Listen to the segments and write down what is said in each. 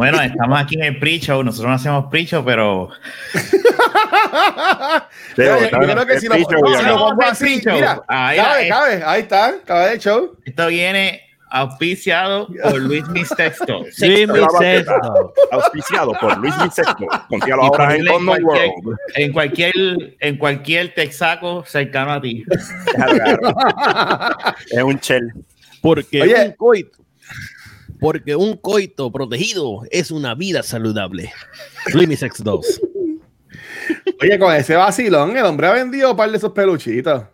Bueno, estamos aquí en el pre-show. Nosotros no hacemos pre-show, pero. yo, creo que si lo, pongo así, mira, ahí, cabe, cabe, ahí está, cabe el show. Esto viene auspiciado por Luis Mixtexto. Luis Mixtexto. Auspiciado por Luis Mixtexto. Confíalo ahora en cualquier, World. En cualquier, en cualquier texaco cercano a ti. es un chel. Porque un coito. Porque un coito protegido es una vida saludable. Luis Mixtexto 2. Oye, con ese vacilón, el hombre ha vendido un par de esos peluchitos.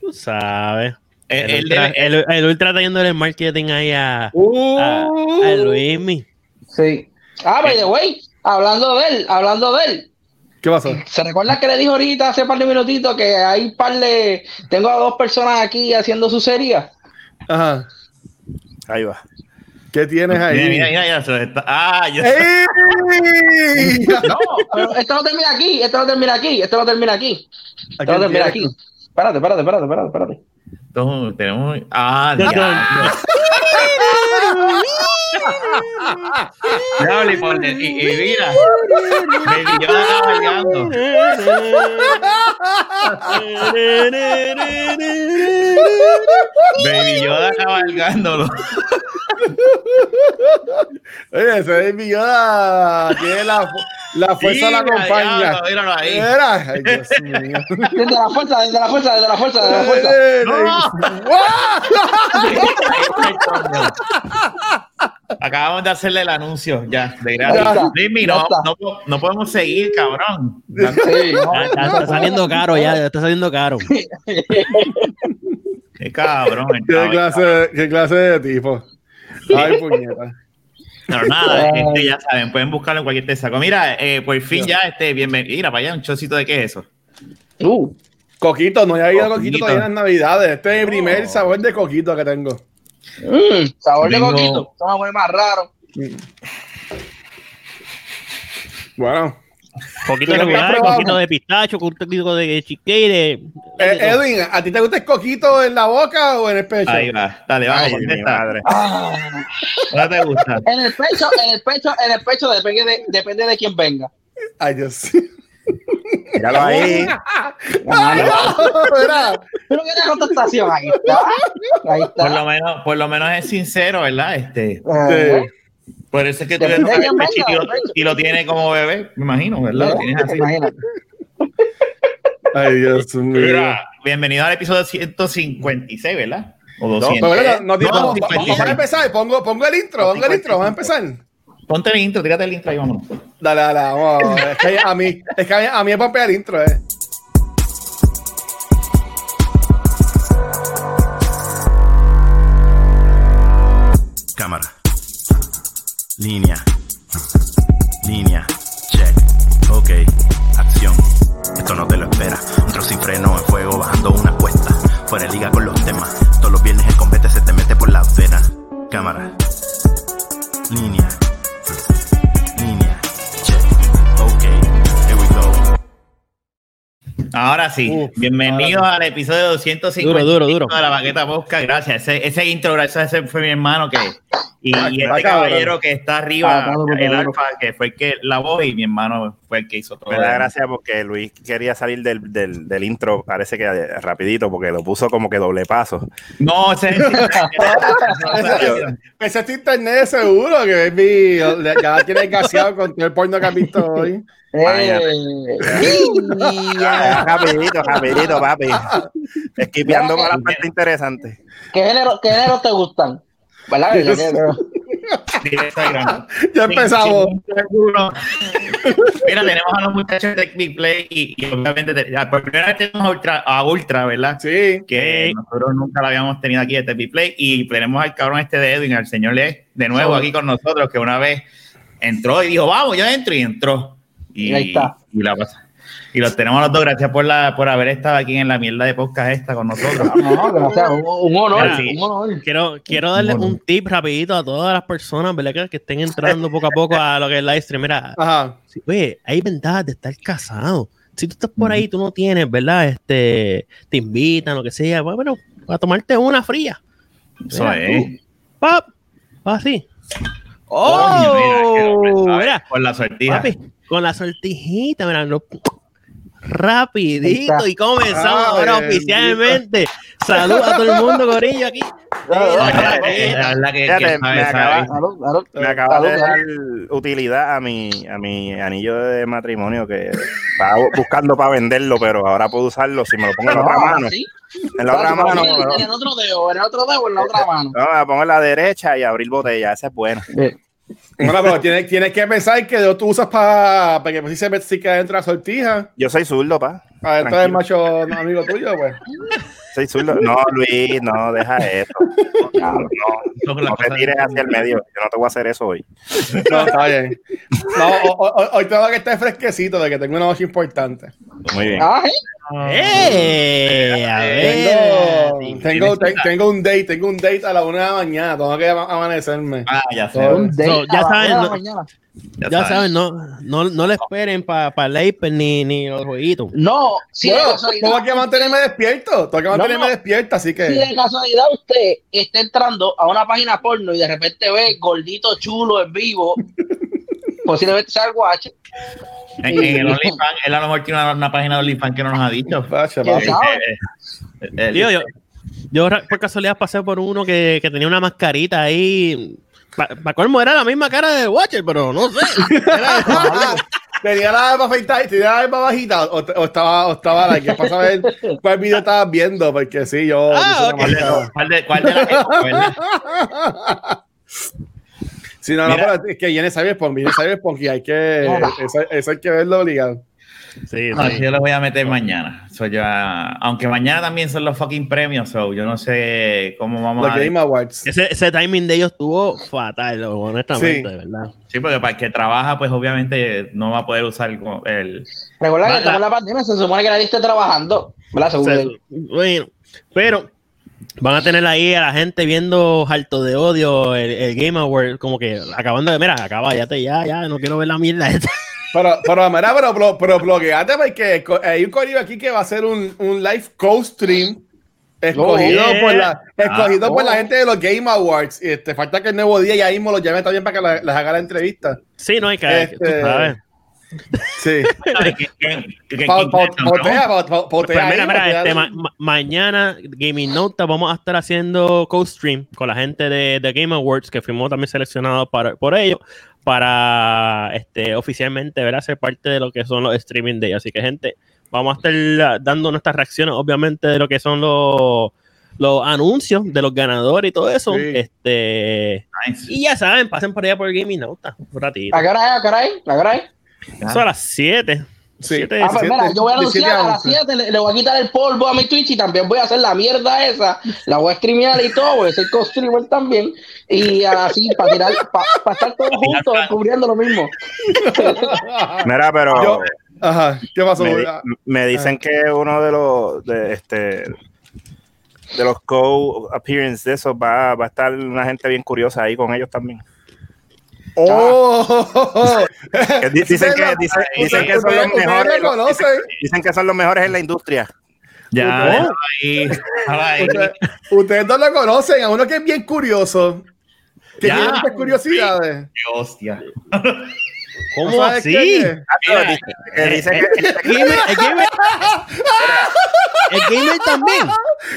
Tú sabes. El, el, ultra, está yendo el marketing ahí a, uh, a, Luismi. Sí. Ah, by the way, hablando de él, hablando de él. ¿Qué pasó? ¿Se recuerda que le dijo ahorita hace un par de minutitos que hay par de. Tengo a dos personas aquí haciendo su serie? Ajá. Ahí va. ¿Qué tienes ahí? Mira, mira, mira, se está... Ah, yo No, pero esto no termina aquí, esto no termina aquí, esto no termina aquí. Esto no termina aquí. Espérate, espérate, espérate, espérate, espérate. Entonces, tenemos. Ah, ya. Dale, por y, y mira, me yo cabalgando. Baby Yoda cabalgándolo. Oye, ese Baby Yoda tiene la, la fuerza la acompaña. Míralo ahí. Mira, ay, Dios mío. Desde la fuerza, desde la fuerza, desde la fuerza, desde la fuerza. Acabamos de hacerle el anuncio ya, de gratis. no, no, no, podemos seguir, cabrón. está, saliendo caro ya, está saliendo caro. Qué cabrón. ¿Qué clase, ¿Qué clase de tipo? Ay, puñeta. Pero nada, este, ya saben, pueden buscarlo en cualquier te saco. Mira, eh, por fin ya, este, bienvenido. Mira, para allá, un chocito de qué es eso. Uh, coquito, no he ido a coquito todavía en las navidades. Este es el primer oh. sabor de coquito que tengo. Mm, sabor de coquito, sabor más raro. Bueno. Poquito regular, poquito de pistacho, un poquito de chique de... Eh, Edwin, ¿a ti te gusta el coquito en la boca o en el pecho? Ahí va, dale, vamos, Ay, madre. Ah. ¿No te gusta? En el pecho, en el pecho, en el pecho depende de, depende de quién venga. Ay, Dios. Míralo ahí. Pero qué contestación ahí está. Ahí está. Por lo menos, por lo menos es sincero, ¿verdad? Este. Uh por eso es que tú le tocas el pechito y lo, y lo tiene como bebé, me imagino, ¿verdad? Lo tienes así. Ay, Dios mío. bienvenido al episodio 156, ¿verdad? O 200. No, pero no, no, vamos, vamos a empezar. Pongo, pongo el intro, pongo el intro, vamos a empezar. Ponte el intro, tírate el intro ahí, vámonos. Dale, dale, vamos. es que a mí, es que a mí, a mí es el intro, eh. Cámara. Línea. Línea. Check. Ok. Acción. Esto no te lo espera. Un trozo sin freno en fuego bajando una cuesta. Fuera de liga con los temas. Todos los viernes el combate se te mete por las venas. Cámara. Línea. Ahora sí, bienvenido al episodio 250 duro, duro, de la Baqueta Bosca. Gracias. Ese, ese intro, gracias, ese fue mi hermano que y, este caballero que está arriba, ah, el alfa, que fue el que la voz y mi hermano fue el que hizo todo. Me da gracia porque Luis quería salir del, del, del, intro, parece que rapidito, porque lo puso como que doble paso. No, ese, es internet seguro, que mi, ya tiene gaseado con todo el porno que ha visto hoy. Eh, rapidito, rapidito, papi. Esquipeando con la parte interesante. ¿Qué género, ¿Qué género te gustan? ¿Verdad? ya empezamos. Mira, tenemos a los muchachos de Big Play y, obviamente por primera vez tenemos a Ultra, a Ultra, ¿verdad? Sí. Que nosotros nunca lo habíamos tenido aquí este Big Play y tenemos al cabrón este de Edwin, al señor Le, de nuevo aquí con nosotros, que una vez entró y dijo, vamos, yo entro y entró. Y, ahí está. Y la pasa. Y los tenemos los dos. Gracias por, la, por haber estado aquí en la mierda de podcast esta con nosotros. No, gracias. Un, honor, un honor. Quiero, quiero darle un, tip rapidito a todas las personas ¿verdad? que estén entrando poco a poco a lo que es live stream. Mira, Ajá. oye, hay ventajas de estar casado. Si tú estás por ahí, tú no tienes, ¿verdad? Este, te invitan, lo que sea. Bueno, a tomarte una fría. Eso es. Pap, así. ¡Oh! Con la sortija. Papi, con la sortijita, mira, lo- rapidito y comenzamos Ay, ahora bendito. oficialmente. Saludos a todo el mundo, Corillo, aquí. Me acaba-. Me de dar utilidad a mi, a mi anillo de matrimonio que estaba bu- buscando para venderlo, pero ahora puedo usarlo si me lo pongo en la otra No, mano. En la otra mano. en, No, el otro dedo, en el otro dedo, en la otra mano. me la pongo en la derecha y abrir botella. Esa es buena. Bueno, pero tienes, tienes que pensar que tú usas para que pues, si se si de la sortija. Yo soy zurdo, pa. Adentro del Tranquilo. macho no, amigo tuyo, pues. Soy zurdo. No, Luis, no, deja eso. No, no, no te tires hacia el medio. Yo no te voy a hacer eso hoy. No, está bien. No, ho- ho- hoy tengo que estar fresquecito de que tengo una noche importante. Muy bien. Ah, ¿eh? ¡Eh! A Tengo, ver. tengo, te- tengo un date, tengo un date a la una de la mañana, tengo que ama- amanecerme. Ah, ya sé. Todo. Un date So, ya a las saben, nueve de la no- mañana. Ya saben, no, no, no le esperen para el Aper ni, ni los jueguitos. No, si de Bueno, casualidad, tengo que mantenerme despierto, tengo que mantenerme no. despierto, así si que. de casualidad usted está entrando a una página porno y de repente ve gordito chulo en vivo, posiblemente sea el guache. En, en el OnlyFans, él a lo mejor tiene una, una página de OnlyFans que no nos ha dicho. Pacha, ¿Quién papi. sabe? Eh, eh, Tío, yo, yo por casualidad pasé por uno que, que tenía una mascarita ahí. Para colmo era la misma cara de Watcher, pero no sé. Era- Tenía la barba afeitada, tenía la barba bajita o, o estaba, o estaba like, que para saber cuál video estabas viendo, porque sí, yo. Ah, yo soy una ok. marca. ¿Cuál de, cuál de las ¿verdad? Sí, no, no, Mira. pero es que viene Cyberpunk, viene Cyberpunk y hay que. Eso, eso hay que verlo obligado. Sí, No, sí. yo lo voy a meter mañana. So, ya, aunque mañana también son los fucking premios, so, yo no sé cómo vamos Los a. Game Awards. Ese, ese timing de ellos estuvo fatal, honestamente, Sí. de verdad. Sí, porque para el que trabaja, pues obviamente no va a poder usar el. el- Recuerda que en la pandemia, se supone que nadie esté trabajando. ¿Verdad? Según él. bueno, pero van a tener ahí a la gente viendo harto de odio el, el Game Award, como que acabando de, mira, acaba, ya te, ya, ya, no quiero ver la mierda esta. Pero, pero, mira, pero, pero, pero bloqueate porque hay un corrido aquí que va a hacer un, un live co-stream escogido, Oh, yeah. por, la, escogido Ah, por la oh. gente de los Game Awards. Y este, falta que el nuevo día ya mismo los llame también para que la- les haga la entrevista. Sí, no hay que, Este, tú sabes. Sí. ¿Sabes qué- qué- qué- qué- Pa- pa- qué- Pautea, pa- pa- pautea Pues ahí, mira, mira, pautea este, ahí. ma- ma- mañana Gaming Nota vamos a estar haciendo co-stream con la gente de, de Game Awards que fuimos también seleccionados para, por ello para este, oficialmente ¿verdad? ser parte de lo que son los streaming de ellos. Así que gente, vamos a estar ah, dando nuestras reacciones obviamente de lo que son los, los anuncios de los ganadores y todo eso. Sí. Este, Nice. y ya saben, pasen por allá por Gaming Nota un ratito. ¿A qué hora es? ¿A qué hora es? ¿A qué hora es? Eso a las 7. Sí. Siete- Ah, pues siete- mira, yo voy a anunciar a a las once. 7, le, le voy a quitar el polvo a mi Twitch y también voy a hacer la mierda esa, la voy a streamear y todo, voy a ser co-streamer también, y así para tirar, para estar todos juntos descubriendo lo mismo. Mira, pero Yo- Ajá, ¿qué pasó? me, Ah, me dicen que uno de los de este de los co-appearance de esos va, va a estar una gente bien curiosa ahí con ellos también. ¡Oh! Dicen que, dicen, dicen que son los mejores. lo conocen. Dicen que son los mejores en la industria. Ya. Ustedes, ustedes no lo conocen, a uno que es bien curioso, que Ya. tiene muchas curiosidades. Qué hostia. ¿Cómo ¿Sabes así? Mira, Dice que, dice que- El gamer, el gamer, el gamer también.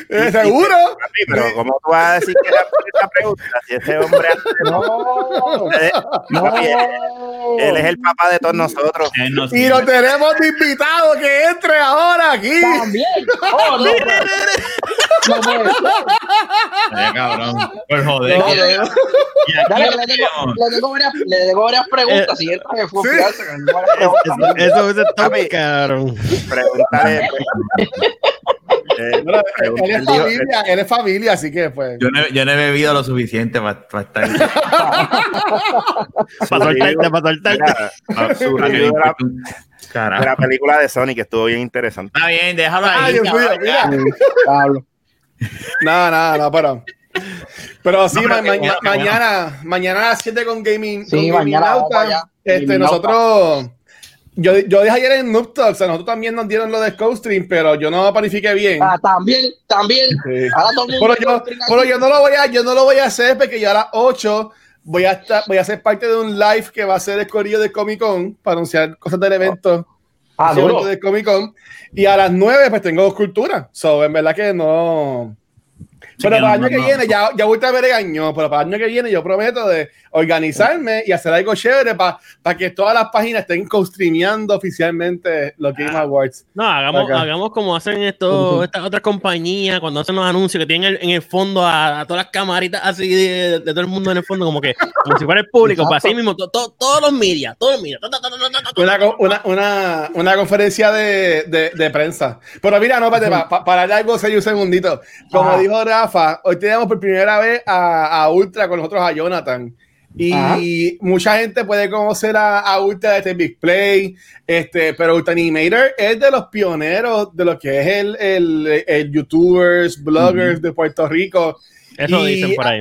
Eh, ¿Seguro? Pero ¿cómo tú vas a decir que era por esta pregunta? Si este hombre hace- No, eh, papi, él, él es el papá de todos nosotros. no Y lo tenemos de invitado que entre ahora aquí. también. Oh, no, puede. Ay, cabrón. Por joder. No, no, no. Dale, le tengo, le tengo varias, le tengo varias preguntas. Si entra en confianza, preguntas. Eso es Papi. cabrón. Pregúntale. eh, él es familia, él es familia, así que pues. Yo no, he- yo no he bebido lo suficiente para estar. Para soltarte, para soltarte. De la, de película de Sonic estuvo bien interesante. Está bien, déjalo Ay, ahí. Dios mío, cabrón, ya. mira. Nada, nada, no, pero. Pero sí, No, pero ma- qué ma- bueno, qué mañana, mañana a las 7 con Gaming. Sí, con Gaming mañana Nauta, allá. Este, Gaming Nauta. nosotros. Yo, yo dije ayer en Noob Talks, a nosotros también nos dieron lo de Co-Stream, pero yo no planifiqué bien. Ah, también, también. Sí. Ahora todo el mundo Pero yo, stream pero yo no lo voy a, yo no lo voy a hacer porque ya a las 8 voy a estar, voy a ser parte de un live que va a ser el corrillo de Comic Con para anunciar cosas del evento. Ah, de Comic Con. Y a las 9 pues tengo escultura. So, en verdad que no. Pero para el año que viene, ya, ya Ultra me regañó, pero para el año que viene yo prometo de organizarme y hacer algo chévere para que todas las páginas estén co-streameando oficialmente los Game Awards. No, hagamos, hagamos como hacen esto, estas otras compañías cuando hacen los anuncios que tienen el- en el fondo a, a todas las camaritas así de, de todo el mundo en el fondo, como que como si fuera el público, para así mismo, to- to- todos los media, todos los media. to- Una, una, una, una conferencia de, de, de prensa. Pero mira, no, espérate, pa- pa- para darle algo serio un segundito. Como Ajá. dijo Rafa, hoy tenemos por primera vez a, a Ultra con nosotros, a Jonathan. Y Ajá. mucha gente puede conocer a, a Ultra de este Big Play, este, pero Ultra Animator es de los pioneros de lo que es el, el, el youtubers, bloggers de Puerto Rico. Eso Y dicen por ahí.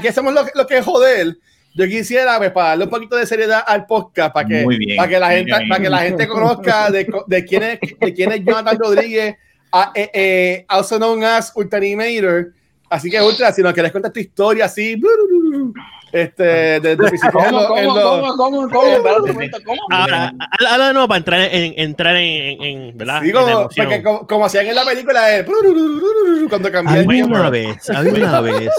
Que hacemos lo, lo que es joder. Yo quisiera, pues, para darle un poquito de seriedad al podcast, para que, bien, para que, la, gente, bien. para que la gente conozca de, de quién, es, de quién es Jonathan Rodríguez, a- eh, eh, also known as Ultra Animator. Así que, Ultra, si nos quieres contar tu historia así, este, desde tu ¿Cómo, cómo, lo- cómo, cómo, cómo? Espérate un momento, ¿cómo? Ahora, habla de nuevo para entrar en, entrar en, en, en- ¿verdad? Sí, como, porque como, como hacían en la película, es cuando cambió el Había una vez, había una vez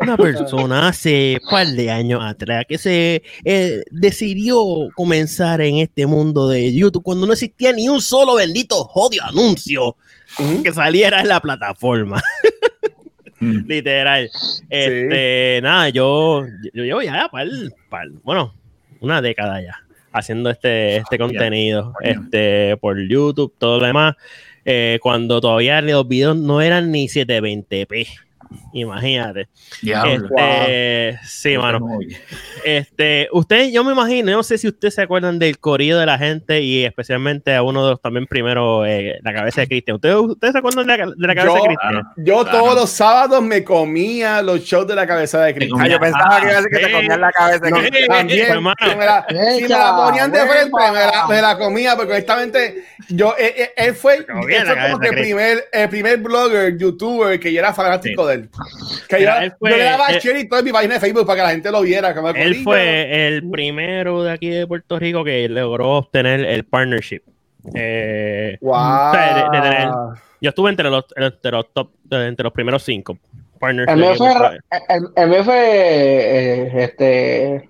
una persona hace un par de años atrás que se eh, decidió comenzar en este mundo de YouTube cuando no existía ni un solo bendito jodio anuncio Que saliera en la plataforma. Mm. Literal. Este, nada, yo, yo llevo ya par, par- bueno, una década ya haciendo este, este contenido coño. este, por YouTube, todo lo demás. eh, cuando todavía los videos no eran ni 720p. Imagínate. Diablo. Este, sí, mano. Muy- Este, usted, yo me imagino, yo no sé si ustedes se acuerdan del corrido de la gente y especialmente a uno de los también primero, eh, la cabeza de Cristian. ¿Ustedes, ¿Ustedes se acuerdan de la, de la cabeza Yo- de Cristian? Yo Claro. todos los sábados me comía los shows de la cabeza de Ah, yo pensaba que iba a decir que te comían la cabeza. No, que- también, hermano. si me la, si me la ponían de frente, me la, me la comía, porque honestamente, yo, él, fue, comía él fue como que primer, el primer blogger, youtuber que yo era fanático Sí. de él. Que yo, él fue- yo le daba él- share y todo en mi página de Facebook para que la gente lo viera. Como el Él fue el primero de aquí de Puerto Rico que logró obtener el partnership. Eh, Wow. o sea, de- de tener- yo estuve entre los, entre los top, entre los primeros cinco. El mío fue, el, el mío fue eh, este.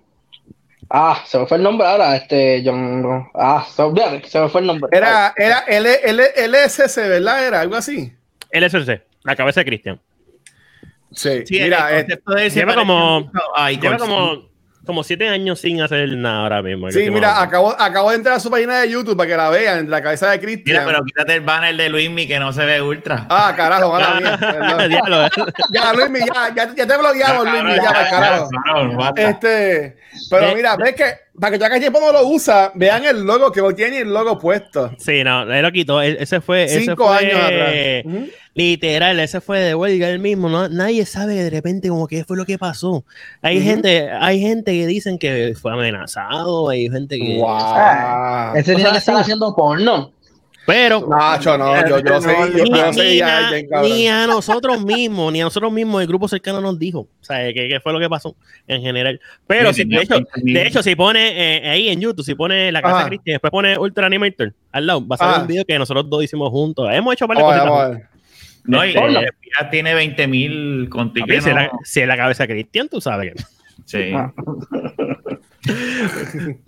Ah, se me fue el nombre ahora, este John. Ah, se, se me fue el nombre. Era, era L, L, LSC, ¿verdad? Era algo así. LSC, la cabeza de Cristian. Sí, Sí, mira, el eh, concepto de lleva como- mucho a Lleva como, como siete años sin hacer nada ahora mismo. sí, mira, acabo, acabo de entrar a su página de YouTube para que la vean, la cabeza de Cristian. Mira, pero quítate el banner de Luismi que no se ve ultra. Ah, carajo, mala mía, Ya, Luismi, ya, ya, ya te bloqueamos, Luismi, ya, para carajo. Este, pero mira, ves que para que tú hagas tiempo no lo usa, vean el logo que no tiene el logo puesto. Sí, no, él lo quitó. Ese fue. ese Cinco fue, años atrás. Literal, ese fue de huelga él mismo. No, nadie sabe de repente como qué fue lo que pasó. Hay Ujú. gente, hay gente que dicen que fue amenazado, hay gente que. Wow. Ese tiene cosas que estar haciendo porno. Pero Nacho, no, yo, yo sé, yo, ni, yo sé ni ya a, alguien, cabrón. ni a nosotros mismos, ni a nosotros mismos, el grupo cercano nos dijo, o sea, que, que fue lo que pasó en general. Pero Sí, si, de, hecho, 20 mil. de hecho, si pone eh, ahí en YouTube, si pone la casa Cristian, después pone Ultra Animator al lado, va a salir un video que nosotros dos hicimos juntos. Hemos hecho varias a No, y eh, ya tiene 20 mil contigo. Papi, si, es la, si es la cabeza de Cristian, tú sabes que. Sí. Ah.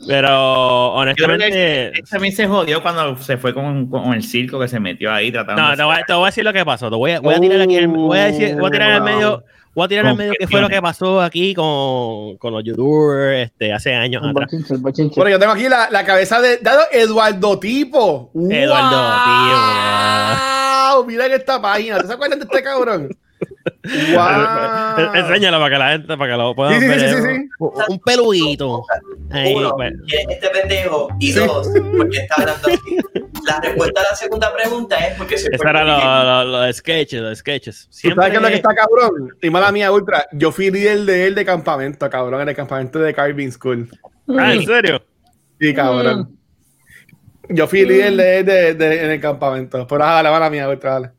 Pero Yo creo que honestamente. él también se jodió cuando se fue con, con el circo que se metió ahí tratando No, de- te voy, a, te voy a decir lo que pasó. Te voy a, voy a tirar aquí. el- Voy a, decir, voy a tirar al medio. Voy a tirar al medio qué fue lo que pasó aquí con, con los youtubers este, hace años atrás. bochinche, un bochinche. Bueno, yo tengo aquí la, la cabeza de dado Eduardo Tipo. Eduardo wow. Mira en esta página. ¿Te acuerdas de este cabrón? Wow. Enséñalo para que la gente, para que lo puedan Sí, sí, ver. sí, sí, sí. Un, peludito. Ahí, Uno, bueno. ¿quién es este pendejo? Y dos, ¿por qué está hablando así? La respuesta a la segunda pregunta es porque se Eso era lo- lo- los sketches, los sketches. ¿Tú Siempre, sabes qué es lo que está cabrón? Y mala mía, ultra. Yo fui líder de él de campamento, cabrón, en el campamento de Carving School. Ah, ¿en serio? Sí, cabrón. Yo fui líder de él de, de- en el campamento. Pero ah, la mala mía, dale.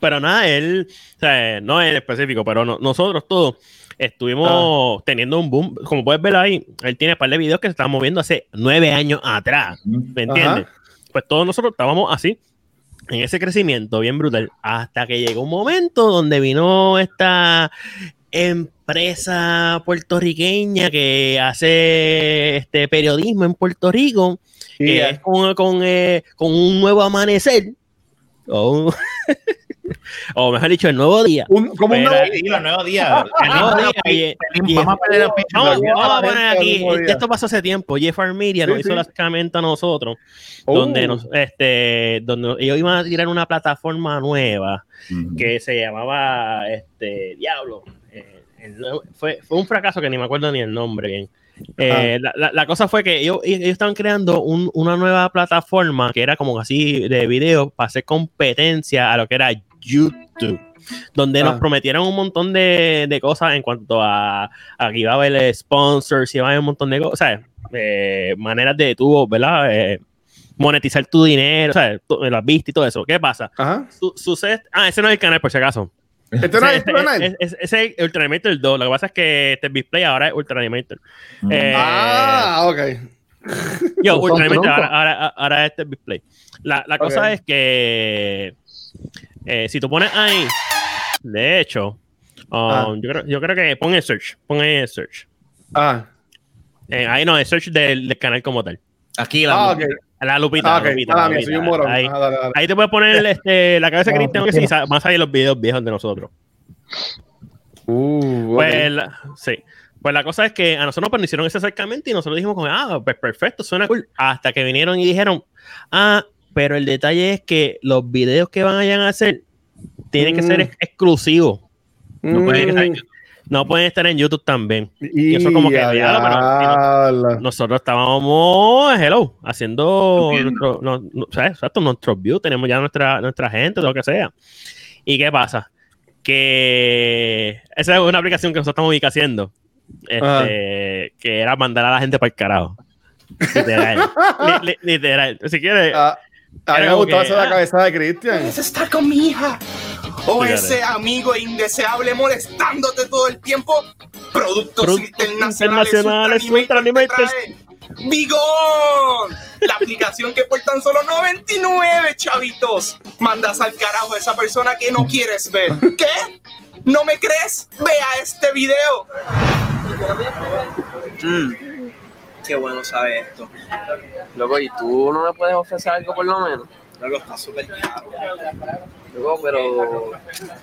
Pero nada, él, o sea, no él específico, pero no- nosotros todos estuvimos teniendo un boom. Como puedes ver ahí, él tiene un par de videos que se estaban moviendo hace nueve años atrás. ¿Me entiendes? Pues todos nosotros estábamos así, en ese crecimiento bien brutal, hasta que llegó un momento donde vino esta empresa puertorriqueña que hace este periodismo en Puerto Rico, que Yeah. es con, con, eh, con un nuevo amanecer, o, un- o mejor dicho, el nuevo día. Un- como un nuevo- Sí, días. El nuevo día, y- y- Vamos a poner Vamos, a la aquí, día. esto pasó hace tiempo, Jeffar Media Sí, nos hizo sí. la escamenta a nosotros, Oh. donde, nos, este, donde ellos iban a tirar una plataforma nueva que se llamaba este Diablo. Eh, fue, fue un fracaso que ni me acuerdo ni el nombre bien. Eh, la, la- la cosa fue que ellos, ellos estaban creando un- una nueva plataforma que era como así de video para hacer competencia a lo que era YouTube, donde nos Ah. prometieron un montón de, de cosas en cuanto a, a que iba a haber sponsors, iba a haber un montón de cosas, eh, maneras de tú, ¿verdad? Eh, monetizar tu dinero, ¿sabes? Tú- Lo has visto y todo eso. ¿Qué pasa? Su- sucede. Ah, ese no es el canal, por si acaso. Este no es Ese- este no es- ese- es Ultra Animator 2. Lo que pasa es que este display ahora es Ultra Animator. Ujú. Eh, Ah, ok. yo, Ultra Animator, ahora, ahora, ahora este display. La, la cosa es que eh, si tú pones ahí, de hecho, um, Ah. yo, creo, yo creo que pon el search. Pon ahí el search. Ah, Eh, ahí no, el search del, del canal como tal. Aquí la ah, ok. La lupita. Ah, Ah, soy un morón. Ahí, Ah, dale, dale. ahí te puedes poner este, la cabeza de No, Cristian que sí, sa- van a salir los videos viejos de nosotros. Uh. Pues, la- sí. Pues la cosa es que a nosotros nos hicieron ese acercamiento y nosotros dijimos como, ah, pues perfecto, suena cool. Hasta que vinieron y dijeron, ah, pero el detalle es que los videos que vayan a hacer tienen que ser Mm. ex- exclusivos. No pueden, Mm. YouTube, no pueden estar en YouTube también. Y eso como que, diablo, pero no-. Nosotros estábamos, hello, haciendo nuestro, no, no, o sea, exacto, nuestros views, tenemos ya nuestra, nuestra gente, lo que sea. ¿Y qué pasa? Que esa es una aplicación que nosotros estamos ubica haciendo. Este, que era mandar a la gente para el carajo. Literal. Li- li- literal. Si quieres, Ah, a mí me gustó que, eso de la cabeza de Cristian. ¿Quieres estar con mi hija? ¿O Fíjate. ese amigo indeseable molestándote todo el tiempo? Productos, Productos internacionales, internacionales, Ultra Animator te Ultra trae ¡Bigón! La aplicación que por tan solo 99 chavitos mandas al carajo a esa persona que no quieres ver. ¿Qué? ¿No me crees? Vea este video. Mm, qué bueno sabe esto. Loco, ¿y tú no me puedes ofrecer algo por lo menos? Luego está súper caro. Loco, pero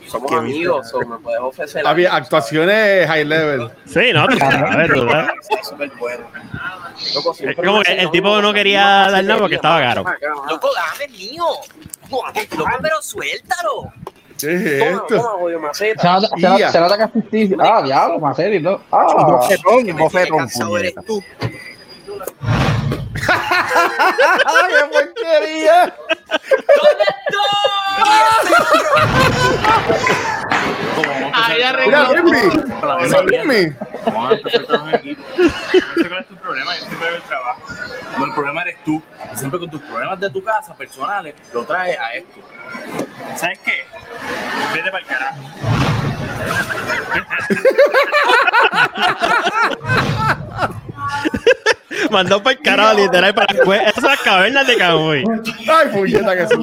somos amigos, o me puedes ofrecer Había algo. actuaciones high level. sí, no, tú sabes, tú sabes. Está súper bueno. Loco, Es siempre como me que hacen el tipo no quería dar nada porque estaba caro. Loco, dame mío. Loco, pero suéltalo. ¿Qué es Toma, esto? toma, jodido Se maceta. nota, se nota- se que. Ah, diablo, Macero y todo. Ah, eres tú. ¡Ay, qué porquería! Mira, Luismi. Ese es Luismi. Vamos. No sé cuál es tu problema, yo siempre veo el trabajo. No, el problema eres tú. Siempre con tus problemas de tu casa, personales, lo traes a esto. ¿Sabes qué? Vete para el carajo. Mandó para el carajo, literal, para las esas son las cavernas de Camuy. Ay, puñeta que sí.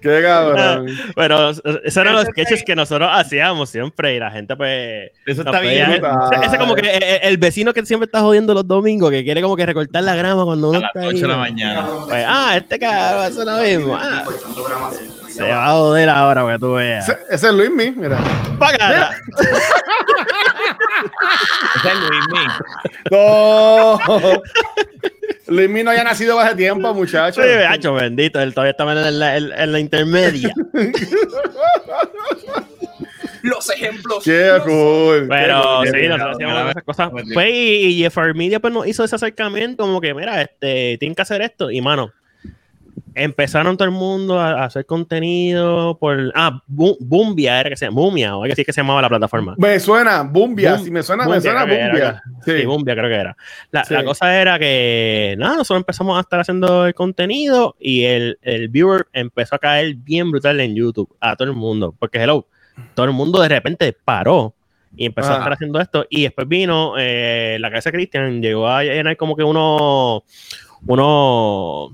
Qué cabrón. Pero esos eran los sketches que nosotros hacíamos siempre y la gente, pues. Eso está bien. Ese ese como que el, el vecino que siempre está jodiendo los domingos, que quiere como que recortar la grama cuando A uno las está 8 ahí. de la mañana. Pues, ah, este cabrón hace lo mismo. Ah, se va a joder ahora que tú veas. Ese, ese es Luismi, mira. Págala. Ese es Luismi. No. Luismi no haya nacido hace tiempo, muchacho. Sí, hacho, bendito, él todavía está en la, en- en la intermedia. Los ejemplos. Qué cool. Pero qué sí, nosotros hacíamos esas cosas. Pues, y, y Media pues, nos hizo ese acercamiento, como que, mira, este, tienen que hacer esto. Y, mano, empezaron todo el mundo a, a hacer contenido por. Ah, Bu- Bumbia era que se llama. Bumia, o algo así que se llamaba la plataforma. Me suena, Bumbia. Bum- Si me suena, me Bumbia, suena creo que Bumbia. era. Sí, Sí. Bumbia creo que era. La, Sí. la cosa era que, nada, nosotros empezamos a estar haciendo el contenido y el, el viewer empezó a caer bien brutal en YouTube a todo el mundo. Porque, hello, todo el mundo de repente paró y empezó a Ah. estar haciendo esto. Y después vino eh, la casa de Christian, llegó a llenar como que unos unos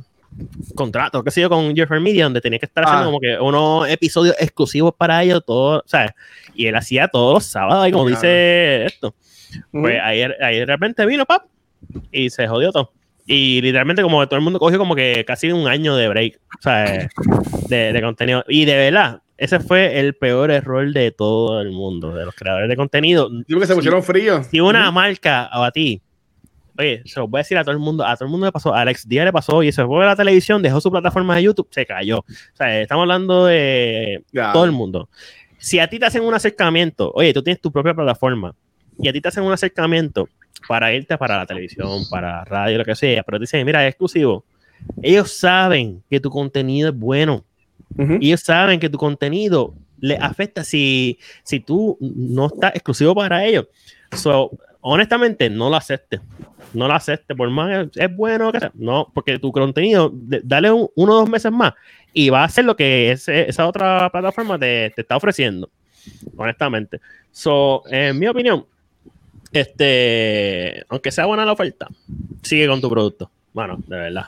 contratos, qué sé yo, con Jeffrey Media, donde tenía que estar haciendo Ah. como que unos episodios exclusivos para ellos, todo, ¿sabes? Y él hacía todos los sábados, y como Claro. dice esto. Pues Ujú. ahí, ahí de repente vino, pap, y se jodió todo. Y literalmente como que todo el mundo cogió como que casi un año de break, o sea, de, de contenido. Y de verdad, ese fue el peor error de todo el mundo, de los creadores de contenido. Digo que se pusieron fríos. Si una marca o a ti, oye, se lo voy a decir a todo el mundo, a todo el mundo le pasó, a Alex Díaz le pasó, y se fue a la televisión, dejó su plataforma de YouTube, se cayó. O sea, estamos hablando de todo el mundo. Si a ti te hacen un acercamiento, oye, tú tienes tu propia plataforma, y a ti te hacen un acercamiento para irte para la televisión, para radio, lo que sea, pero te dicen, mira, es exclusivo. Ellos saben que tu contenido es bueno. Ellos saben que tu contenido les afecta si, si tú no estás exclusivo para ellos. So, honestamente, no lo aceptes. No lo aceptes, por más es bueno que sea. No, porque tu contenido, de- dale un- uno o dos meses más y va a hacer lo que ese- esa otra plataforma te, te está ofreciendo. Honestamente. So, en mi opinión, este, aunque sea buena la oferta, sigue con tu producto. Bueno, de verdad.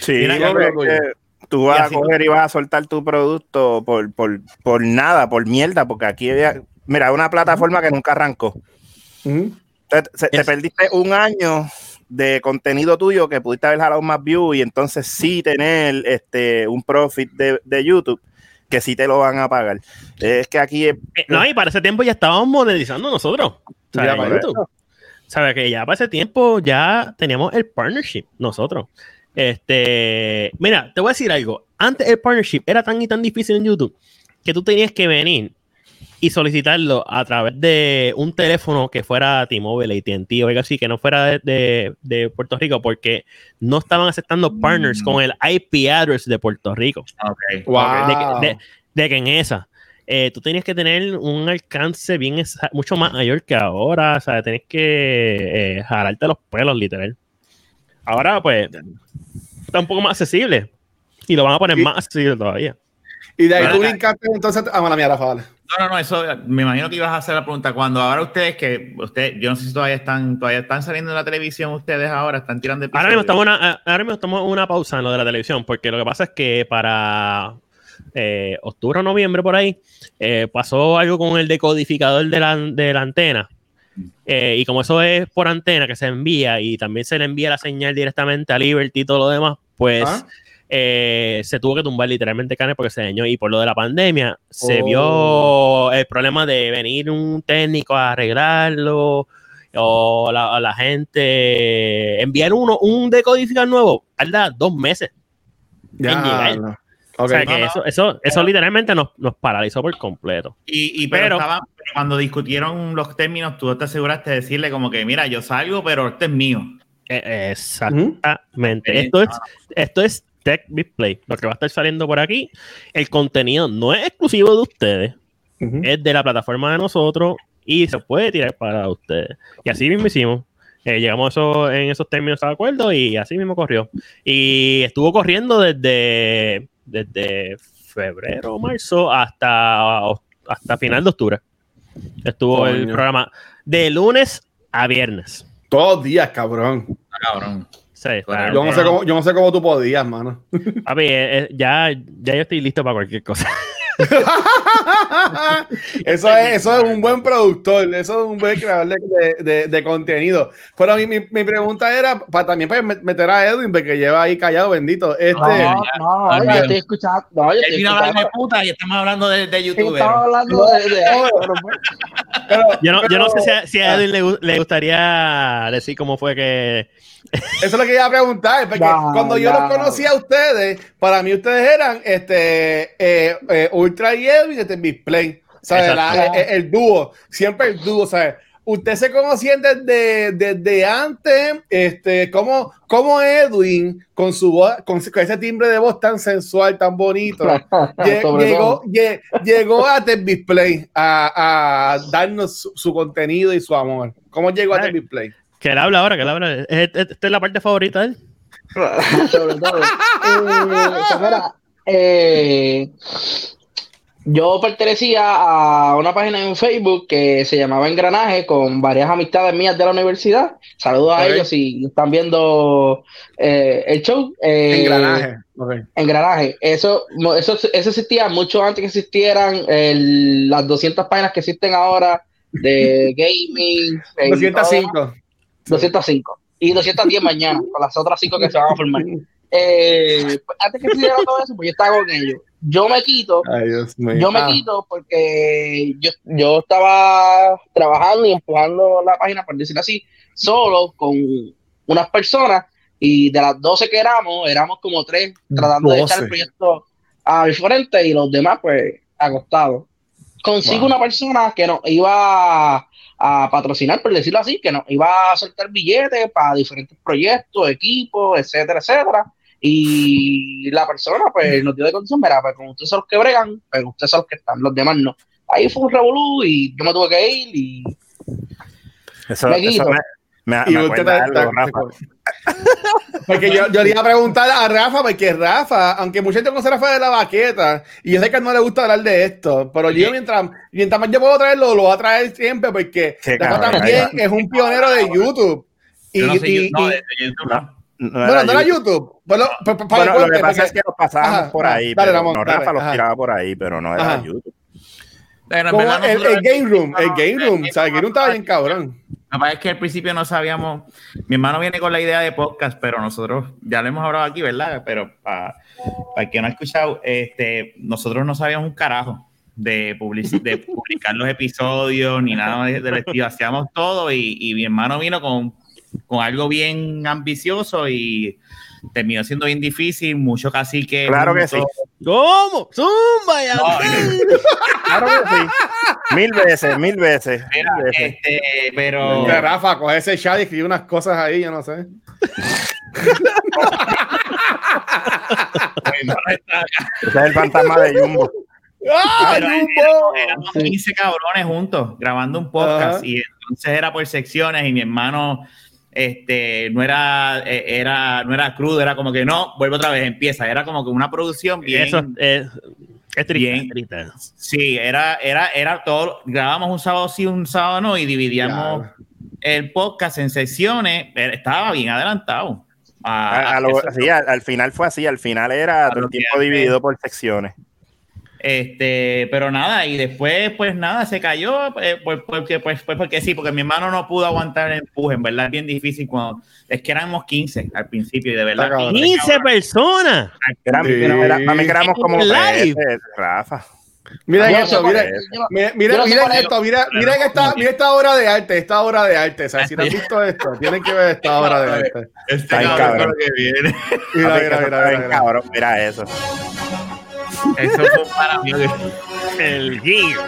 Sí, Mira, que tú vas a coger y vas a soltar tu producto por, por, por nada, por mierda, porque aquí había, mira, una plataforma que nunca arrancó. Ujú. Te, perdiste un año de contenido tuyo que pudiste haber jalado más views y entonces sí tener este un profit de, de YouTube que sí te lo van a pagar. Es que aquí es- Eh, no, y para ese tiempo ya estábamos monetizando nosotros. En para YouTube. Sabe que ya para ese tiempo ya teníamos el partnership nosotros. Este, mira, te voy a decir algo. Antes el partnership era tan y tan difícil en YouTube que tú tenías que venir y solicitarlo a través de un teléfono que fuera T-Mobile, AT&T o algo así, que no fuera de, de- de Puerto Rico, porque no estaban aceptando partners Mm. con el IP address de Puerto Rico Ok. Wow. de, que- de- de que en esa eh, tú tienes que tener un alcance bien mucho más mayor que ahora, o sea, tienes que eh, jalarte los pelos, literal. Ahora, pues, está un poco más accesible y lo van a poner Y- más accesible todavía. Y de ahí tú brincaste entonces. Ah, mala mía, Rafa, dale. No, no, no, eso me imagino que ibas a hacer la pregunta. Cuando ahora ustedes, que usted, yo no sé si todavía están, todavía están saliendo en la televisión ustedes ahora, están tirando Ahora mismo, estamos una, ahora mismo estamos en una pausa en lo de la televisión, porque lo que pasa es que para eh, octubre o noviembre por ahí eh, pasó algo con el decodificador de la, de la antena. Eh, y como eso es por antena que se envía y también se le envía la señal directamente a Liberty y todo lo demás, pues Ah. Eh, se tuvo que tumbar literalmente el canal porque se dañó. Y por lo de la pandemia se Oh. vio el problema de venir un técnico a arreglarlo o la, a la gente enviar uno un decodificador nuevo tarda dos meses Ya. llegar. no. o Ok. sea que no, no. eso eso eso literalmente nos, nos paralizó por completo Y, y pero, Pero- estaban- pero cuando discutieron los términos, tú te aseguraste de decirle como que, mira, yo salgo, pero este es mío. Eh, exactamente esto es esto es Tech Display lo que va a estar saliendo por aquí el contenido no es exclusivo de ustedes es de la plataforma de nosotros y se puede tirar para ustedes. Y así mismo hicimos. Eh, llegamos a eso- en esos términos de acuerdo y así mismo corrió. Y estuvo corriendo desde, desde febrero o marzo hasta, hasta final de octubre. Estuvo el programa de lunes a viernes. Todos los días, cabrón. Cabrón. Sí, Yo no, sé cómo, yo no sé cómo tú podías, mano. papi, eh, eh, ya, ya yo estoy listo para cualquier cosa. eso, es, eso es un buen productor, eso es un buen creador de, de- de contenido. Pero mi, mi, mi pregunta era para también para meter a Edwin, porque lleva ahí callado, bendito. Este, No, no, yo estoy escuchando. No, yo estoy vino a hablar de puta y estamos hablando de, de youtuber. Estaba hablando de, de- pero, pero- Yo no, yo no sé si a, si a Edwin le, le gustaría decir cómo fue que Eso es lo que iba a preguntar, porque No, cuando yo no. los conocí a ustedes, para mí ustedes eran este eh, eh, Ultra y Edwin este Display. ¿sabes? Exacto. La- el, el dúo, siempre el dúo, ¿sabes? Ustedes se conocían desde, desde antes, este, como, como Edwin, con su voz, con, con ese timbre de voz tan sensual, tan bonito, llegó, llegó a Tech Display a, a darnos su, su contenido y su amor. ¿Cómo llegó a Ay. Tech Display? Que él habla ahora, que él habla. Es- es- Esta es la parte favorita de él. sobre todo. Eh, pues mira, eh, yo pertenecía a una página en Facebook que se llamaba Engranaje con varias amistades mías de la universidad. Saludos a ellos si están viendo eh, el show. Eh, Engranaje. Engranaje. Eso, eso, eso existía mucho antes que existieran el- las 200 páginas que existen ahora de gaming. y todo. 205. 205. Y 210 mañana, con las otras 5 que se van a formar. Eh, pues, antes que existiera todo eso, pues yo estaba con ellos. Yo me quito, Ay, Dios mío. yo me Ah, quito porque yo, yo estaba trabajando y empujando la página, por decirlo así, solo con unas personas y de las 12 que éramos, éramos como tres tratando de echar 12. el proyecto al frente y los demás pues acostados. Consigo Wow. una persona que nos iba a, patrocinar, por decirlo así, que nos iba a soltar billetes para diferentes proyectos, equipos, etcétera, etcétera. Y la persona pues nos dio de condición, mira, pues con ustedes son los que bregan, pero ustedes son los que están, los demás no. Ahí fue un revolú y yo me tuve que ir y Eso, Me eso me, me, Y me usted acuerda está- algo, Rafa. Porque yo, yo le iba a preguntar a Rafa, porque Rafa, aunque mucha gente conoce a Rafa de la baqueta, y yo sé que no le gusta hablar de esto, pero yo mientras, mientras más yo puedo traerlo, lo voy a traer siempre, porque Rafa cabrón, también es un pionero de YouTube. Y, Yo no sé, y- yo- no, y- de- de YouTube no. No bueno, no era YouTube. Bueno, pa- pa- para Bueno, lo que pasa porque- es que los pasábamos Ajá, por ahí, Dale, pero Ramón, no, dale, Rafa los ajá. tiraba por ahí, pero no era Ajá. YouTube. Pero en como verdad el, el Game Room, el Game Room, o sea, el Game Room estaba bien cabrón. Lo que es que al principio no sabíamos. Mi hermano viene con la idea de podcast, pero nosotros ya lo hemos hablado aquí, ¿verdad? Pero para el que no ha escuchado, este, nosotros no sabíamos un carajo de, publici- de publicar los episodios ni nada de- del estilo. Hacíamos todo y, y mi hermano vino con, con algo bien ambicioso y terminó siendo bien difícil. Mucho cacique. Claro que sí. ¿Cómo? ¡Zumba! ya! Claro que sí. Mil veces, mil veces. Mil veces. este, pero. Que Rafa, coge ese chat y escribe unas cosas ahí, yo no sé. Ese es el fantasma de Jumbo. ¡Ah, Pero Jumbo! éramos 15 cabrones juntos grabando un podcast y entonces era por secciones y mi hermano este no era eh, era no era crudo era como que no vuelve otra vez empieza era como que una producción bien Eso es, es triste, Bien. triste. sí era era era todo grabamos un sábado sí un sábado no y dividíamos Claro. el podcast en secciones pero estaba bien adelantado a- A- a a lo- eso. sí, al, al final fue así, al final era todo el tiempo dividido por secciones. Este, pero nada, y después, pues nada, se cayó, eh, pues, porque, pues, pues porque sí, porque mi hermano no pudo aguantar el empuje, en verdad es bien difícil cuando, es que éramos 15 al principio y de verdad. Está cabrón. 15 personas. Era, Sí. era- era- éramos como Live. 13, Rafa. Mira no mira, mira, mira, mira esto, esta, mira esta obra de arte, esta obra de arte. O sea, si no has visto esto, tienen que ver esta obra de arte. Este Está cabrón cabrón. que viene. Mira, mira, mira, mira, mira. cabrón, mira eso. Eso fue para mí. El Gear.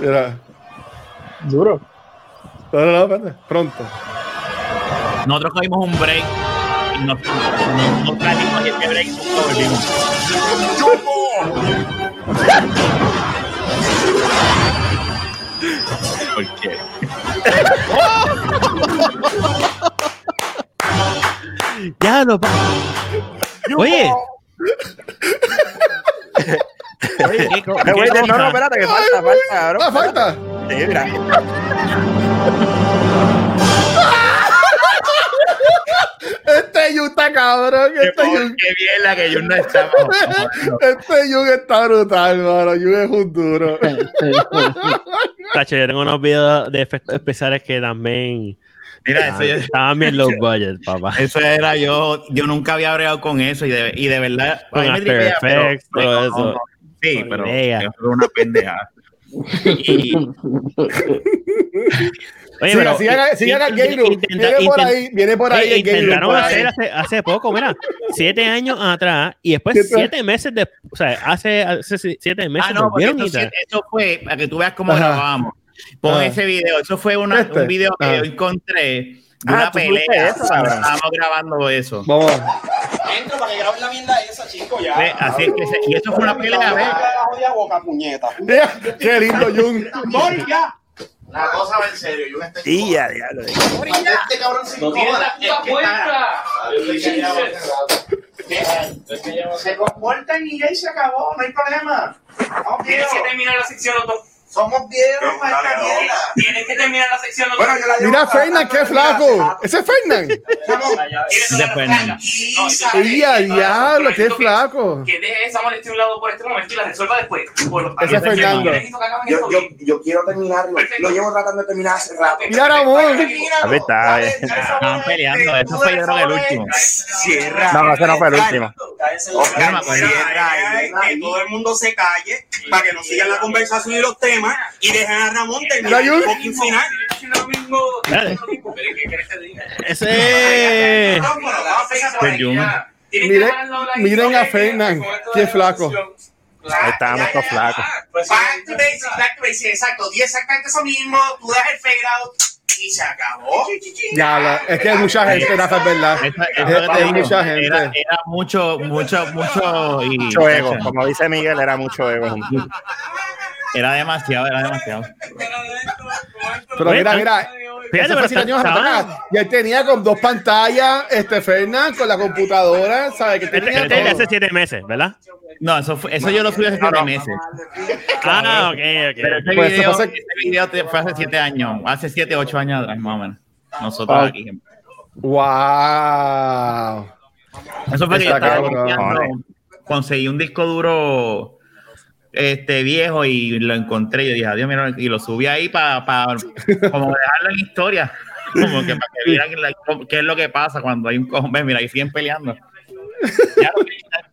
Mira. Duro. No, no, no, espérate, pronto. Nosotros cogimos un break y nos, nos, nos trajimos y este break y nos volvimos. ¿Por qué? Ya no pa- Oye. Oye, ¿qué, qué no, no, espérate, que falta, falta, cabrón. Ah, falta. Sí, mira. Este Yu está cabrón. Qué, Este Yu, qué bien la que yo no estaba. este Yu está brutal, mano. Yu es un duro. Tacho, yo tengo unos videos de efectos especiales que también Mira, eso, yo- estaban bien low budget, papá. eso era yo. Yo nunca había bregado con eso y de, y de verdad. Con a mí me After tripea, pero- Effects, pero todo no, eso. no. Sí, Con pero idea. eso fue una pendeja. Y, Oye, pero Game Room. intenta- Viene por ahí, viene por ahí Oye, el intentaron hacer hace, hace poco, mira, siete años atrás y después Siete- siete meses de, o sea, hace, hace siete meses ah, no, porque fue para que tú veas cómo Ajá. grabamos. Pon Ajá. ese video. Eso fue una, Este. un video que yo encontré de Ah, una pelea. eso. Estábamos grabando eso. Vamos. Entra para que graben la mierda esa, chico, ya. Ve, Así es que se- y eso fue una pelea, ¿ves? Boca, puñeta. Qué lindo, Jun. Mori, ya. La cosa va en serio. Yo estoy Y ya, ya. Este cabrón se No tiene la puta. Se comportan y ya y se acabó, no hay problema. Vamos Tienes que terminar la sección, Otto. Somos viejos para esta Dale, mierda. Tienes que terminar la sección, Otto. Bueno, yo la llevo Mira, Fernan, qué flaco. Ese es Fernan. ¿Quieres De hablar? Fernan. Tranquiliza. Y a diablo, qué flaco. Que deje esa molestia a un lado por este momento y la resuelva después. Por los Ese es Fernando. Yo quiero terminarlo. Lo llevo tratando de terminar hace rato. Mira, Ramón. Ahí está. Estaban peleando. Eso fue el último. Cierra. No, ese no fue el último. Yo no me acuerdo. que todo el mundo se calle para que no sigan la conversación y los temas y dejen a Ramón terminar el fucking final. Ese. Que Miren- a Fernan, qué flaco. Ahí estábamos todos flacos. Pues, Back to basics, back to basics, exacto. Di exactamente eso mismo, tú das el fade out y se acabó. Ya, la- es que hay mucha gente, Rafa, es verdad. Es- es mucha gente. Era, era mucho, mucho, mucho. Y, Mucho ego. Como dice Miguel, era mucho ego. Era demasiado, era demasiado. Pero mira, mira. Fíjate, pero siete años estaba- atrás. Y él tenía con dos pantallas, este Fernan, con la computadora, ¿sabes? Que Este, tenía este es de todo. hace siete meses, ¿verdad? No, eso, fue, eso yo lo subí hace siete meses. Ah, ok, Pero ok. ese Pues eso video, fue- video hace siete años, hace siete, ocho años atrás, más o menos. Nosotros Ah. aquí. ¡Wow! Eso fue que yo Está estaba conseguí un disco duro este viejo y lo encontré. Yo dije, adiós, mira, y lo subí ahí para como dejarlo en historia. Como que para que vieran la- qué es lo que pasa cuando hay un cojón. Mira, ahí siguen peleando. Ya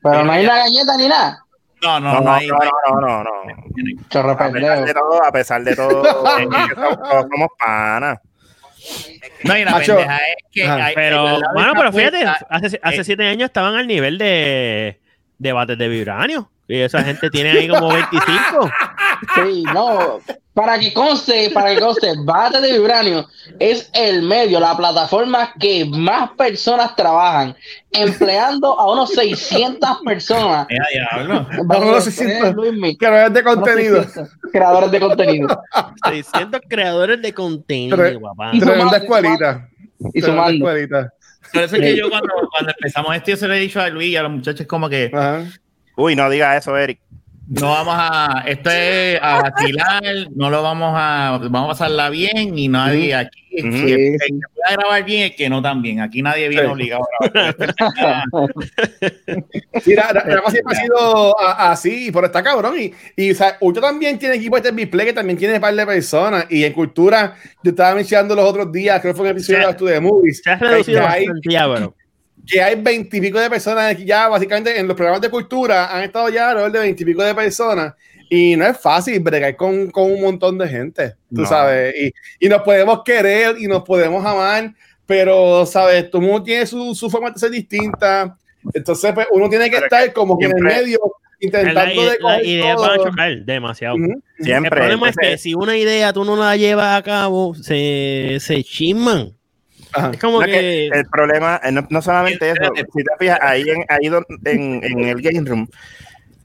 Pero no hay una galleta ni nada. No, no, No, no, no, hay- no, no, no, no. Chorro A pesar de todo, a pesar de todo, eh, somos, todos somos panas. No, y la Macho. pendeja es que hay- Pero, bueno, pero fíjate, hace, hace eh, siete años estaban al nivel de debates de vibranio. Y esa gente tiene ahí como 25. Sí, no. Para que conste, para que conste, Bate de Vibranio es el medio, la plataforma que más personas trabajan, empleando a unos 600 personas. Diablo. Vamos a los 600 creadores de contenido. 600 creadores de contenido. 600 creadores de contenido, Tre- papá. Y Tremenda sumando, escuelita. Y sumando. Por eso es que yo cuando, cuando empezamos esto, yo se lo he dicho a Luis y a los muchachos como que Ajá. Uy, no diga eso, Eric. no vamos a, esto es a vacilar, no lo vamos a, vamos a pasarla bien y nadie aquí, Ujú. el, el que pueda grabar bien, el que no también, aquí nadie viene Sí. obligado a grabar. Mira, Rafa siempre ha sido así, pero está cabrón. Y, y o sea, Ultra también tiene equipo de display que también tiene un par de personas. Y en cultura, yo estaba mencionando los otros días, creo que fue un episodio de Studio Movies, Se ha reducido bastante ya. Que hay veintipico de personas ya, básicamente en los programas de cultura han estado ya alrededor de veintipico de personas. Y no es fácil bregar con, con un montón de gente, tú No. sabes. Y, y nos podemos querer y nos podemos amar, pero, ¿sabes? Todo mundo tiene su, su forma de ser distinta. Entonces, pues, uno tiene que Pero estar como que en el medio, intentando La, de la idea va a todo. chocar demasiado. Ujú. Siempre. el problema es que si una idea tú no la llevas a cabo, se, se chisman. Ajá. Es como no, que que. el problema, eh, no, no solamente eso, si te fijas, ahí, en, ahí don- en, en el game room,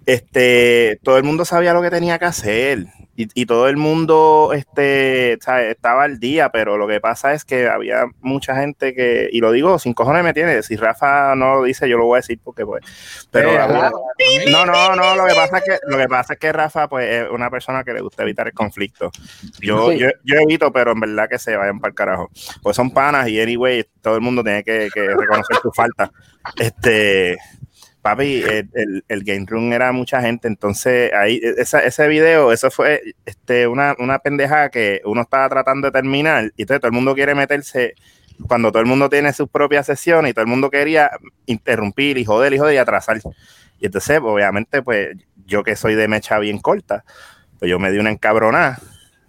este, todo el mundo sabía lo que tenía que hacer y, y todo el mundo este, ¿sabes? estaba al día, pero lo que pasa es que había mucha gente que, y lo digo, sin cojones me tiene, si Rafa no lo dice, yo lo voy a decir porque pues, pero Eh, claro. no, no, no, lo que pasa es que, lo que pasa es que Rafa pues es una persona que le gusta evitar el conflicto. Yo, Sí. yo, yo evito, pero en verdad que se vayan para el carajo. Pues son panas y anyway, todo el mundo tiene que, que reconocer su falta. Este, papi, el, el, game room era mucha gente, entonces ahí, esa, ese video, eso fue este, una, una pendeja que uno estaba tratando de terminar y entonces todo el mundo quiere meterse cuando todo el mundo tiene sus propias sesiones y todo el mundo quería interrumpir y joder y joder y atrasar. Y entonces, obviamente, pues yo que soy de mecha bien corta, pues yo me di una encabronada,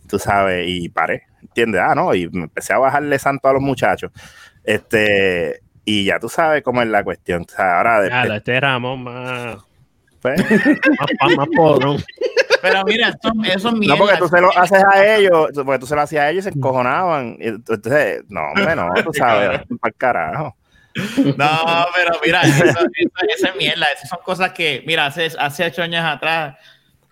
tú sabes, y paré, ¿entiendes? Ah, no, y me empecé a bajarle santo a los muchachos. Este, y ya tú sabes cómo es la cuestión. O sea, ahora Ya, después, este Ramón más, pues, más, más, más podrón. Pero mira, eso, eso es no porque tú se lo haces a ellos, porque tú se lo hacías a ellos y se encojonaban. Entonces, no, hombre, no, tú sabes, para el carajo. No, pero mira, eso, eso, eso es mierda. Esas son cosas que, mira, hace, hace ocho años atrás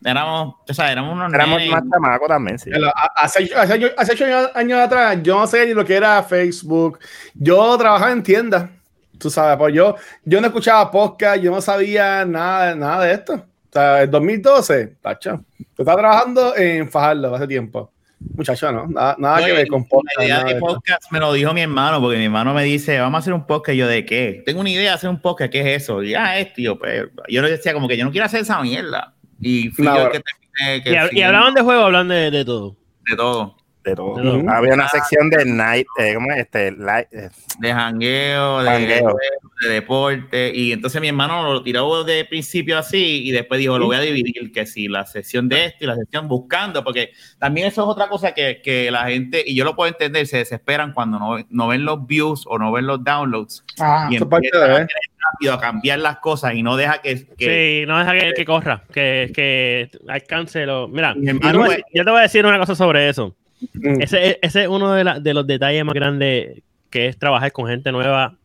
éramos, o sea, éramos unos Éramos más chamacos también, sí. Pero Hace, hace, años- hace ocho años, años atrás, yo no sé ni lo que era Facebook. Yo trabajaba en tiendas. Tú sabes, pues yo, yo no escuchaba podcast, yo no sabía nada, nada de esto. O sea, el 2012, tacho. Yo estaba trabajando en Fajardo hace tiempo. Muchacho, no, nada, nada que ver con podcast. La idea de de- podcast me lo dijo mi hermano, porque mi hermano me dice, vamos a hacer un podcast. Y yo, ¿de qué? Tengo una idea de hacer un podcast, ¿qué es eso? Y ah, yo, pues, yo le decía como que yo no quiero hacer esa mierda. Y fui No, yo el que terminé. Que Y, y hablaban de juego, hablan de, de todo. de todo. De. Había una sección de night, eh, ¿cómo es? Este, light, eh, De jangueo, de, Jangueo. de deporte. Y entonces mi hermano lo tiró de principio así y después dijo, lo voy a dividir, que si la sesión de esto y la sesión buscando, porque también eso es otra cosa que, que la gente, y yo lo puedo entender, se desesperan cuando no, no ven los views o no ven los downloads Ah, y empiezan de, ¿eh? rápido a cambiar las cosas y no deja que... que Sí, no deja que, que corra, que, que alcance lo. Mira, hermano yo te voy a decir una cosa sobre eso. Mm. Ese, ese es uno de, la- de los detalles más grandes que es trabajar con gente nueva,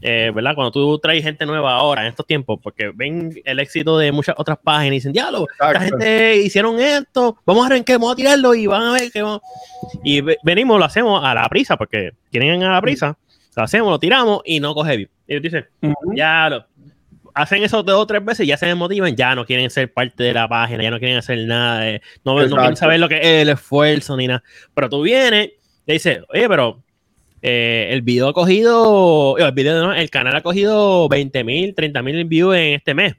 eh, ¿verdad? Cuando tú traes gente nueva ahora, en estos tiempos, porque ven el éxito de muchas otras páginas y dicen, diálogo, esta gente hicieron esto, vamos a arrancar, vamos a tirarlo y van a ver que vamos. Y ve- venimos, lo hacemos a la prisa, porque tienen a la prisa, lo hacemos, lo tiramos y no coge view. Y ellos dicen, Ujú. ya lo, hacen eso dos o tres veces y ya se desmotivan, ya no quieren ser parte de la página, ya no quieren hacer nada, de- no, no quieren saber lo que es el esfuerzo ni nada. Pero tú vienes y dices, oye, pero eh, el video ha cogido, el video no, el canal ha cogido 20 mil, 30 mil views en este mes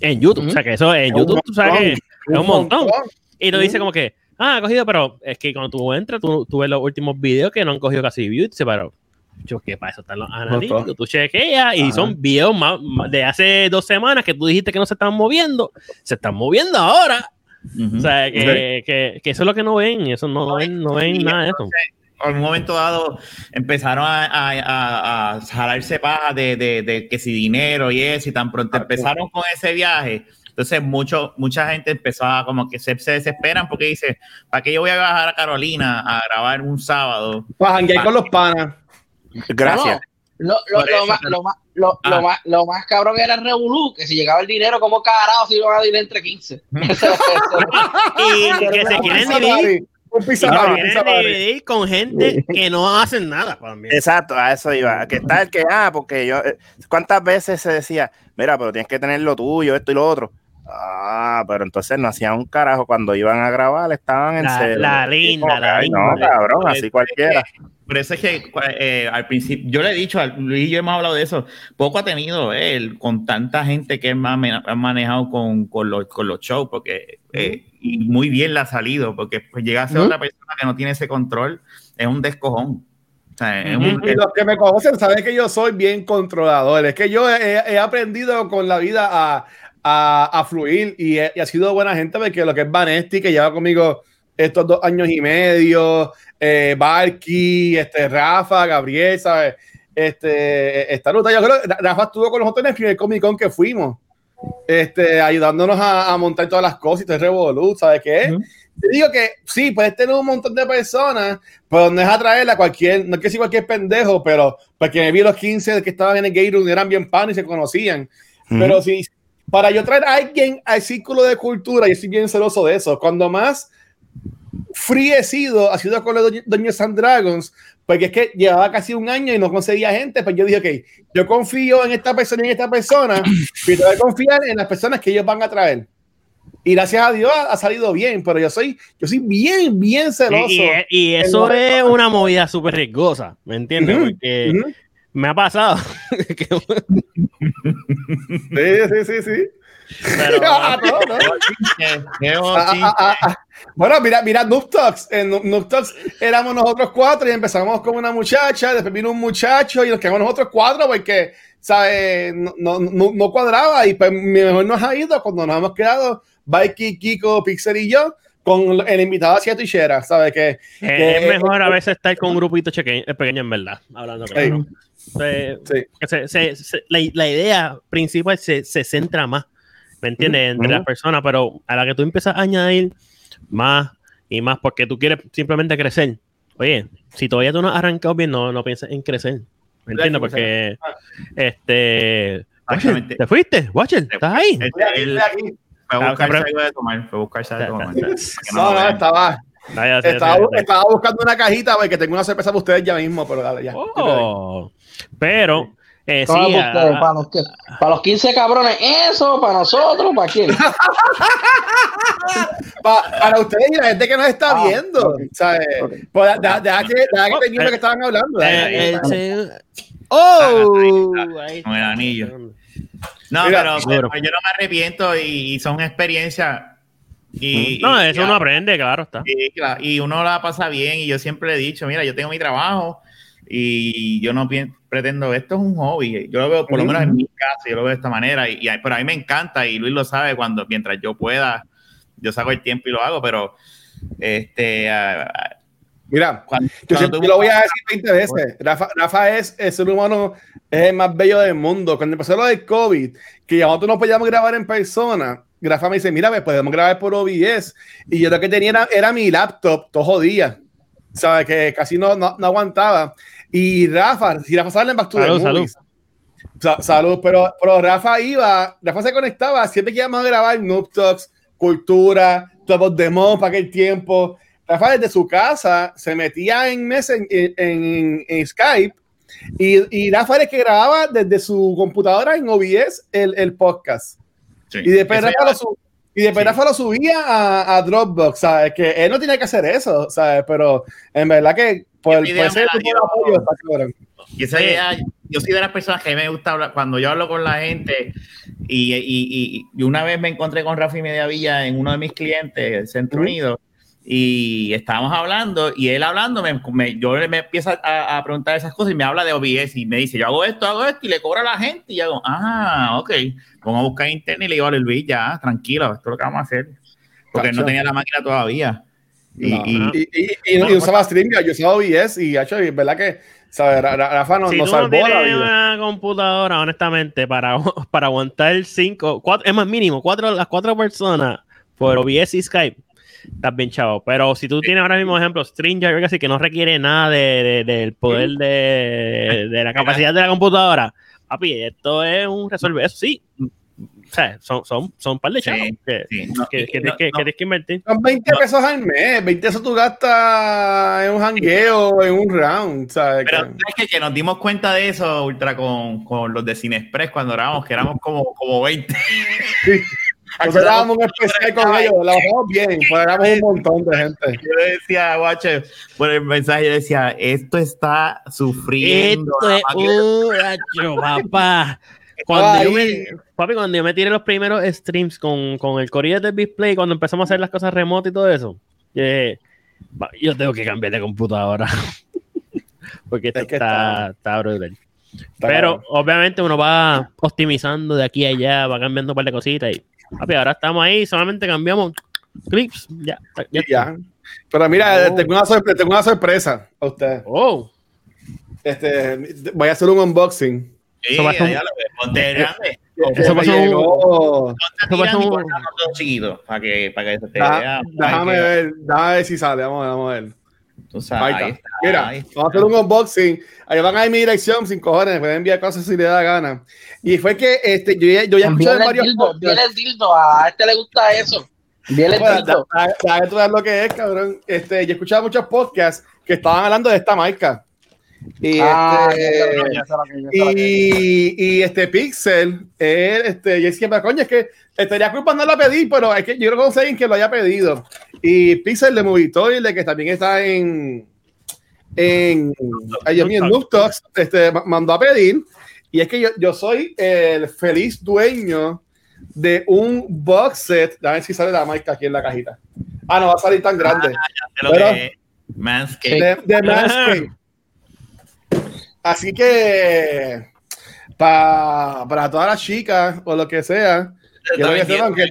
en YouTube. O sea que eso en Es YouTube, tú sabes que es un montón. montón. Y tú Ujú. dices como que, ah, ha cogido, pero es que cuando tú entras, tú, tú ves los últimos videos que no han cogido casi views, pero yo que para eso están los analíticos, tú chequeas y Ajá. son videos más, más de hace dos semanas que tú dijiste que no se estaban moviendo, se están moviendo ahora. O sea, que, que, que eso es lo que no ven, eso no, no ven, no ven nada de eso. En un momento dado empezaron a, a, a- a jalarse paja de, de, de que si dinero y eso, y tan pronto empezaron con ese viaje. Entonces, mucho, mucha gente empezó a como que se, se desesperan porque dice: ¿Para qué yo voy a bajar a Carolina a grabar un sábado? Para janguear con los panas. Gracias. Lo, lo, más, lo, más, lo, Ah. lo más, lo más cabrón era el Revolú, que si llegaba el dinero, como carajo si iban a dividir entre 15? Y que se quieren dividir, dividir con gente que no hacen nada también. Exacto, a eso iba. Que tal que, ah, porque yo, eh, ¿cuántas veces se decía, mira, pero tienes que tener lo tuyo, esto y lo otro? Ah, pero entonces no hacían un carajo cuando iban a grabar, estaban en La- serio. la linda, Como que, la ay, No, linda. cabrón, así cualquiera. Por eso es que eh, al principio, yo le he dicho, a Luis y yo hemos hablado de eso, poco ha tenido él con tanta gente que ha ha manejado con, con, los, con los shows, porque eh, y muy bien le ha salido, porque pues llega a ser Ujú. otra persona que no tiene ese control, es un descojón. O sea, es un- Y los que me conocen saben que yo soy bien controlador. Es que yo he, he aprendido con la vida a, a, a fluir y, he- y ha sido buena gente porque lo que es Vanesti, que lleva conmigo estos dos años y medio, eh, Barky, este, Rafa, Gabriel, ¿sabes? Este, esta ruta, yo creo que Rafa estuvo con nosotros en el primer Comic Con que fuimos, este, ayudándonos a, a montar todas las cosas y todo el revolú, ¿sabes qué? Te digo que sí, puedes tener un montón de personas, pero no es atraer a cualquier, no es que decir cualquier pendejo, pero porque me vi los 15 que estaban en el gay room, eran bien pan y se conocían. Ujú. Pero si para yo traer a alguien al círculo de cultura, yo soy bien celoso de eso. Cuando más sido, ha sido con los Dungeons and Dragons, porque es que llevaba casi un año y no conseguía gente, pues yo dije, ok, yo confío en esta persona y en esta persona, y tengo que confiar en las personas que ellos van a traer. Y gracias a Dios ha, salido bien, pero yo soy, yo soy bien, bien celoso. Y, y- y eso es una movida súper riesgosa, ¿me entiendes? Porque. Me ha pasado. que- Sí, sí, sí, sí. pero, Ah, no, no. Qué Ah, bochinche. ah, ah, ah. Bueno, mira, mira, Noob Talks. En Noob- Talks éramos nosotros cuatro y empezamos con una muchacha, después vino un muchacho y nos quedamos nosotros cuatro porque, ¿sabes? No, no, no, no cuadraba y pues mejor nos ha ido cuando nos hemos quedado, Mikey, Kiko, Pixel y yo, con el invitado hacia Tichera, ¿sabes? Que, que es mejor a veces estar con un grupito eh, pequeño en verdad, hablando claro. Sí. que se- se- se- la, la idea principal se, se centra más, ¿me entiendes? Entre las personas, pero a la que tú empiezas a añadir más y más porque tú quieres simplemente crecer. Oye, si todavía tú no has arrancado bien, no, no pienses en crecer. ¿Me entiendes? Porque este. ¿Te fuiste? Watcher, ¿estás ahí? Él- Estoy aquí, él estoy aquí. fue a Ah, buscarse pero- algo de tomar, fue a buscarse algo de tomar. que No, no, estaba, ya sé, estaba, ya sé. estaba buscando una cajita porque tengo una sorpresa para ustedes ya mismo, pero dale, ya. Oh. Pero Eh, ¿Cómo sí, para ustedes? ah, para, los, para los 15 cabrones, eso, para nosotros, ¿para quién? Pa- para ustedes y la gente que nos está Ah, viendo. ¿sabes? Pues, deja, deja que, deja que termine lo que estaban hablando. eh, ¡Oh! Con el anillo. No, Mira, pero, yo no me arrepiento y, y son experiencias. Y, No, y- eso uno aprende, claro está. y, claro, y uno la pasa bien y yo siempre le he dicho, mira, yo tengo mi trabajo y yo no pretendo, esto es un hobby, yo lo veo por lo menos en mi caso, yo lo veo de esta manera, y, y- pero a mí me encanta y Luis lo sabe, cuando mientras yo pueda, yo saco el tiempo y lo hago, pero este... ah, Mira, cuando- yo, cuando siempre- yo lo voy a decir 20 veces. Rafa, Rafa es el ser humano es el más bello del mundo. Cuando empezó lo del COVID, que ya nosotros no podíamos grabar en persona, Rafa me dice, mira, pues podemos grabar por OBS. Y yo lo que tenía era, era mi laptop, todo jodía. ¿Sabes? Que casi no, no, no aguantaba. Y Rafa, si Rafa sale en Back to the Salud. Sa- salud, pero, pero Rafa iba, Rafa se conectaba siempre que íbamos a grabar Noob Talks, Cultura, Top de Mod para aquel tiempo. Rafa desde su casa se metía en, en, en- en Skype y, y Rafa era el que grababa desde su computadora en OBS el, el podcast. Sí. Y después, Rafa lo, su- y después Sí. Rafa lo subía a, a Dropbox, ¿sabes? Que él no tiene que hacer eso, ¿sabes? Pero en verdad que por, idea por ese me la tipo de dio- apoyo está cabrón. Y esa idea, yo soy de las personas que me gusta hablar, cuando yo hablo con la gente, y, y- y- y una vez me encontré con Rafi Mediavilla en uno de mis clientes, el Centro Ujú. Unido, y estábamos hablando, y él hablando, me, me- yo me empiezo a, a preguntar esas cosas y me habla de OBS y me dice, yo hago esto, hago esto, y le cobra a la gente, y yo hago, ah, ok, vamos a buscar internet y le digo a Luis, ya, tranquilo, esto es lo que vamos a hacer, porque él no tenía la máquina todavía. Y, No. y- Y, y, y, y usaba StreamYard, yo usaba OBS y, hecho, es verdad que, ¿sabes? Ra- Ra- Rafa nos, si nos no salvó la vida. una computadora, honestamente, para, para aguantar cinco, cuatro, es más mínimo, cuatro, las cuatro personas por OBS y Skype, estás bien chavo. Pero si tú tienes ahora mismo, ejemplo, StreamYard, así, que no requiere nada de, de- del poder de, de la capacidad de la computadora, papi, esto es un resolver. Eso sí, sea, son, son, son un par de chavos Sí, que, sí, no, que, que no, que, no. que tienes que invertir. Son 20 pesos al mes, 20 pesos tú gastas en un jangueo, en un round, ¿sabes? Pero Que- ¿sabes qué? que nos dimos cuenta de eso, Ultra, con, con los de Cinexpress cuando éramos, que éramos como, como 20. Nosotros dábamos un especial con ellos, la pasamos bien, éramos un montón de gente. Yo le decía, guache, por el mensaje, yo decía, esto está sufriendo. Esto es máquina". un racho, papá. Cuando yo me, papi, cuando yo me tiré los primeros streams con, con el Corriere del Display, cuando empezamos a hacer las cosas remotas y todo eso, yo dije, "Va, yo tengo que cambiar de computadora. Porque esto Es que está, está- está brutal. Está Pero obviamente uno va optimizando de aquí a allá, va cambiando un par de cositas y papi, ahora estamos ahí, solamente cambiamos clips, ya, ya, ya. Pero mira, Oh. tengo, una sorpresa, tengo una sorpresa a ustedes. Oh, Este, voy a hacer un unboxing. Sí, Eso va a ser ponte grande. Eso me pasó un- eso y un- chiquito, para que, para que se te vea. déjame que- ver, déjame ver si sale. Vamos a ver, vamos a ver. Tú sabes, Ahí ahí está. Mira, ahí vamos a hacer un unboxing. Ahí van a ver mi dirección sin cojones. Pueden enviar cosas si les da gana. Y fue que este, yo, ya- yo ya escuché el varios envíale el dildo, a este le gusta eso. Envíale el Bueno, dildo. da- da- da- tú veas lo que es, cabrón. Este, yo he escuchado muchos podcasts que estaban hablando de esta marca. Y, Ah, este, ya ya ya que- y, y este Pixel, él, este, yo siempre, coño, es que estaría culpa no la pedí, pero es que yo no conozco a alguien que lo haya pedido. Y Pixel de Movitoile, que también está en, en, ay Dios mío, en Noob Talks, este, ma- mandó a pedir. Y es que yo, yo soy el feliz dueño de un box set. A ver si sale la marca aquí en la cajita. Ah, no va a salir tan grande. sé lo Pero- que es. Manscaped. de, de Manscaped. Así que pa- para todas las chicas o lo que sea, quiero que sepan que,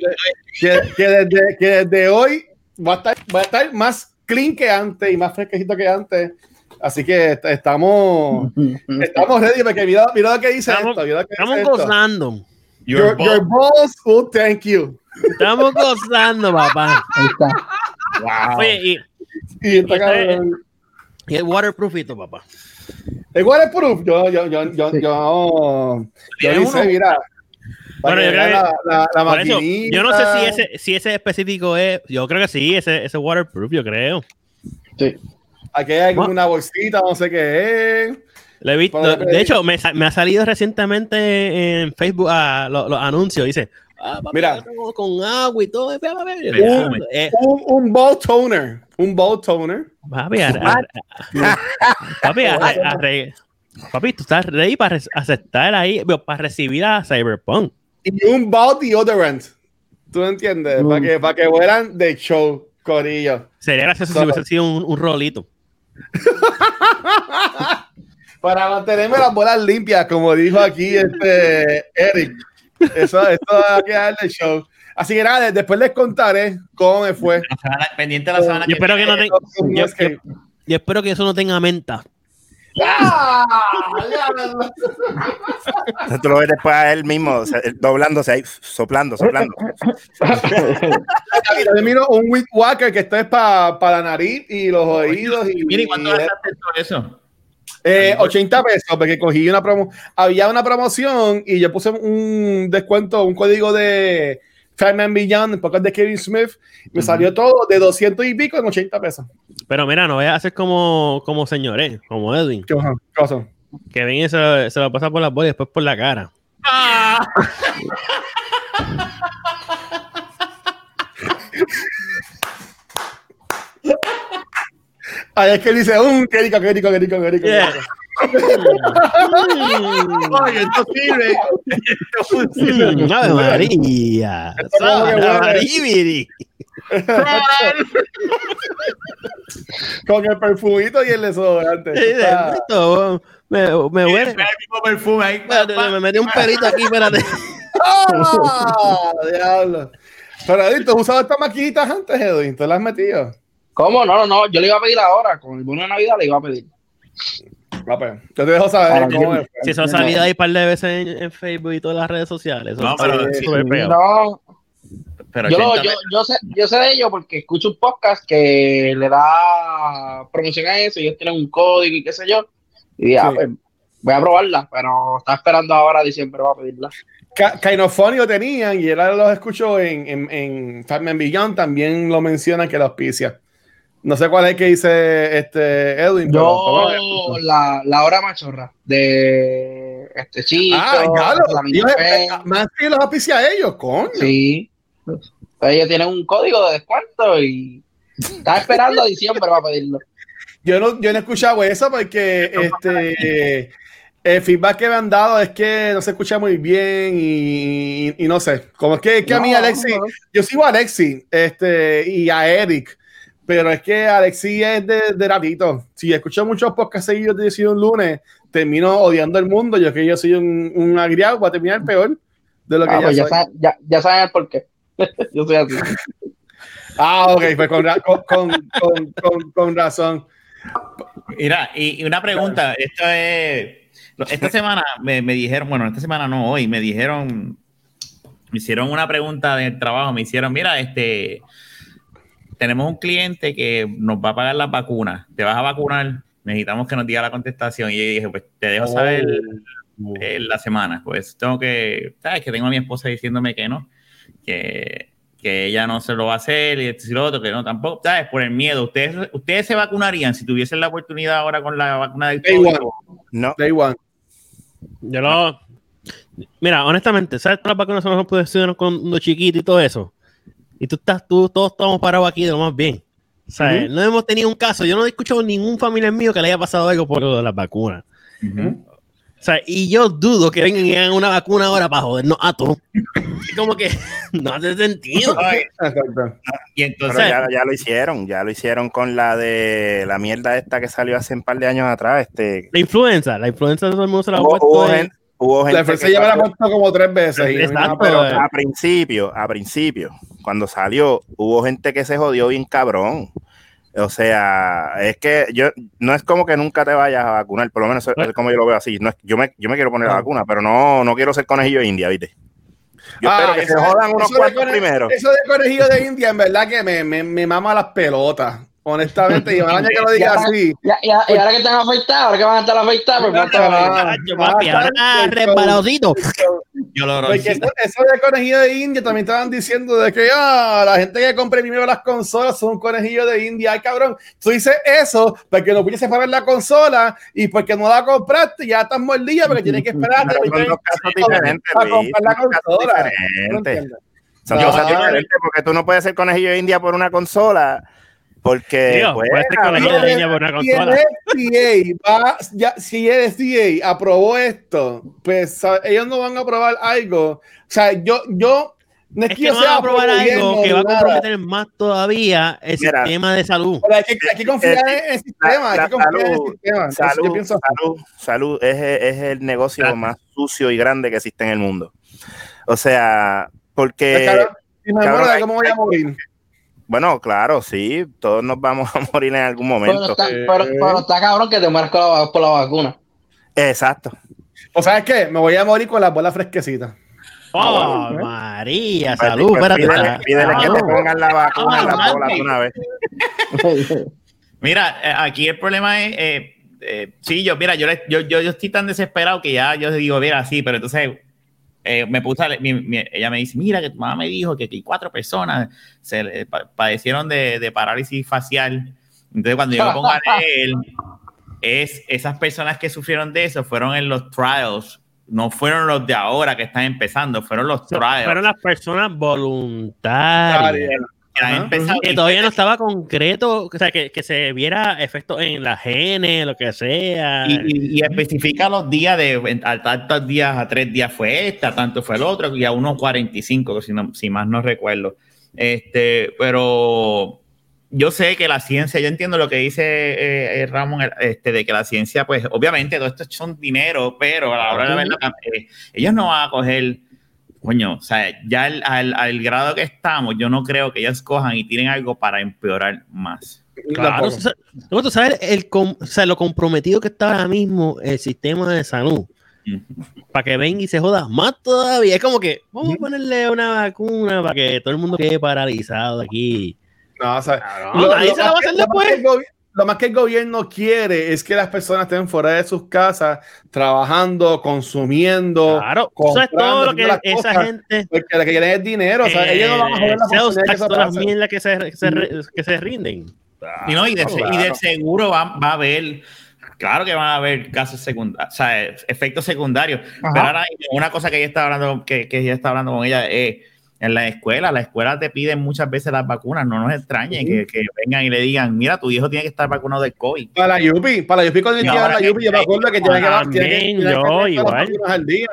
que- que desde, que desde hoy va a, estar, va a estar más clean que antes y más fresquecito que antes. Así que est- estamos, estamos ready porque mira, mira lo que dice Estamos- esto. mira lo que estamos dice esto. gozando. Your, your balls will thank you. Estamos gozando, papá. Ahí está. Wow. Oye, y, Y está Y y el waterproofito, papá. El waterproof, yo, yo, yo, yo, yo, yo ¿Tienes dice, uno? mira. Bueno, yo creo vean que- la, la, la eso, yo no sé si ese, si ese específico es. Yo creo que sí, ese, ese waterproof, yo creo. Sí. Aquí hay como una bolsita, no sé qué es. Lo he visto. Para- De hecho, me, ha salido recientemente en Facebook ah, lo- los anuncios. Dice, ah, papi, Mira. con agua y todo. Eh, Un, un ball toner. Un ball toner. papi, a- a- a- papi, re- tú estás ready para aceptar ahí, para recibir a Cyberpunk. Y un ball deodorant. ¿Tú me entiendes? Para que, para que vuelan de show, corillo. Sería gracioso si hubiese sido un, un rolito. Para mantenerme las bolas limpias, como dijo aquí este Eric. Eso, eso va a quedar del show. Así que nada, después les contaré cómo me fue. La semana- pendiente de la semana Yo espero que no tenga. Yo, escape. yo- yo espero que eso no tenga menta. ¡Ah! Tú lo ves después a él mismo, doblándose ahí, soplando, soplando. Y también miro un Wick Walker que esto es para la nariz y los oídos. Y, Mire, ¿y ¿cuánto gastaste todo eso? Eh, 80 pesos, porque cogí una promo. Había una promoción y yo puse un descuento, un código de Fireman Beyond, en podcast de Kevin Smith. Me salió todo de 200 y pico en 80 pesos. Pero mira, no voy a hacer como, como señores, como Edwin. ¿Qué ven y se, lo- se lo pasa por las bolas y después por la cara. Ay, es que él dice, un qué rico, qué rico, qué rico, qué rico. Yeah. Oye, esto sirve. Esto funciona. Mm, Ave María. María. Con el perfumito y el desodorante. Esto, Me, me huele. El mismo perfume ahí. Espérate, me metí un pelito aquí, espérate. ¡Ah! Diablo. Pero Edwin, ¿tú has usado estas maquinitas antes, Edwin? ¿Tú las has metido? ¿Cómo? No, no, no. Yo le iba a pedir ahora. Con el bono de Navidad le iba a pedir. Va, pues, Yo te dejo saber Ah, cómo. Si eso ha salido ahí un par de veces en, en Facebook y todas las redes sociales. No, pero sí. No, Pero yo, lo- 80 yo, yo, sé, yo sé de ello porque escucho un podcast que le da promoción a eso y ellos tienen un código y qué sé yo. Y dije, ah, Sí. pues voy a probarla, pero está esperando ahora a diciembre para pedirla. Kainofonio tenían y él los escucho en, en, en Fatman Beyond también lo mencionan que la auspicia. No sé cuál es que dice este Edwin. Yo, pero- la, la hora machorra de este chico, ah, la minife, eh, más que los auspicia a ellos, coño. sí. Ellos tienen un código de descuento y está esperando a diciembre para pedirlo. Yo no, yo no he escuchado eso porque este el feedback que me han dado es que no se escucha muy bien y, y no sé. Como es que, que a mí, Alexi, no. yo sigo a Alexi este, y a Eric, pero es que Alexi es de, de ratito. Si escucho muchos podcasts seguidos de decir un lunes, termino odiando el mundo. Yo que yo soy un, un agriado, voy a terminar peor de lo que Ah, ya pues ya, soy. saben, ya, ya saben el por qué. yo soy así. Ah, ok, pues con, ra- con, con, con, con- con razón. Mira, y, y una pregunta, esto es, esta semana me, me dijeron, bueno, esta semana no, hoy, me dijeron, me hicieron una pregunta del trabajo, me hicieron, mira, este, tenemos un cliente que nos va a pagar las vacunas, ¿te vas a vacunar? Necesitamos que nos diga la contestación. Y yo dije, pues te dejo saber eh, la semana, pues tengo que, sabes que tengo a mi esposa diciéndome que no, que, que ella no se lo va a hacer y esto y lo otro, que no tampoco, sabes, por el miedo. ¿Ustedes, ustedes se vacunarían si tuviesen la oportunidad ahora con la vacuna del Day COVID? one. No, Day one. Yo lo. Mira, honestamente, ¿sabes todas las vacunas que nosotros pudimos estudiar cuando chiquito y todo eso? Y tú estás, tú, todos estamos parados aquí de lo más bien. ¿Sabes? No hemos tenido un caso. Yo no he escuchado ningún familiar mío que le haya pasado algo por lo de las vacunas. O sea, y yo dudo que vengan y hagan una vacuna ahora para jodernos a todos. Como que no hace sentido. Y pero entonces, ya, ya lo hicieron, ya lo hicieron con la de la mierda esta que salió hace un par de años atrás. Este, La influenza, la influenza todo el mundo se la ha hubo, puesto. hubo hubo gente La ya me la puesto como tres veces. Exacto. pero- a principio, a principio, cuando salió, hubo gente que se jodió bien cabrón. O sea, es que yo no es como que nunca te vayas a vacunar, por lo menos es es como yo lo veo así. No es- yo, me, yo me quiero poner la Ah. vacuna, pero no, no quiero ser conejillo de India, ¿viste? Yo Ah, espero que se jodan unos cuantos primero. Eso de conejillo de India, en verdad que me, me, me mama las pelotas. Honestamente, y ojalá que lo diga así. Ya, ya, y ahora que están afeitados, ahora que van a estar afeitados, pues Ya, ¿cuánto van a- ahora. Yo lo Porque eso, eso de conejillo de India también estaban diciendo de que ah, la gente que compre primero las consolas son un conejillo de India. Ay, cabrón, tú dices eso porque no puedes pagar la consola y porque no la compraste, ya estás mordida porque tienes que esperar Pero son dos casos diferentes, para Luis, comprar la son dos casos consola. Son cosas diferentes porque tú no puedes ser conejillo de India por una consola. Porque, pues, por una Si el. FDA va, ya, si el FDA aprobó esto, pues ellos no van a aprobar algo. O sea, yo, yo no es, Es que no a probar pro-gobierno algo que va a comprometer más todavía el Mira. sistema de salud. Pero hay que, hay que confiar en el sistema, hay la que confiar en el salud, sistema. Entonces, yo salud, pienso, salud, salud es, es el negocio más sucio y grande que existe en el mundo. O sea, porque... pues, cabrón, si me cabrón, muero, hay- ¿cómo voy a morir? Bueno, claro, sí, todos nos vamos a morir en algún Pero momento. está, pero, pero está cabrón que te mueras con la, por la vacuna. Exacto. ¿O sabes qué? Me voy a morir con las bolas fresquecitas. Oh. María, Pues, salud, pues, espérate. pídele, que te pongan la vacuna en la bola mami. de una vez. Mira, eh, aquí el problema es, eh, eh, sí, yo, mira, yo, yo, yo, yo estoy tan desesperado que ya yo digo, mira, sí, pero entonces eh, me puse, a mi- mi- ella me dice, mira, que tu mamá me dijo que, que cuatro personas se pa- padecieron de, de parálisis facial. Entonces, cuando yo me pongo a leer, es esas personas que sufrieron de eso fueron en los trials, no fueron los de ahora que están empezando, fueron los trials. Fueron las personas voluntarias. Que Ajá. todavía no estaba concreto, o sea, que, que se viera efecto en la genes, lo que sea. Y, y- y especifica los días de a tantos días, a tres días fue esta, tanto fue el otro, y a unos 45, si, no, si más no recuerdo. Este, pero yo sé que la ciencia, yo entiendo lo que dice eh, eh, Ramón, este, de que la ciencia, pues obviamente todo esto son dinero, pero a la hora de la verdad, eh, ellos no van a coger, coño, o sea, ya al, al- al grado que estamos, yo no creo que ellos cojan y tiren algo para empeorar más. Claro, o sea, no, tú sabes el com- o sea, lo comprometido que está ahora mismo el sistema de salud. Para que venga y se joda más todavía. Es como que vamos a ponerle una vacuna para que todo el mundo quede paralizado aquí. No, o sea, No, nadie se la va a hacer lo después. Lo más que el gobierno quiere es que las personas estén fuera de sus casas, trabajando, consumiendo. Claro, eso es todo lo que esa las gente. Porque lo que quieren es dinero. O sea, ellos no van a joder la todas las mierdas que se, que se re- que se rinden. Y, no, y, de, Claro. y de seguro va, va a haber, claro que van a haber casos secundarios, o sea, efectos secundarios. Pero ahora una cosa que ella está hablando, que, que ella está hablando con ella es en la escuela, la escuela te piden muchas veces las vacunas, no nos extrañen que, que vengan y le digan, mira, tu hijo tiene que estar vacunado del COVID. Para la Yupi, para la Yupi cuando yo la Yupi, yo me acuerdo que tiene que yo, igual. al día.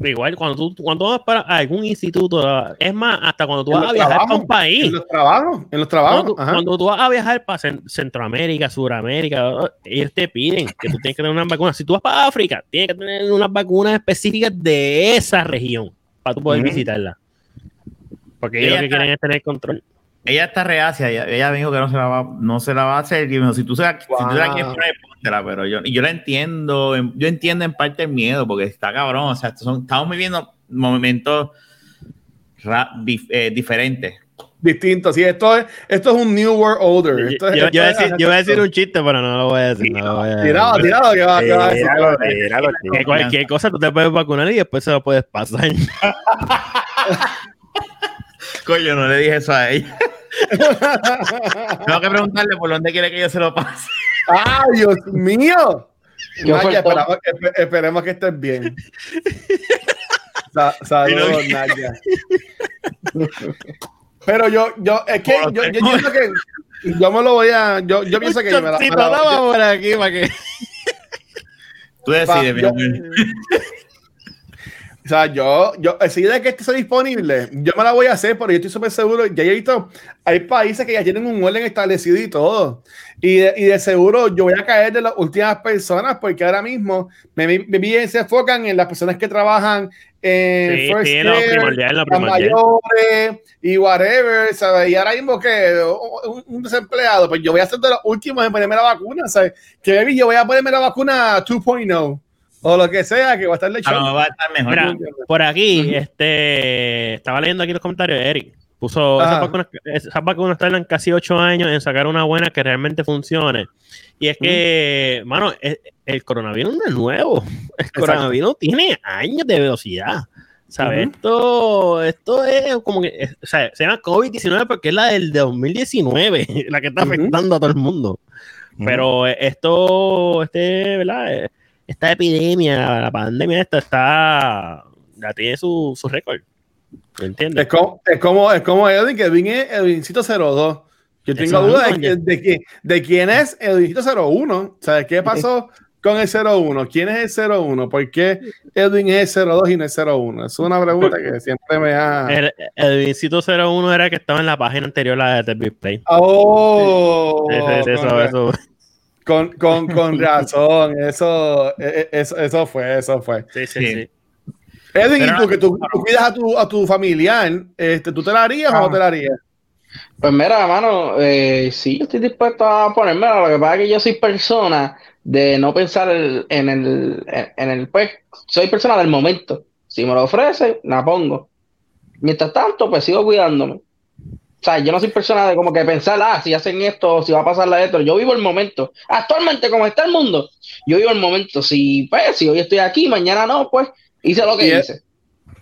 Igual, cuando tú, cuando tú vas para algún instituto, es más, hasta cuando tú En vas a viajar para trabajos, un país. En los trabajos, en los trabajos. Cuando, tú- ajá. cuando tú vas a viajar para Cen- Centroamérica, Suramérica, ellos te piden que tú tienes que tener unas vacunas. Si tú vas para África, tienes que tener unas vacunas específicas de esa región para tú poder visitarla. Porque ellos Ella lo que está- quieren es tener control. Ella está reacia, ella, ella me dijo que no se la va, no se la va a hacer. Y me dijo, si tú, se la- si tú la Wow. quieres poner, póntela, pero yo, y yo la entiendo, yo entiendo en parte el miedo, porque está cabrón, o sea, son- estamos viviendo momentos ra- dif- eh, diferentes. Distinto, sí, esto es, esto es un New World Order. Esto, Yo, es- yo esto voy a es- decir, yo voy a decir un chiste, pero no lo voy a decir. No lo voy a decir. Tirado, tirado, que va, a decir. Tíralo, tíralo, Que cualquier cosa tú te puedes vacunar y después se lo puedes pasar. Coño, no le dije eso a ella. Tengo que preguntarle por dónde quiere que yo se lo pase. ¡Ah, Dios mío! ¿Qué Nadia, esperamos, esperemos que estés bien. Sa- saludos, Nadia. Pero yo, yo, es que yo, yo pienso que yo me lo voy a, yo, yo pienso que me la, me la- yo- por aquí para que. Tú decides, mi yo- amor. O sea, yo, yo, si de que esté disponible, yo me la voy a hacer, pero yo estoy súper seguro. Ya he visto, hay países que ya tienen un orden establecido y todo. Y de, y de seguro yo voy a caer de las últimas personas, porque ahora mismo me, me, bien se enfocan en las personas que trabajan en Sí, first sí, lo care, primordial, lo las primordial. mayores y whatever, ¿sabes? Y ahora mismo que un, un desempleado, pues yo voy a ser de los últimos en ponerme la vacuna, ¿sabes? Que baby, yo voy a ponerme la vacuna 2.0 o lo que sea, que va a estar lechón. mejor va a estar mejor. Mira, por aquí, este, estaba leyendo aquí los comentarios de Eric. Puso Ajá. esas vacunas, esas vacunas tardan casi ocho años en sacar una buena que realmente funcione. Y es que, mano, el, el coronavirus no es nuevo. El coronavirus tiene años de velocidad. ¿Sabes? Esto, esto es como que, es- o sea, se llama COVID-19 porque es la del 2019, la que está afectando a todo el mundo. Pero esto, este, ¿verdad? Esta epidemia, la pandemia esta está, ya tiene su, su récord. ¿Me entiendes? Es como, es como, es como Edwin, que Edwin es Edwincito 02. Yo tengo Exacto, duda de, de, que- de quién es Edwincito 01. ¿Sabes qué pasó con el 01? ¿Quién es el 01? ¿Por qué Edwin es el 02 y no el 01? Es una pregunta que siempre me ha. El, Vincito 01 era que estaba en la página anterior, la de The Big Play. Oh, con, eso, ra- eso. Con, con, con razón. Eso, eh, eh, eso, eso fue, eso fue. Sí, sí, Sí. sí. Edwin, Pero- ¿y tú que tú, tú cuidas a tu, a tu familiar? Este, ¿Tú te la harías o Ah. no te la harías? Pues mira, mano, eh, sí, yo estoy dispuesto a ponérmela. Lo que pasa es que yo soy persona de no pensar el- en el, en, en el, pues, soy persona del momento. Si me lo ofrece, la pongo. Mientras tanto, pues sigo cuidándome. O sea, yo no soy persona de como que pensar, ah, si hacen esto, si va a pasar la esto. Yo vivo el momento. Actualmente, como está el mundo, yo vivo el momento. Si, pues, si hoy estoy aquí, mañana no, pues, hice lo que Y hice.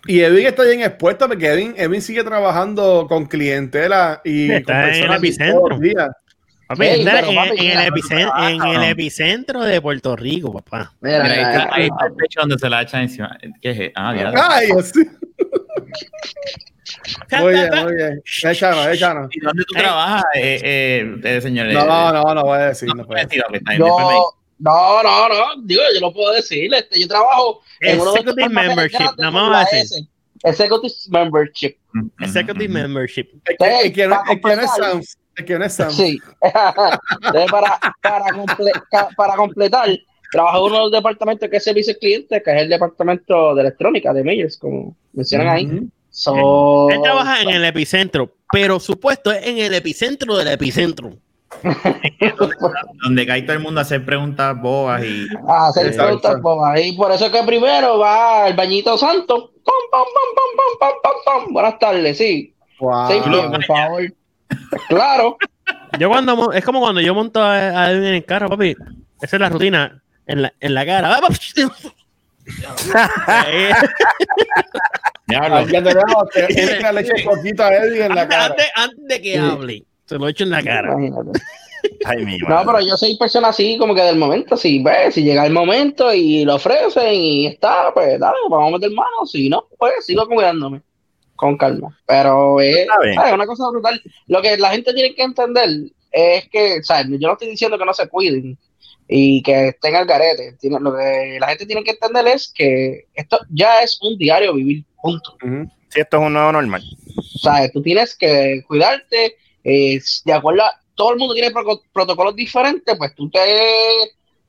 Y Edwin está bien expuesto porque Edwin, Edwin sigue trabajando con clientela y Está con en el personas epicentro. todos los días. Papi, Ey, está en, papi, en el epicentro, en el ah. epicentro de Puerto Rico, papá. Mira, Mira, ahí mira, está, ahí mira. está el pecho donde se la echan encima. ¿Qué es? Ah, ya. Ay, Dios. Muy bien, muy bien. Échanos, échanos. ¿Y dónde tú trabajas, eh, eh, eh, señor? No, Eh, no, no voy a decir. no No decir, me dices. no, no, no, digo, yo lo puedo decir. Este, yo trabajo en uno Executive membership, grandes nada como más la va a decir. Executive membership. Executive membership. El que, no, Para el que no es completar. Sams. El que no es Sams. Sí. Para, para, comple- ca- para completar, trabajo en uno de los departamentos que es servicio al cliente, que es el departamento de electrónica de Meyers, como mencionan ahí. So, Él trabaja en el epicentro, pero su puesto es en el epicentro del epicentro. Donde cae todo el mundo a hacer preguntas bobas y. a hacer preguntas bobas. Y por eso es que primero va el bañito santo. Pam, pam, pam, pam, pam, pam, pam, pam. Buenas tardes, sí. Wow. Sí, por favor. Claro. Yo cuando es como cuando yo monto a, a Edwin en el carro, papi. Esa es la rutina en la, en la cara. Te veo, te- leche a en la antes, cara. antes- antes de que hable, se lo echo en la cara. Imagínate. Ay, mi No, pero yo soy persona así, como que del momento, si ves, si llega el momento y lo ofrecen y está, pues dale, vamos a meter mano. Si no, pues sigo cuidándome con calma. Pero es una cosa brutal. Lo que la gente tiene que entender es que, ¿sabes? Yo no estoy diciendo que no se cuiden y que estén al garete. Tiene- Lo que la gente tiene que entender es que esto ya es un diario vivir, punto. Si esto es un nuevo normal. ¿sabes? Tú tienes que cuidarte, eh, de acuerdo a, todo el mundo tiene pro- protocolos diferentes, pues tú te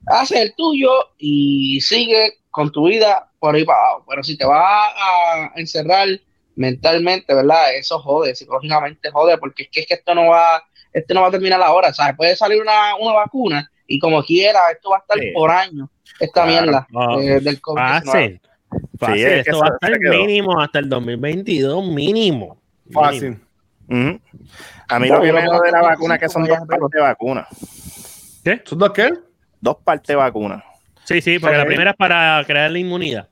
haces el tuyo y sigue con tu vida por ahí para abajo. Pero si te vas a encerrar mentalmente, ¿verdad? Eso jode, psicológicamente jode, porque es que, es que esto no va, esto no va a terminar ahora, ¿sabes? Puede salir una, una vacuna y como quiera, esto va a estar Sí. por años, esta Claro. mierda eh, del COVID. Fácil. Fácil. es que Esto va a estar mínimo hasta el 2022, mínimo. Fácil. A mí No, lo que me lo jode de la vacuna es que son dos te partes de vacuna. ¿Son dos qué? Dos partes de vacuna. Sí, sí, porque la primera es para crear la inmunidad.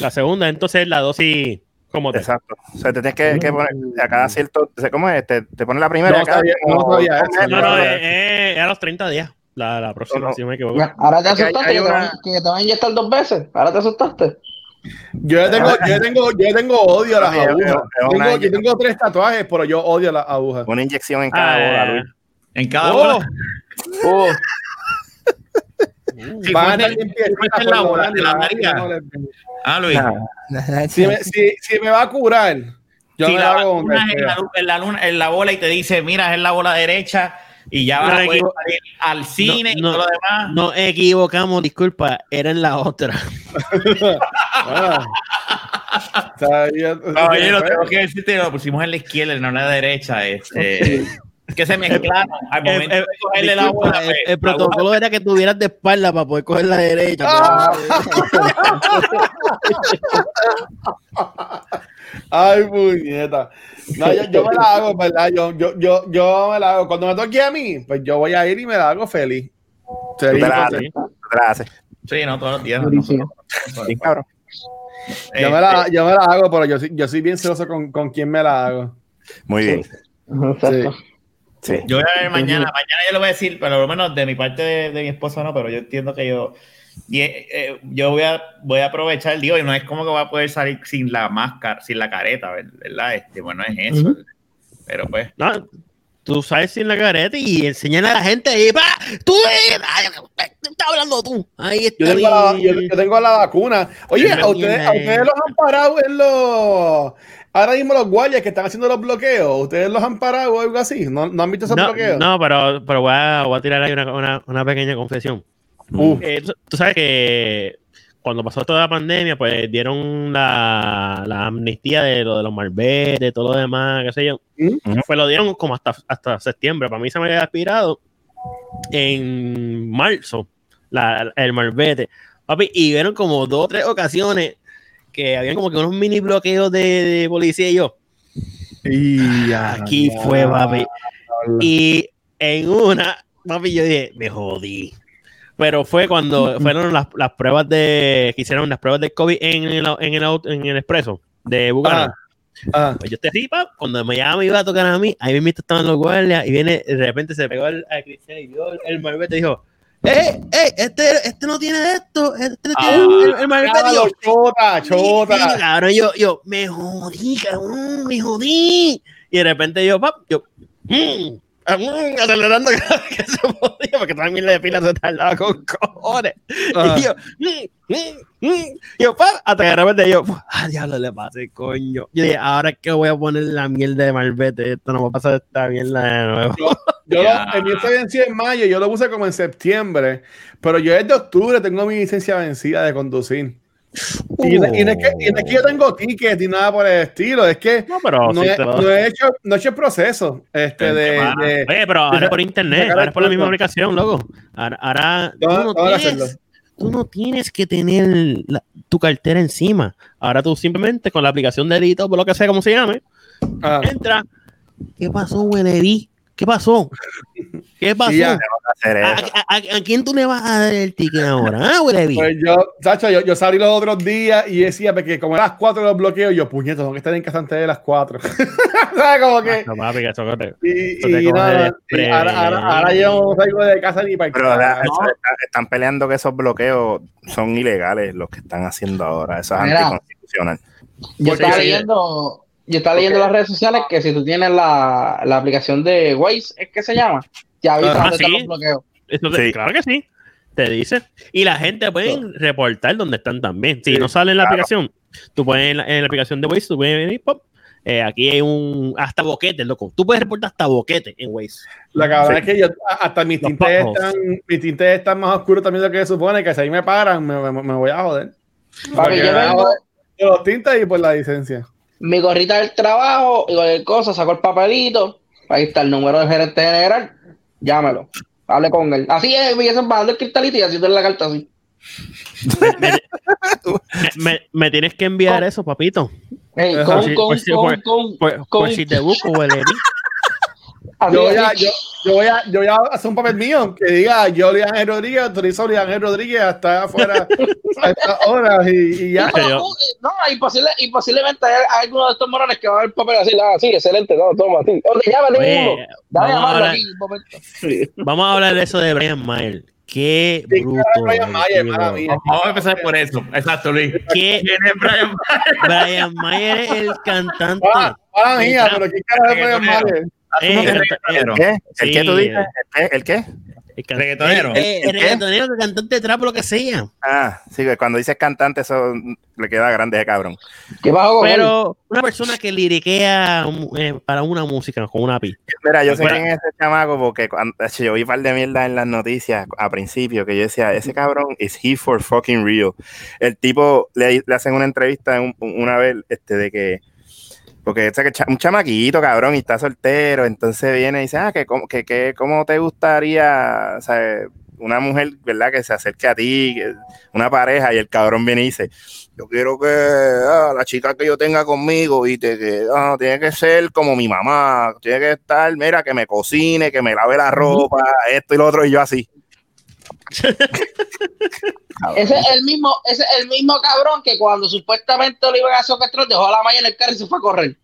La segunda, entonces, es la dosis como tal. Exacto. O sea, te tienes que, que poner a cada cierto. ¿Cómo es? Te, te pones la primera. No cada- sabía- no sabía. No, es a los 30 días. La, la próxima, No, no. si no me equivoco. Ahora te Porque hay- asustaste hay que, te una- van, que te van a inyectar dos veces. Ahora te asustaste. Yo le tengo, yo tengo, yo tengo odio a las agujas. Tengo, yo tengo tres tatuajes, pero yo odio las agujas. Una inyección en cada Ah, bola, Luis. En cada Oh, bola. Uh, Si van a la bola, te la le- Ah, Luis. Si me, si, si me va a curar, yo si me la hago en la, en la luna, en la bola y te dice, mira, es la bola derecha y ya vas No, a poder salir al cine y no. todo lo demás. Nos equivocamos, disculpa, era en la otra. Ah. Caballero, tengo que decirte, lo pusimos en la izquierda, no en la derecha. Este, es que se mezclaron. Al El, momento el- de cogerle la disculpa, bola, el- el la protocolo era que tuvieras de espalda para poder coger la derecha. Ay, puñeta. No, yo, yo me la hago, ¿verdad? Yo, yo, yo, yo me la hago. Cuando me toque a mí, pues yo voy a ir y me la hago feliz. La haces. Sí, no, todos los días. no. Sí, cabrón. Yo me la, yo me la hago, pero yo, soy- yo soy bien celoso con, con quién me la hago. Muy bien. Exacto. Sí. Yo voy a ver mañana, mañana yo lo voy a decir, pero por lo menos de mi parte de, de mi esposo no, pero yo entiendo que yo, y, eh, eh, yo voy a, voy a aprovechar, digo, y no es como que va a poder salir sin la máscara, sin la careta, ¿verdad? Este, bueno, es eso. Pero pues, No, tú sabes sin la careta y enseñan a la gente ahí, pa, tú, eh, ay, ¿qué estás hablando tú? Ahí está. Yo tengo, la, yo, yo tengo la vacuna. Oye, ¿a ustedes, a ustedes los han parado en los. Ahora mismo los guardias que están haciendo los bloqueos, ¿ustedes los han parado o algo así? ¿No, no han visto esos no, bloqueos? no, pero, pero voy, a, voy a tirar ahí una, una, una pequeña confesión. Uh, Eh, tú, tú sabes que cuando pasó toda la pandemia, pues dieron la, la amnistía de lo de los malbetes, de todo lo demás, qué sé yo. ¿Mm? Pues lo dieron como hasta, hasta septiembre. Para mí se me había expirado en marzo la- el malvete. Papi, y vieron como dos o tres ocasiones que habían como que unos mini bloqueos de, de policía y yo. y Aquí fue, papi. Y en una, papi, yo dije, me jodí. Pero fue cuando fueron las, las pruebas de, que hicieron las pruebas de COVID en el, en el, en el expreso de Buchanan. Ah, Pues yo así, pap, cuando me llama me iba a tocar a mí, ahí mismo estaban los guardias y viene, de repente se pegó al- a Cristian y vio el, el malvete y dijo, ¡Eh, eh, este, este no tiene esto! Este no tiene el, el malvete! Y yo, chota, Sí, chota. cabrón, yo, yo, me jodí, cabrón, me jodí. Y de repente yo, pap, yo, mm, ah, mm, acelerando cada vez que se podía, porque también la fila se tardaba con cojones. Y yo, mm, mm, mm, yo, pap, hasta que de repente yo, ah, diablo, le pasé, coño. Yo dije, ahora es que voy a poner la miel de malvete, esto no va a pasar esta mierda de nuevo. Yo Ya. lo, el mío se venció en mayo, yo lo puse como en septiembre, pero yo desde octubre tengo mi licencia vencida de conducir. Y, no- y no es que, y no es que yo tengo tickets ni nada por el estilo, es que No, pero no, sí he, lo- no he hecho, no he hecho el proceso este, de, Oye, pero ahora es por internet, ahora es por la misma aplicación, loco. Ahora, ahora tú, no tienes, hacerlo. tú no tienes que tener la- tu cartera encima. Ahora tú simplemente con la aplicación de Edito, por lo que sea como se llame, ah, entra. ¿Qué pasó, Weleví? ¿Qué pasó? ¿Qué pasó? ya. Hacer ¿A, eso. a- a- a quién tú le vas a dar el ticket ahora? ¿Ah? Pues yo, Sacho, yo, yo salí los otros días y decía, porque como a las 4 los bloqueos, yo, puñeto, tengo que estar en casa antes de las 4. ¿Sabes? Como que. No, papi, que eso que te- Y, eso te y coge nada, de y ahora, ahora, ahora yo no salgo de casa ni para el Pero están peleando que esos bloqueos son ilegales los que están haciendo ahora. Eso es Mira. anticonstitucional. Yo estaba leyendo, yo estaba leyendo en las redes sociales que si tú tienes la, la aplicación de Waze, es que se llama, ya avisa Ah, dónde están sí. los bloqueos. Eso te- Sí. Claro que sí. Te dice. Y la gente puede reportar dónde están también. Si no sale en la aplicación, tú puedes en la, en la aplicación de Waze, tú puedes venir, pop. eh, aquí hay un hasta boquete, loco. Tú puedes reportar hasta boquete en Waze. La cabrón Sí. es que yo, hasta mis Los tintes, están, mis tintes están más oscuros también de lo que se supone, que si ahí me paran, me, me- me voy a joder. Porque yo vengo, los tintes y por la licencia. mi gorrita del trabajo y cualquier cosa, saco el papelito, ahí está el número del gerente general, llámelo, hable con él. Así es, me dicen bajando el cristalito y haciendo la carta así. Me, me- me tienes que enviar eso, papito. Ey, Ajá. con, con, pues con, pues- con, Por, con- por si te busco, huele. Yo voy, a, yo, yo, voy a, yo voy a hacer un papel mío que diga yo, Ángel Rodríguez, autorizo a Ángel Rodríguez hasta afuera a estas horas y, y ya. No, pero yo- tú, eh, no, imposible, imposiblemente hay, alguno de estos morones que va a ver el papel así, ah, sí, excelente, no, toma, sí. Ok, llámale Oye, uno. Dale vamos, a hablar, aquí, un momento. vamos a hablar de eso de Brian Mayer. Qué Sí, bruto. Brian Mayer, vamos a empezar por eso. Exacto, Luis. ¿Qué? ¿Quién es Brian Brian Mayer es el cantante. Ah, mala mía, pero qué carajo es Brian. Mayer. Eh, ¿Qué el- reggaetonero? ¿Qué? ¿El Sí. qué tú dices? ¿El qué? ¿El qué? el can- Reggaetonero. el- el ¿El qué? reggaetonero, el cantante de trap, lo que sea. Ah, sí, que cuando dices cantante, eso le queda grande de cabrón. Pero una persona que liriquea eh, para una música con una pista. Mira, yo sé quién es ese chamaco porque cuando, yo vi un par de mierda en las noticias a principio que yo decía, ese cabrón is he for fucking real. El tipo le, le hacen una entrevista un- una vez este, de que, porque este cha- un chamaquito, cabrón, y está soltero, entonces viene y dice, ah, que, cómo- que, que, ¿cómo te gustaría, o sea, una mujer, ¿verdad? Que se acerque a ti, una pareja, y el cabrón viene y dice, yo quiero que ah, la chica que yo tenga conmigo, viste, que ah, tiene que ser como mi mamá, tiene que estar, mira, que me cocine, que me lave la ropa, esto y lo otro, y yo así. Ese es el mismo, ese es el mismo cabrón que cuando supuestamente lo iban a secuestrar dejó a la malla en el carro y se fue a correr.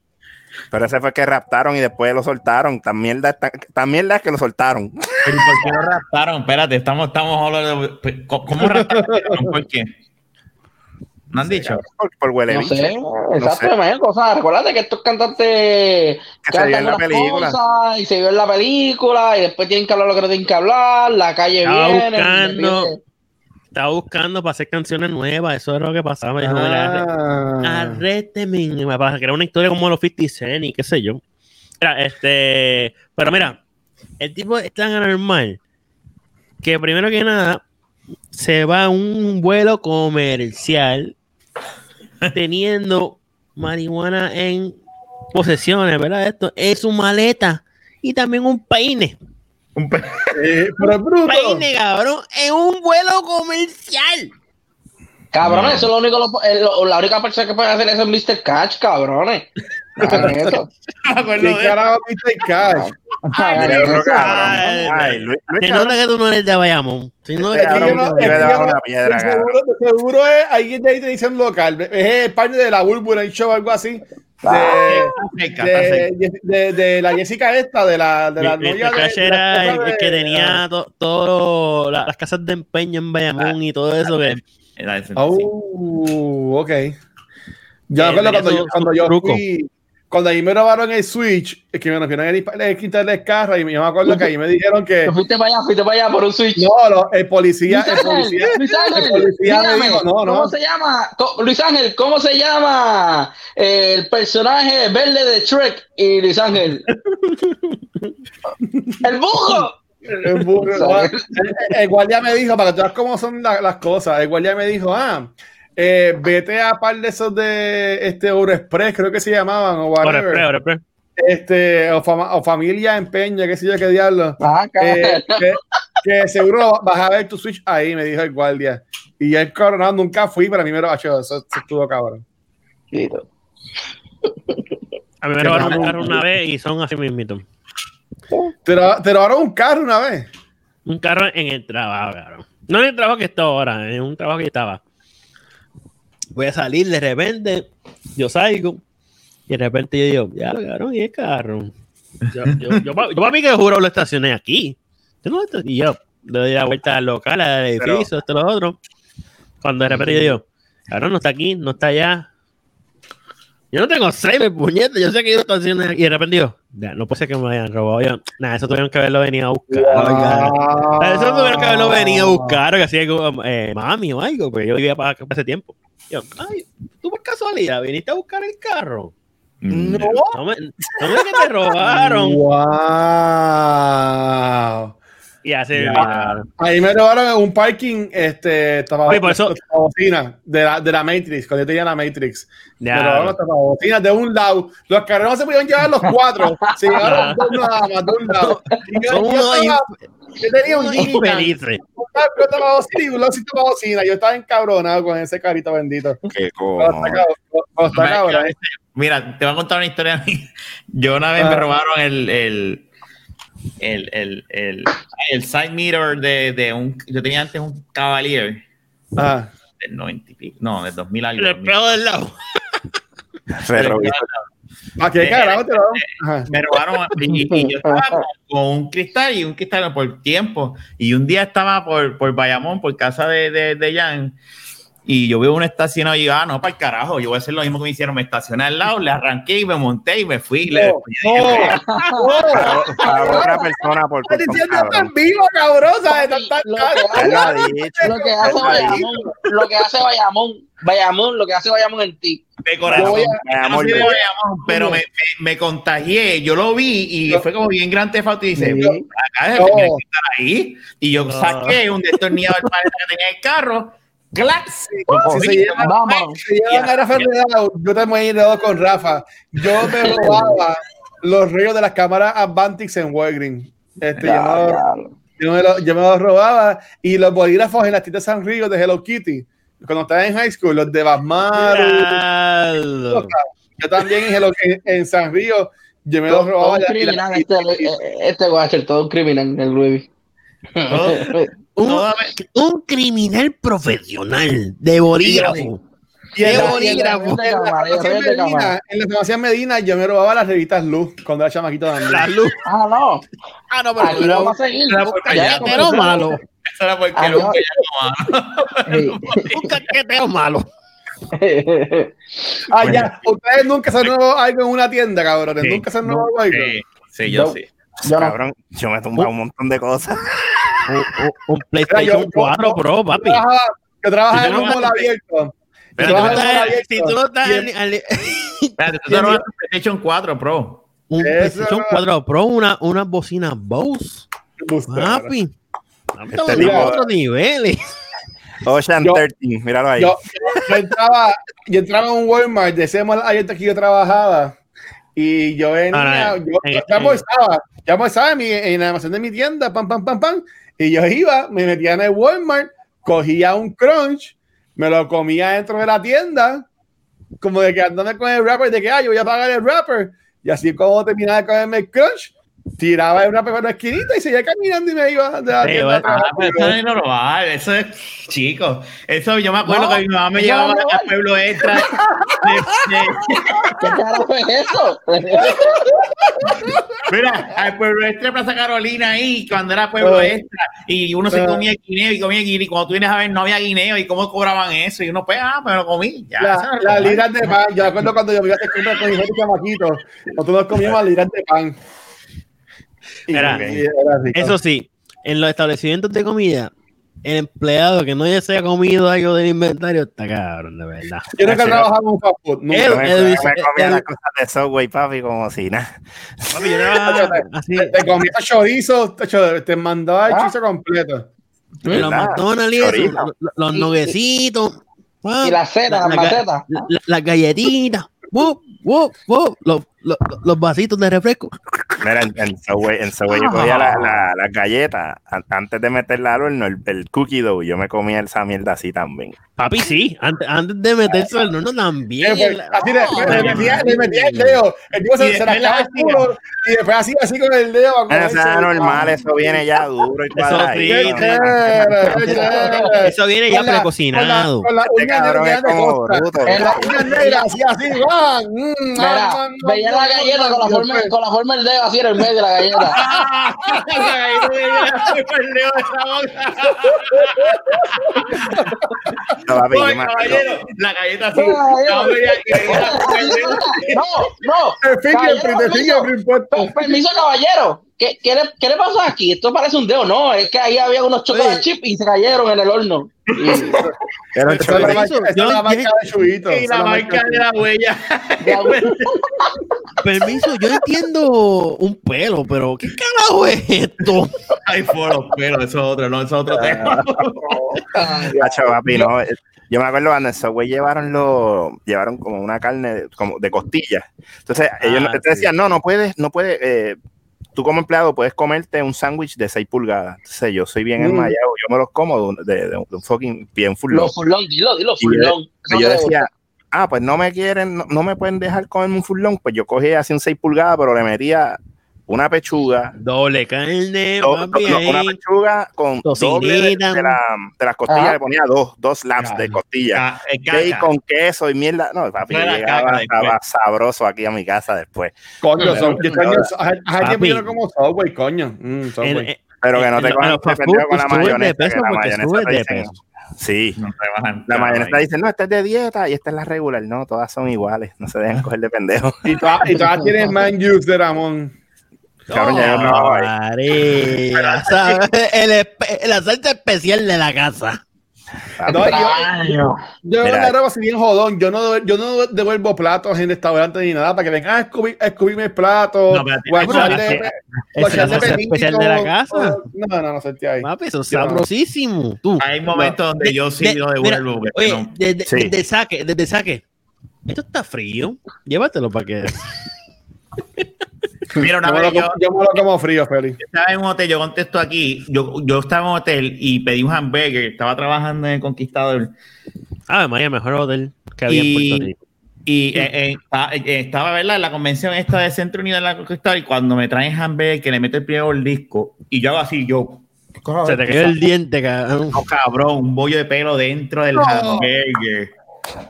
Pero ese fue que raptaron y después lo soltaron. También la, también la que lo soltaron. ¿Pero por qué lo raptaron? Espérate, estamos, estamos hablando de- ¿Cómo cómo raptaron? ¿Por qué? ¿No han dicho? Por, por huele No bicho. sé, No exactamente. O sea, recuérdate que estos cantantes Que se vio en la película. cosas y se vio en la película y después tienen que hablar lo que no tienen que hablar, la calle Estaba viene. buscando, estaba buscando para hacer canciones nuevas, eso era lo que pasaba. Me dijo, "Mira, Ah. arrésteme, me para crear una historia como los 50 Cent y qué sé yo. Mira, este, pero mira, el tipo es tan anormal que primero que nada se va a un vuelo comercial teniendo marihuana en posesiones, ¿verdad? Esto es su maleta y también un peine. Un pe- Eh, pero es bruto. Peine, cabrón, en un vuelo comercial. Cabrones, eso es lo único, lo- eh, lo- la única persona que puede hacer eso es Mr. Catch, cabrones. Hagan eso. acuerdo ¿Qué de- carajo viste Cash? Ay, Luis- Luis nota que tú no eres de Bayamón. Cabrón no- no- que no- seguro, es alguien de ahí televisión local. Es el parte de la Burbury Show o algo así. De, cerca. de, de, de la Jessica esta, de la, de la Mi- novia de, era el, que tenía to- todo la- las casas de empeño en Bayamón y todo eso. Que. Oh, ok. Yo me Eh, acuerdo cuando su- yo, cuando yo fui, cuando ahí me robaron el Switch, es que me nos vieron el, quitarle el carro y yo me acuerdo que ahí me dijeron que Te fuiste para allá, fuiste para allá por un switch. no, no, el policía, Luis el policía, Luis Ángel, el policía me dígame, dijo, no, ¿Cómo no, se llama? Luis Ángel, ¿cómo se llama eh, el personaje verde de Shrek? Y Luis Ángel. ¡El bujo! el, burro, el- el guardia me dijo, para que tú veas cómo son la- las cosas, el guardia me dijo, ah, eh, vete a par de esos de este Euroexpress, creo que se llamaban, o espera. este, o, fama- o familia empeño, qué sé yo, qué diablo. Ah, Eh, que, que seguro vas a ver tu Switch ahí, me dijo el guardia. Y el coronado nunca fui, pero a mí me lo ha hecho, eso, eso estuvo cabrón. A mí me robaron un carro una vez y son así mismito. Te lo, te robaron un carro una vez. Un carro en el trabajo, cabrón. No en el trabajo que estoy ahora, en un trabajo que estaba. Voy a salir de repente, yo salgo y de repente yo digo, ya lo cabrón, y el carro. Yo, yo, yo, pa- yo para mí que juro lo estacioné aquí. Yo no lo esta- Y yo le doy la vuelta al local, al edificio, esto, lo otro. Cuando de repente yo digo, cabrón, no está aquí, no está allá. Yo no tengo seis, puñeta, yo sé que yo estacioné aquí. Y de repente digo, "Ya, no puede ser que me hayan robado. Yo, nada, eso tuvieron que haberlo venido a buscar. Eso tuvieron que haberlo venido a buscar, o que así como, eh, mami o algo, porque yo vivía para, para ese tiempo. Yo, ay, tú por casualidad viniste a buscar el carro. Mm, No. No me, no me que te robaron. Wow. Y así me. Ahí me robaron en un parking, este, tapabocina Oye, por eso- tapabocina de la, de la Matrix, cuando yo tenía la Matrix. Ya. Me robaron los tapabocinas de un lado. Los carros no se podían llevar los cuatro. Se llevaron dos nada más, de un lado. Y yo, estaba- yo tenía un Nissan, infelices. un carro tapabocina y un lado sin tapabocina. Yo estaba encabronado con ese carito bendito. Qué está cabrón. Mira, te voy a contar una historia. a mí. Yo una vez me Ah. robaron el, el, el, el, el, el side meter de, de un. Yo tenía antes un Cavalier Ah. del 90 y pico. No, del 2000 algo. El pedo del lado. ¿A qué Eh, carajo te lo Ajá. me robaron y, y yo estaba con, con un cristal y un cristal por tiempo y un día estaba por, por Bayamón por casa de, de, de Jan y yo veo un estacionado y yo, ah, no, para el carajo, yo voy a hacer lo mismo que me hicieron, me estacioné al lado, le arranqué y me monté y me fui. le- No, no. A otra persona por Estás diciendo tan vivo, cabrón, ¿sabes? Tan- tan- Lo que lo que hace Bayamón, lo que hace Bayamón, Bayamón, lo que hace Bayamón en ti. de corazón. No de yo- Bayamón, pero me, me, me contagié, yo lo vi y Yo- fue como bien grande y dice, Sí. acá estar ahí. Y yo saqué un destornillador para que tenía el carro, ¡clac! Si se llevan, Vamos. si llevan a Rafa yo también he ido con Rafa. Yo me robaba los rollos de las cámaras Advantix en Walgreens. Este, yo, me, lo, yo me los robaba. Y los bolígrafos en las tiendas San Río de Hello Kitty, cuando estaba en high school, los de Basmaru. Diablo. Yo también en, Hello- en- en San Río, yo me los Todo, todo robaba. un criminal, este, este Watcher, todo un criminal, el Luis. Un, un criminal profesional de bolígrafo. Y en ¡Qué la- y en la- bolígrafo! en la Medina- cámara. en la farmacia Medina, yo me robaba las revistas Luz cuando era chamaquito también. La luz. Ah, no. Ah, no, pero, vamos a seguir. Era malo. Eso era porque Ah, era un. Ey. Un caqueteo malo. Ah, ya. Ustedes nunca se han robado algo en una tienda, cabrones. Sí, nunca se han robado algo. Sí, sí, yo No. sí. Yo no. Cabrón, yo me he tumbado un montón de cosas. Un, PlayStation yo- 4 yo- Pro, Yo papi. trabajaba Si en un no mall abierto. Pero Yo tú no en estás- si tú no estás Y al- al- Espérate, tú te robaste un PlayStation 4 Pro. un Eso PlayStation era- 4 Pro, una, una bocina Bose, papi. Estamos en otros niveles. Ocean Yo- 13, míralo ahí. yo, yo entraba, yo entraba en un Walmart de ese mall abierto que yo trabajaba y yo venía, Ah, yo, en- yo en- almorzaba, yo almorzaba en, mi, en el almacén de mi tienda, pam, pam, pam, pam, y yo iba, me metía en el Walmart, cogía un crunch, me lo comía dentro de la tienda, como de que andándome con el rapper, de que, ah, yo voy a pagar el rapper, y así como terminaba de comerme el crunch, tiraba por la esquinita y seguía caminando y me iba de la Sí, bueno. Ah, pero eso no es normal, eso es, chicos, eso yo me acuerdo No, que mi mamá me llevaba al pueblo extra. de- de- ¿Qué carajo es eso? mira, al pueblo extra de Plaza Carolina ahí, cuando era pueblo extra, y uno se Ah. comía guineo y comía guineo, y cuando tú vienes a ver no había guineo, y cómo cobraban eso, y uno pues, ah, me lo comí, ya. La, las libras de pan. Yo me acuerdo cuando yo me iba a hacer compras con mi hijo de chamaquito. Nosotros nos comíamos libras de pan. Y- y era. Eso sí, en los establecimientos de comida, el empleado que no ya se haya comido algo del inventario está cabrón, de verdad. Yo nunca en un fast food. Nunca. Él- me, él comía él- las cosas de Subway, papi, como si nada. Papi, yo era así, Te comías chorizo, te, te mandaba el Ah. chorizo completo. los. McDonald's y los, los nuggecitos, Y la cena, la ga- maceta. la- la- las galletitas, los, los, los vasitos de refresco. Mira, en, en Subway, en Subway yo cogía la- la- las galletas an- antes de meterla al horno, el, el cookie dough, yo me comía esa mierda así también. Papi, sí, antes, antes de meterse al horno también. Pues, así Oh, le metía, le metía el dedo. El tipo Y se, se la el culo y después así, así con el dedo. eso es normal, eso viene ya duro y Eso cuadradito. sí, chévere, qué chévere. Eso viene ya Con la- precocinado. Con la Este uña negra. En la- Uñas negras, así, así, ¡guau! Mm, Mira, la galleta con la forma, después- con la forma del dedo así en el medio de la galleta. No, papi, yo Oye, me- caballero, la galleta así. Oye, caballero. No, dedo. No, no. Permiso, caballero. ¿Qué, qué, le, ¿Qué le pasó aquí? Esto parece un dedo. No, es que ahí había unos chocolate chips y se cayeron en el horno. Y- Era un Esa es la chocolate. marca, esa es yo- la marca de Chubito. Y la marca de la huella. Permiso, yo entiendo un pelo, pero ¿qué carajo es esto? Ay, por los pelos, eso es otro, no, eso es otro tema. Papi, no. eh, Yo me acuerdo cuando en Subway llevaron lo, llevaron como una carne de- como de costillas. Entonces, ellos Ah, te decían, no, no puedes, no puedes, eh, tú como empleado puedes comerte un sándwich de 6 pulgadas. Entonces, yo soy bien Mm. enmayado, yo me los como de, un- de- de un fucking bien full. Los furlong, dilo, dilo, Y yo-. Y yo decía, ah, pues no me quieren, no, no me pueden dejar comerme un full long. Pues yo cogía así un 6 pulgadas, pero le metía una pechuga, Doble carne, do- papi, do- no, una pechuga con doble de, de la- de las costillas, Ajá. le ponía dos, dos slabs de Claro. costillas. Ca- eh. Bacon, queso y mierda. No, papi, llegaba, caca estaba después. sabroso aquí a mi casa después. Coño, son, yo Pero- coño, hace hace tiempo yo no Papi. como Subway, coño. Mm, Subway. En- en- Pero que no en te cojan con la mayonesa. peso que la mayonesa te dicen-. Sí. No te bajan. La mayonesa ahí. dice, no, esta es de dieta y esta es la regular. No, todas son iguales. No se dejen coger de pendejo. Y todas y todas tienen man juice de Ramón. Cabrón, ya yo no, ahí. María, ¿sabes? El la salsa especial de la casa. No, yo, yo Mira. me agarro así bien jodón. Yo no, yo no devuelvo platos en restaurantes ni nada para que vengan a escupir- a escupirme el plato. No, espérate, o a eso echarle- es- o a esa es la echarle salsa especial de la casa. No, no, no, sentí ahí. Papi, eso es Yo no. sabrosísimo. Tú. Hay momentos donde yo sí De- lo mira, devuelvo. porque Oye, no- desde, Sí. desde saque, desde saque. Esto está frío. Llévatelo para que. Mira, una Yo me lo yo, me lo como frío, Feli. estaba en un hotel, yo contesto aquí, yo, yo estaba en un hotel y pedí un hamburger, estaba trabajando en el Conquistador Ah, María, mejor hotel que había en Puerto y, Rico. y eh, eh, eh, estaba ¿verdad? en la convención esta de Centro Unido de la Conquistador y cuando me traen hamburger que le meto el primer disco y yo hago así, yo... Se te cayó el diente, cabrón. No, cabrón, un bollo de pelo dentro del hamburger.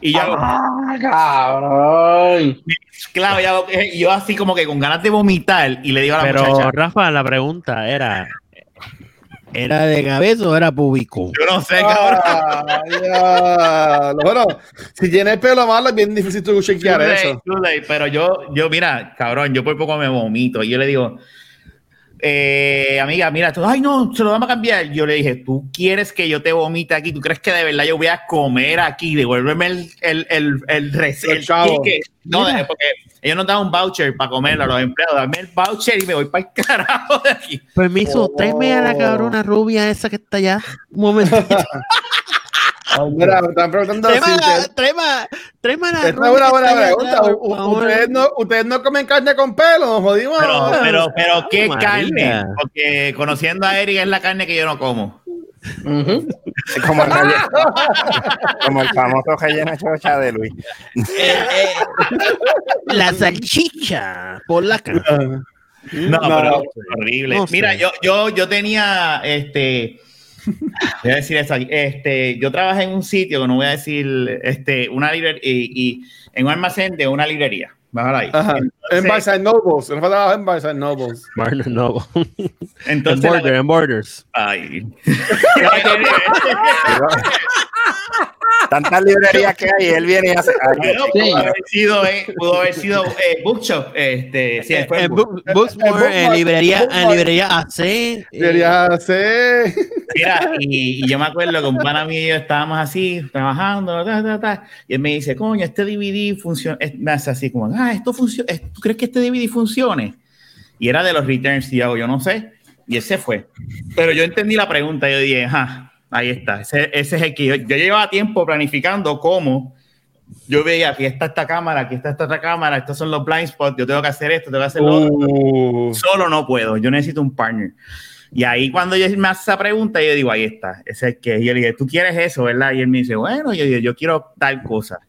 Y yo, Ah, cabrón. claro, yo, eh, yo así como que con ganas de vomitar y le digo a la Pero, muchacha, Rafa, la pregunta era: ¿era de cabeza o era público? yo no sé, cabrón. Ah. Bueno, si tiene el pelo malo, es bien difícil tú chequear late, eso. late, pero yo, yo, mira, cabrón, yo por poco me vomito. Y yo le digo, eh, amiga, mira, tú, ay, no, se lo vamos a cambiar. Yo le dije, ¿tú quieres que yo te vomite aquí? ¿Tú crees que de verdad yo voy a comer aquí? Devuélveme el, el, el, el. No, de- porque ellos nos dan un voucher para comerlo a los empleados. Dame el voucher y me voy para el carajo de aquí. Permiso, tráeme a la cabrona rubia esa que está allá. Un momentito. Mira, me están preguntando si la- la es una buena pregunta. por. Ustedes no, ustedes no comen carne con pelo, nos jodimos. Pero, pero, pero, pero, ¿qué carne? Porque conociendo a Eric es la carne que yo no como. Como el, relleno- como el famoso relleno chocha de Luis. La salchicha polaca. No, No. pero horrible. No sé. Mira, yo, yo, yo tenía, este, voy a decir eso aquí, este, yo trabajé en un sitio, que no voy a decir, este, una librería, y, y en un almacén de una librería. Bájala ahí. Ajá. En Entonces, Barnes and Nobles. En Barnes and Nobles. Barnes no. en, entonces border, en Borders. ay. Tantas librerías que hay, él viene y hace. Bueno, Sí. pudo haber sido, eh, pudo haber sido eh, Bookshop, este, sí, fue En Book- en Bookmark, librería, en librería AC. eh, Debería ser. Mira, y, y yo me acuerdo que un pana mío y yo estábamos así, trabajando, ta, ta, ta, y él me dice, coño, este DVD funciona, es- me hace así como, ah, esto funciona, ¿tú crees que este DVD funcione? Y era de los returns, y yo, yo no sé, y él se fue. Pero yo entendí la pregunta, yo dije, ajá, ahí está, ese, ese es el que yo, yo llevaba tiempo planificando cómo yo veía, aquí está esta cámara, aquí está esta otra cámara, estos son los blind spots, yo tengo que hacer esto, tengo que hacer lo otro Uh, solo no puedo, yo necesito un partner. Y ahí cuando yo me hace esa pregunta, yo digo, ahí está, ese es el que. Y yo le dije, tú quieres eso, ¿verdad? Y él me dice, bueno, yo, digo, yo quiero tal cosa.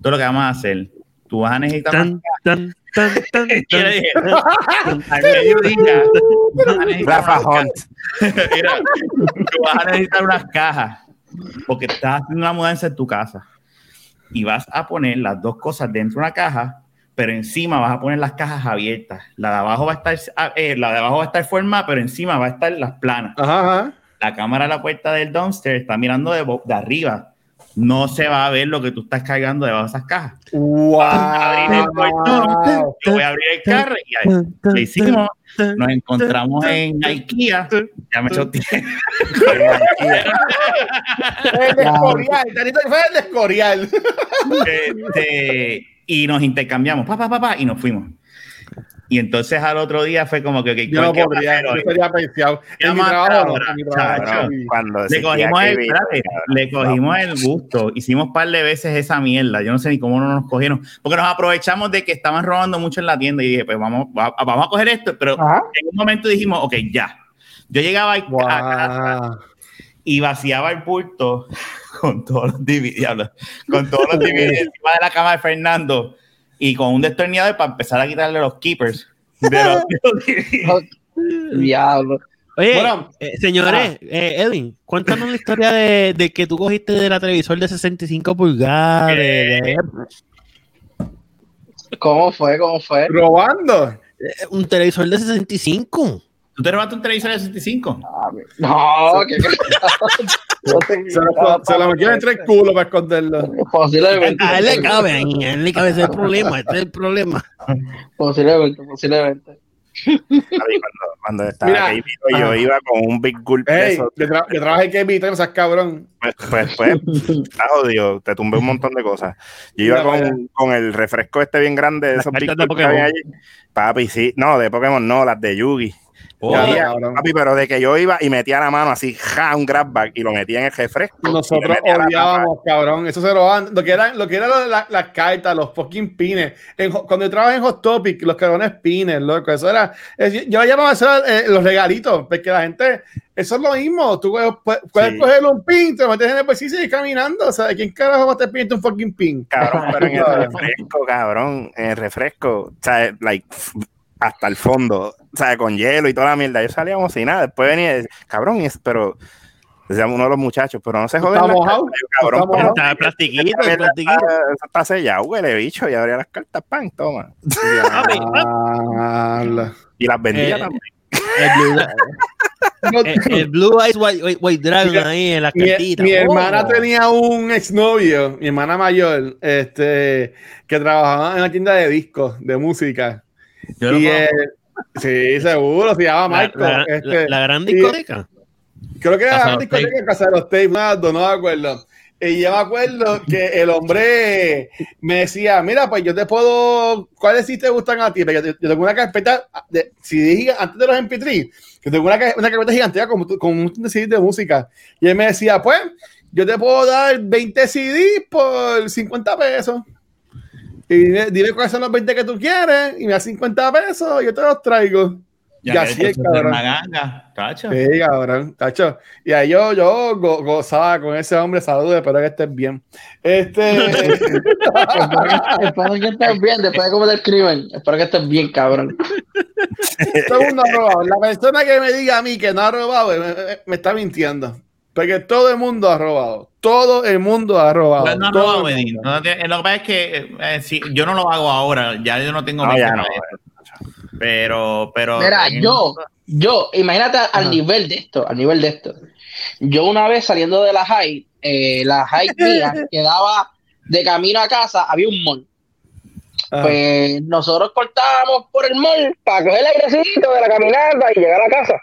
Todo lo que vamos a hacer, tú vas a necesitar Tan, tan, tan, tan, Rafa unas Hunt. Mira, tú vas a necesitar unas cajas, porque estás haciendo una mudanza en tu casa. Y vas a poner las dos cosas dentro de una caja, pero encima vas a poner las cajas abiertas. La de abajo va a estar, ah, eh, la de abajo va a estar formada, pero encima va a estar las planas. Ajá, ajá. La cámara de la puerta del downstairs está mirando de arriba. No se va a ver lo que tú estás cargando debajo de esas cajas. Abrir el portón, Wow. yo voy a abrir el carro y ahí lo hicimos. Nos encontramos en IKEA. Ya me choteé. El Escorial. Tanito fue el de Escorial. Este, y nos intercambiamos, papá, papá, y nos fuimos. Y entonces al otro día fue como que, que Yo no ¿qué podría. Yo apreciado. ¿Qué En mi trabajo, mi trabajo. Cuando Le cogimos, el, KB, espérate, le cogimos el gusto. Hicimos un par de veces esa mierda. Yo no sé ni cómo no nos cogieron. Porque nos aprovechamos de que estaban robando mucho en la tienda y dije, pues vamos, va- vamos a coger esto. Pero Ajá. en un momento dijimos, ok, ya. Yo llegaba a, a casa Wow. y vaciaba el bulto con todos los diablo, con todos los DVD encima de la cama de Fernando y con un destornillador para empezar a quitarle los keepers de los. Diablo. Oye, Bueno. eh, señores, eh, Edwin, cuéntanos la historia de, de que tú cogiste de la televisor de 65 pulgadas. de- ¿Cómo fue? ¿Cómo fue? Robando. eh, un televisor de 65. ¿Tú te robaste un televisor de 65? No, que Se lo, se lo metió entre el culo para esconderlo. posiblemente. A él le cabe, a él le cabe ese es el problema, ese es el problema. Posiblemente, posiblemente. Cuando, cuando estaba Mira. KB, yo Ah. iba con un big gulp de Ey, esos. yo, tra yo trabajé en Kevin, no seas cabrón. Pues, pues, pues, está jodido, te tumbé un montón de cosas. Yo iba con, con el refresco este bien grande de esos big de gulp que había Pokémon. allí. Papi, sí, no, de Pokémon no, las de Yugi. Jodía, cabrón. papi, pero de que yo iba y metía la mano así, ja, un grab bag y lo metía en el refresco. Nosotros odiábamos, cabrón. Eso se lo dan. Lo que eran, lo que eran lo- la- las cartas, los fucking pines. En cuando yo trabajaba en Hot Topic, los cabrones pines, loco. Eso era. es- yo llamaba eso eh, los regalitos, porque la gente. Eso es lo mismo. Tú puedes, puedes- Sí. coger un pin, te lo metes en el bolsillo y sigues caminando. O sea, ¿quién carajo va a estar pidiendo un fucking pin? Cabrón, pero en el refresco, cabrón, en el refresco, o sea, like, hasta el fondo, o sea, con hielo y toda la mierda. Yo salíamos sin nada. Después venía, y decía, cabrón, pero decía uno de los muchachos, pero no se joden. ¿Está las mojado? cabrón, ¿Está pero- mojado? Está plastiquito, mierda plastiquito. está- Eso está sellado, huele bicho, y abría las cartas, pan, toma. La- Y las vendía Eh, también. El Blue, el- el Blue Eyes White, White- White Dragon ahí en la Mi, cartita. mi hermana Oh. tenía un exnovio, mi hermana mayor, este, que trabajaba en una tienda de discos, de música. Yo y conozco. Sí, seguro, se llama La, la- este, la- gran y- discoteca. Creo que era la los discoteca en Casa de los Tapes, no me acuerdo. Y yo me acuerdo que el hombre me decía, mira, pues yo te puedo, ¿cuáles sí te gustan a ti? Porque yo, yo tengo una carpeta, de, si dije antes de los MP3, que tengo una, ca- una carpeta gigante con, con un montón de música. Y él me decía, pues, yo te puedo dar 20 CDs por 50 pesos. Y dime, dime cuáles son los 20 que tú quieres, y me das 50 pesos, yo te los traigo. Ya y así es, cabrón. cacho. Sí, cabrón, tacho. Y ahí yo, yo go- gozaba con ese hombre, saludos, espero que estés bien. Este, Espero que estés bien, después de cometer crimen. Espero que estés bien, cabrón. todo el mundo ha robado. La persona que me diga a mí que no ha robado, me, me- me está mintiendo. Porque todo el mundo ha robado. Todo el mundo ha robado. Pues no, no, Todo no, el mundo. No lo que pasa es que eh, sí, yo no lo hago ahora, ya yo no tengo ya no, eso. Pero, pero. Mira, en- yo, yo, imagínate al Ajá. nivel de esto, al nivel de esto. Yo una vez saliendo de la high, eh, la high mía quedaba de camino a casa, había un mall. Ajá. Pues nosotros cortábamos por el mall para coger el airecito de la caminata y llegar a casa.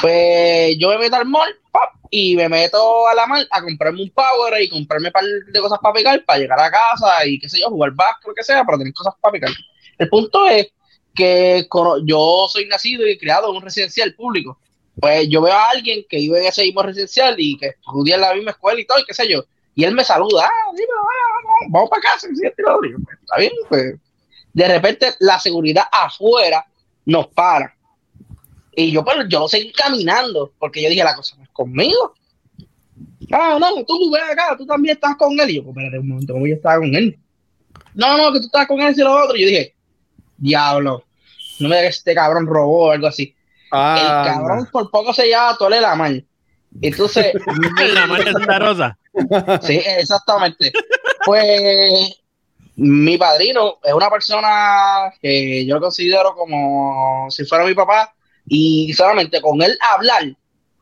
Pues yo me meto al mall pap, y me meto a la mall a comprarme un power y comprarme un par de cosas para picar para llegar a casa y qué sé yo, jugar básquet, lo que sea, para tener cosas para picar. El punto es que yo soy nacido y criado en un residencial público. Pues yo veo a alguien que vive en ese mismo residencial y que estudia en la misma escuela y todo, y qué sé yo. Y él me saluda, ah, dime, vamos, vamos para casa. y yo, pues, Está bien, pues. De repente la seguridad afuera nos para. Y yo, pues, yo seguí caminando, porque yo dije, la cosa no es conmigo. Ah, no, tú ven acá, tú también estás con él. Y yo, pues, espérate un momento, ¿cómo yo estaba con él? No, no, que tú estás con él y lo otro. Y yo dije, diablo, no me digas que este cabrón robó o algo así. Ah, el cabrón por poco se llama Tole la mal. Entonces, La marca Santa Rosa. sí, exactamente. Pues mi padrino es una persona que yo considero como si fuera mi papá y solamente con él hablar,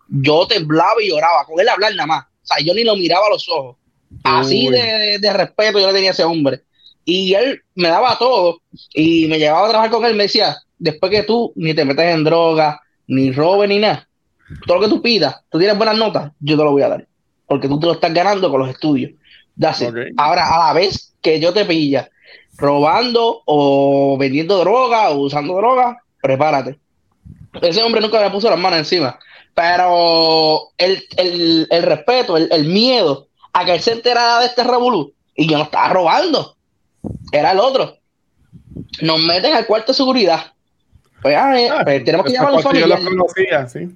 yo temblaba y lloraba, con él hablar nada más. O sea, yo ni lo miraba a los ojos. Así de, de respeto yo le tenía a ese hombre. Y él me daba todo y me llevaba a trabajar con él. Me decía, después que tú ni te metes en droga, ni robes, ni nada, todo lo que tú pidas, tú tienes buenas notas, yo te lo voy a dar. Porque tú te lo estás ganando con los estudios. That's it. Ok. Ahora, a la vez que yo te pilla robando o vendiendo droga o usando droga, prepárate. Ese hombre nunca me puso las manos encima. Pero el, el- el respeto, el, el miedo a que él se enterara de este revolú y yo no estaba robando, era el otro. Nos meten al cuarto de seguridad. Pues, ah, eh, Ah, pues, tenemos que llamar a un yo familiar. los conocía, sí.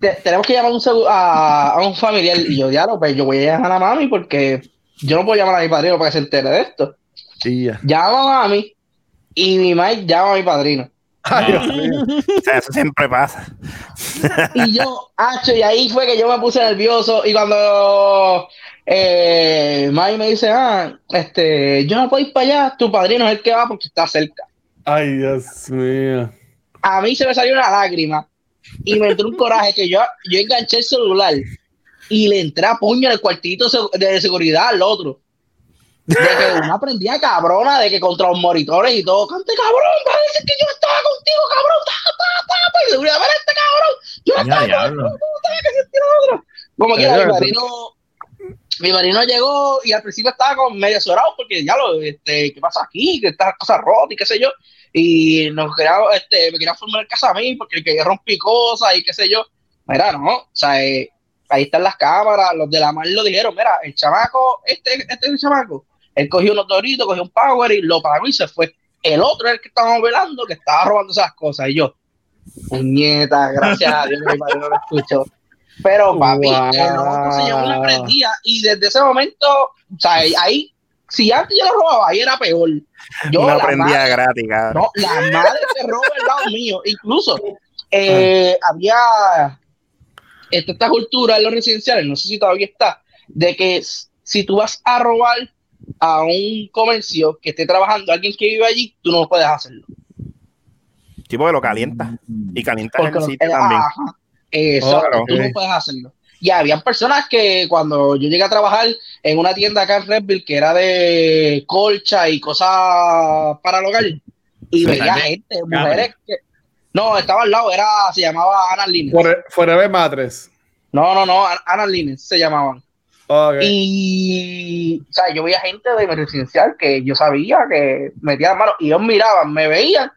Te- tenemos que llamar a un, segu- a, a un familiar. Y yo, diablo, pues yo voy a llamar a mami porque yo no puedo llamar a mi padrino para que se entere de esto. Sí, ya. Llama a mami y mi madre llama a mi padrino. Ay, Dios mío. O sea, eso siempre pasa. Y yo, hacho, y ahí fue que yo me puse nervioso. Y cuando eh, me dice, ah, este, yo no puedo ir para allá, tu padrino es el que va porque está cerca. Ay, Dios mío. A mí se me salió una lágrima y me entró un coraje que yo, yo enganché el celular y le entré a puño en el cuartito de seguridad al otro. De que una prendía cabrona, de que contra los monitores y todo, cante cabrón, va a decir que yo estaba contigo, cabrón, ta, ta, ta, ta", y seguridad, "Mira este cabrón, yo no Ya, estaba que se tira otro. Como quiera, mi padrino, mi padrino llegó y al principio estaba con medio azorado porque ya lo, este, ¿qué pasa aquí? Que estas cosas rotas y qué sé yo. y nos quería, este, me quería formar el casa a mí porque que yo rompí cosas y qué sé yo. Mira, no, o sea, eh, ahí están las cámaras, los de la mar lo dijeron, mira, el chamaco, este, este es el chamaco, él cogió unos doritos, cogió un power y lo pagó y se fue. El otro es el que estábamos velando, que estaba robando esas cosas. Y yo, puñeta, gracias a Dios, mi padre no lo escuchó. Pero papi, Wow. el loco se llevó una prendida y desde ese momento, o sea, ahí, si antes yo lo robaba, ahí era peor. Yo prendida madre- gratis, cabrón. no, la madre se roba el lado mío. Incluso eh, había esta, esta cultura en los residenciales, no sé si todavía está, de que si tú vas a robar a un comercio que esté trabajando alguien que vive allí, tú no puedes hacerlo. Tipo que lo calienta. Y calienta Porque el lo- sitio también. ajá, exacto, Claro, tú no puedes hacerlo. Y habían personas que cuando yo llegué a trabajar en una tienda acá en Redville que era de colcha y cosas para el hogar, y veía también. gente, mujeres que. No, estaba al lado, era, se llamaba Ana Lines. Fore- Forever Matres. No, no, no, Ana- Ana Lines se llamaban. Y, o sea, yo veía gente de mi residencial que yo sabía que metían las manos y ellos miraban, me veían,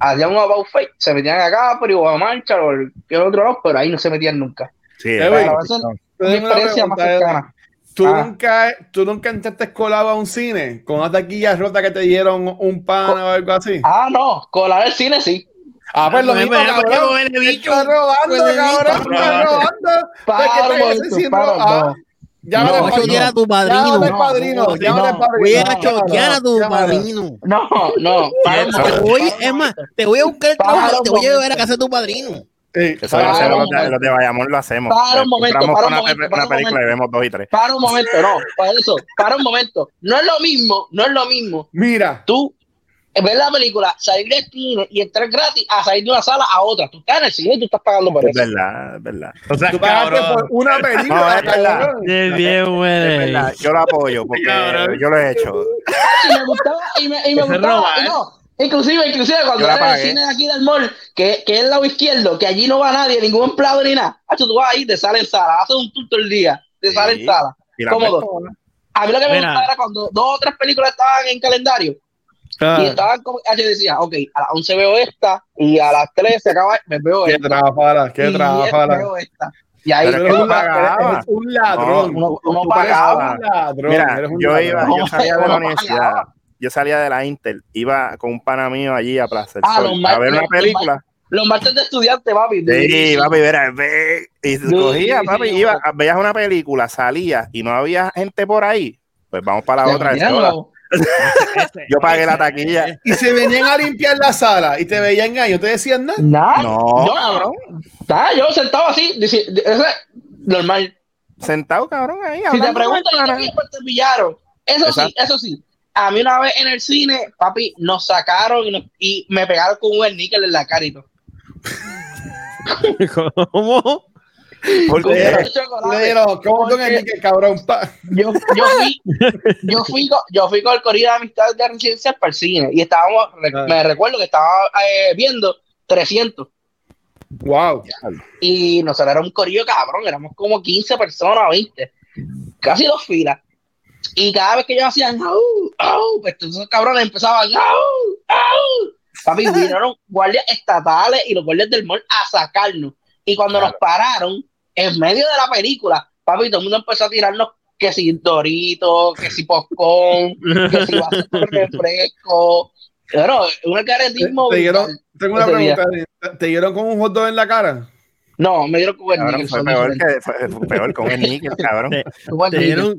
hacían un about face, se metían acá, pero o a marcha o el que otro lado, pero ahí no se metían nunca. Sí, Eh, güey, mi experiencia más cercana. ¿Tú, Ah. nunca, ¿Tú nunca entraste colado a un cine con una taquilla rota que te dieron un pan o algo así? Ah, no, colar el cine sí. Ah, pues lo mismo, cabrón. Estás robando, cabrón. Estás robando. Para ¿De momento, Ah, no. A padrino. chotear a tu padrino. Llámale al No, padrino. no, no. padrino. Voy a No, chotear a tu padrino. No, no, Te momento, voy, es más, momento. te voy a buscar el trabajo te voy a llevar a momento. casa de tu padrino. Sí, Eso para lo hacemos, un momento. los de Bayamón lo hacemos. Para un momento, Entramos para un una, momento, una un película y momento. vemos dos y tres. Para un momento, no, para eso, para un momento. No es lo mismo, no es lo mismo Mira, tú ver la película, salir del cine y entrar gratis a salir de una sala a otra. Tú estás en el cine y tú estás pagando por Es eso. verdad, es verdad. O sea, tú pagaste por una No, película, es verdad. bien, Es verdad, yo lo apoyo porque Cabrón. yo lo he hecho. Y me gustaba, y me, y me Eso es gustaba, robar. y no, inclusive, inclusive cuando la era en el cine de aquí del mall, que, que es el lado izquierdo, que allí no va nadie, ningún empleado ni nada. Hacho, tú vas ahí, te sale en sala, haces un tour todo el día, te Sí. sale en sala. Y la Cómodo. A mí lo que me Mira. gustaba era cuando dos o tres películas estaban en calendario Ah, y estaban como, ah, yo decía, ok, a las 11 veo esta y a las 3 se acaba, me veo Qué esta. trabajara, qué y trabajara. veo esta. Y ahí Pero tú la- pagabas. eres un ladrón. No, uno, uno Tú eres pagaba. un ladrón. Mira, eres un yo ladrón. iba, yo salía de la universidad, yo salía de la Inter, iba con un pana mío allí a Plaza Ah, a ver una película. Los martes de estudiante, papi. Sí, papi, verá, ve, y cogía, papi, iba, veías una película, salía y no había gente por ahí, pues vamos para la otra. Yo pagué la taquilla. Y se venían a limpiar la sala y te veían ahí, ¿no te decían nada? Nada. No, Yo- cabrón. Estaba yo sentado así, ese, normal. Sentado, cabrón, ahí. Si te preguntan, con el ¿y pana. qué pues te pillaron? Eso sí, eso sí. A mí una vez en el cine, papi, nos sacaron y, nos- y me pegaron con un níquel en la cara y todo. ¿Cómo? ¿Cómo tú Porque- que cabrón? Yo, yo fui, yo fui, con, yo fui con el corrido de amistad de residencial para el cine y estábamos, Ah. me recuerdo que estaba eh, viendo 300 Wow. y nosotros era un corillo cabrón, éramos como 15 personas, 20, casi dos filas. Y cada vez que ellos hacían, au, au, pues esos cabrones empezaban, au, au. Papi, vinieron guardias estatales y los guardias del mall a sacarnos. Y cuando nos pararon, en medio de la película, papi, todo el mundo empezó a tirarnos que si Doritos, que si Popcorn, que si con refresco. Pero un ¿Te, caretismo. te dieron, tengo una día. pregunta. ¿Te- ¿Te dieron con un hot dog en la cara? No, me dieron con el Cabrón, níquel, fue peor que fue, fue peor con el níquel, cabrón. Te, dieron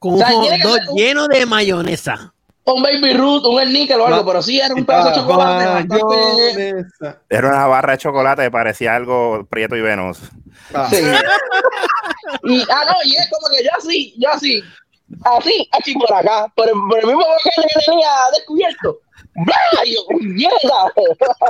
con O un sea, hot dog lleno de mayonesa. Un baby root, un el níquel o algo, pero sí era un pedazo de chocolate bastante. Mayonesa. Era una barra de chocolate que parecía algo prieto y venoso. Ah. Sí. y, ah, no, y es como que yo así, yo así, así, así por acá, por el, por el mismo que le tenía descubierto.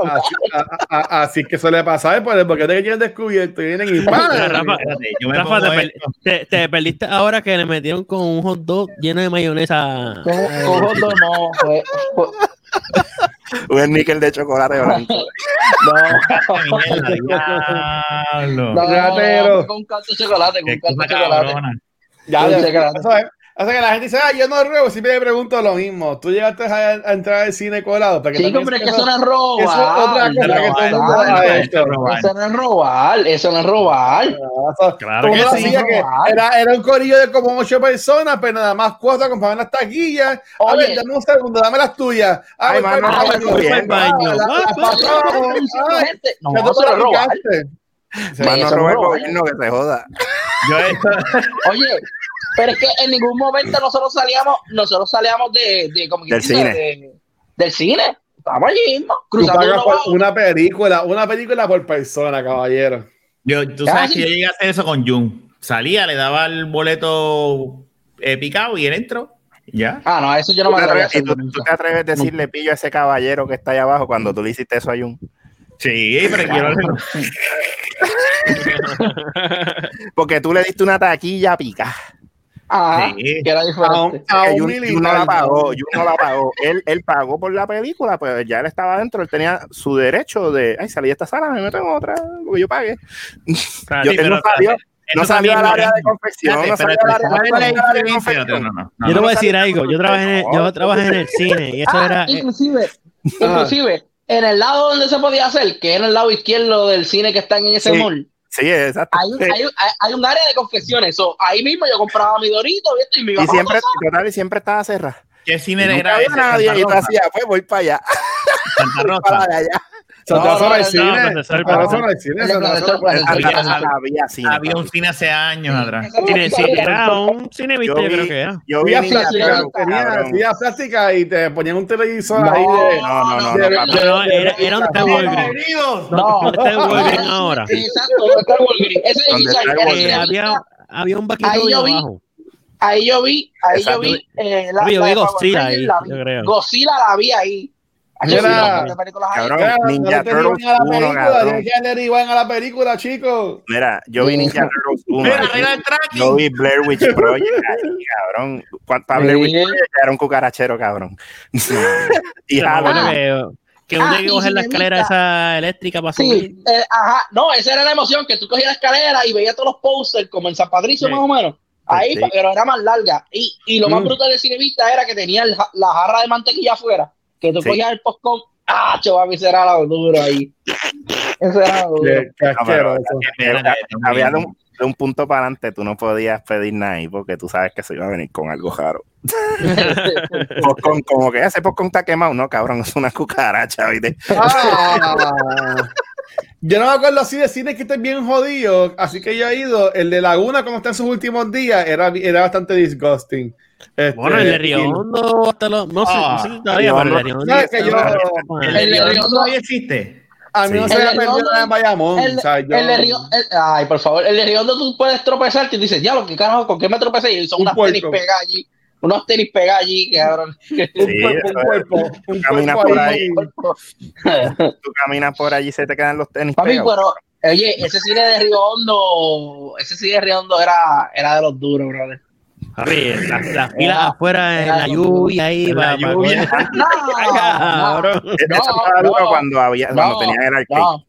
Así, a- a- así que suele pasar por el boquete que tienen descubierto y vienen y. Rafa, Espérate, yo me Rafa, te, per- te- te perdiste ahora que le metieron con un hot dog lleno de mayonesa. Con- con hot dog no, fue, fue- Un níquel de chocolate blanco. no, no, Ratero. fue con canto de chocolate, con canto de chocolate. Ya, ya, chocolate. eso es. O sea que la gente dice, ah, yo no ruego, siempre me pregunto lo mismo. Tú llegaste a, a entrar al cine colado. Porque Sí, también hombre, que eso no es robar. Eso es otra cosa que todo el mundo Robar. Eso no es robar, eso no es robar. Claro que sí. que era, era un corillo de como ocho personas, pero nada más cuatro compraban las taquillas. A Oye. ver, dame un segundo, dame las tuyas. Mano, para el no, baño. No, no. Sí. Mano, roba el gobierno que se joda. Oye, pero es que en ningún momento nosotros salíamos, nosotros salíamos de, de como Del dice, cine. de- del cine. Estábamos allí mismo, cruzando uno por una película, una película por persona, caballero. yo- tú sabes Casi. que yo llegué a hacer eso con Jun. Salía, le daba el boleto eh, picado y él entró. Ya. Ah, no, eso yo no ¿Tú me atrevo a hacer. tú, tú te atreves a decirle pillo a ese caballero que está allá abajo cuando tú le hiciste eso a Jun? Sí, pero quiero. Porque tú le diste una taquilla pica. Ah, Sí. que era A un, diferente. a un Jun, militar. Jun no la pagó, Jun no la pagó. Él, él pagó por la película, pues ya él estaba adentro, él tenía su derecho de, ay, salí de esta sala, me meto en otra, porque yo pagué. Claro, Yo- sí, él no pero- salió, no salió al área de confección, Yo te no. voy a decir algo. Yo trabajé en el, yo trabajé en el cine y eso Ah, era. eh, inclusive, inclusive, en el lado donde se podía hacer, que en el lado izquierdo del cine que están en ese Sí. mall, Sí, exacto. hay un, hay, un, hay un área de confecciones. So, ahí mismo yo compraba mi dorito y esto, y iba Y siempre, total, y siempre estaba cerrada. ¿Qué Y cine nunca era había ese? nadie, y tú Rosa. hacías, pues voy para allá. Santa Rosa. Para allá. Santa No, no, no no, cine. no, no no. Había, un cine hace años atrás. Era un cine viste, Yo creo vi- que era. Yo vi plástica, tenía plástica y te ponían un televisor No, ahí de. No, no, no, no. No, no, era, un de- Walgreens. No, No está en Walgreens ahora. Exacto, donde está Walgreens. Ese Walgreens. Eh, había, había un vaquito Ahí de yo vi- abajo. Ahí yo vi, ahí Exacto. yo vi eh, la, yo la vi Godzilla ahí, la vi. yo creo. Godzilla la vi ahí. Mira, de ahí. Cabrón, Ninja Turtles digan a la 1, película, cabrón. a la chicos. Mira, yo vi Ninja Turtles 1. Mira, arriba el tracking. Yo vi Blair Witch Project, ahí, cabrón. ¿Cuántas Blair Witch. Project era un cucarachero, cabrón? y jala. que, uno Ah, tenía que coger la escalera esa eléctrica para subir. Sí, eh, ajá, no, esa era la emoción, que tú cogías la escalera y veías todos los posters como en San Patricio Sí. más o menos. Ahí, Sí. pero era más larga. Y, y lo más Mm. brutal del cinevista era que tenía la jarra de mantequilla afuera, que tú Sí. cogías el popcorn. Ah, chaval, ese era lo duro ahí. Ese era lo duro. Había de un, de un punto para adelante, tú no podías pedir nada ahí porque tú sabes que se iba a venir con algo raro. Popcorn, como que ese popcorn está quemado. No, cabrón, es una cucaracha, ¿viste? Ah. Yo no me acuerdo así de cine que estén bien jodidos, así que yo he ido. El de Laguna, como está en sus últimos días, era, era bastante disgusting. Este, Bueno, el de Riondo hasta los. No sé, Ah, sí, todavía, pero el de Riondo- Riondo. ¿Sabes que yo- El El de Riondo- todavía existe. A mí no se me perdió Riondo- nada en Bayamón. El, o sea, yo- el de Río, el- ay, por favor, el de Riondo tú puedes tropezarte y dices, ya, lo que carajo, ¿con qué me tropecé? Y son Un unas puerco. tenis pegadas allí, unos tenis pegadas allí, cabrón. un Sí, cuerpo, un cuerpo, un Camina cuerpo por ahí. ahí. Tú caminas por allí y se te quedan los tenis Papi, pegados. pero, oye, ese cine de Río Hondo, ese cine de Río Hondo era, era de los duros, brother. Las, las filas Era- afuera en la lluvia ahí. En la lluvia. No. Eso no, cuando, había, cuando tenían el arcade. no,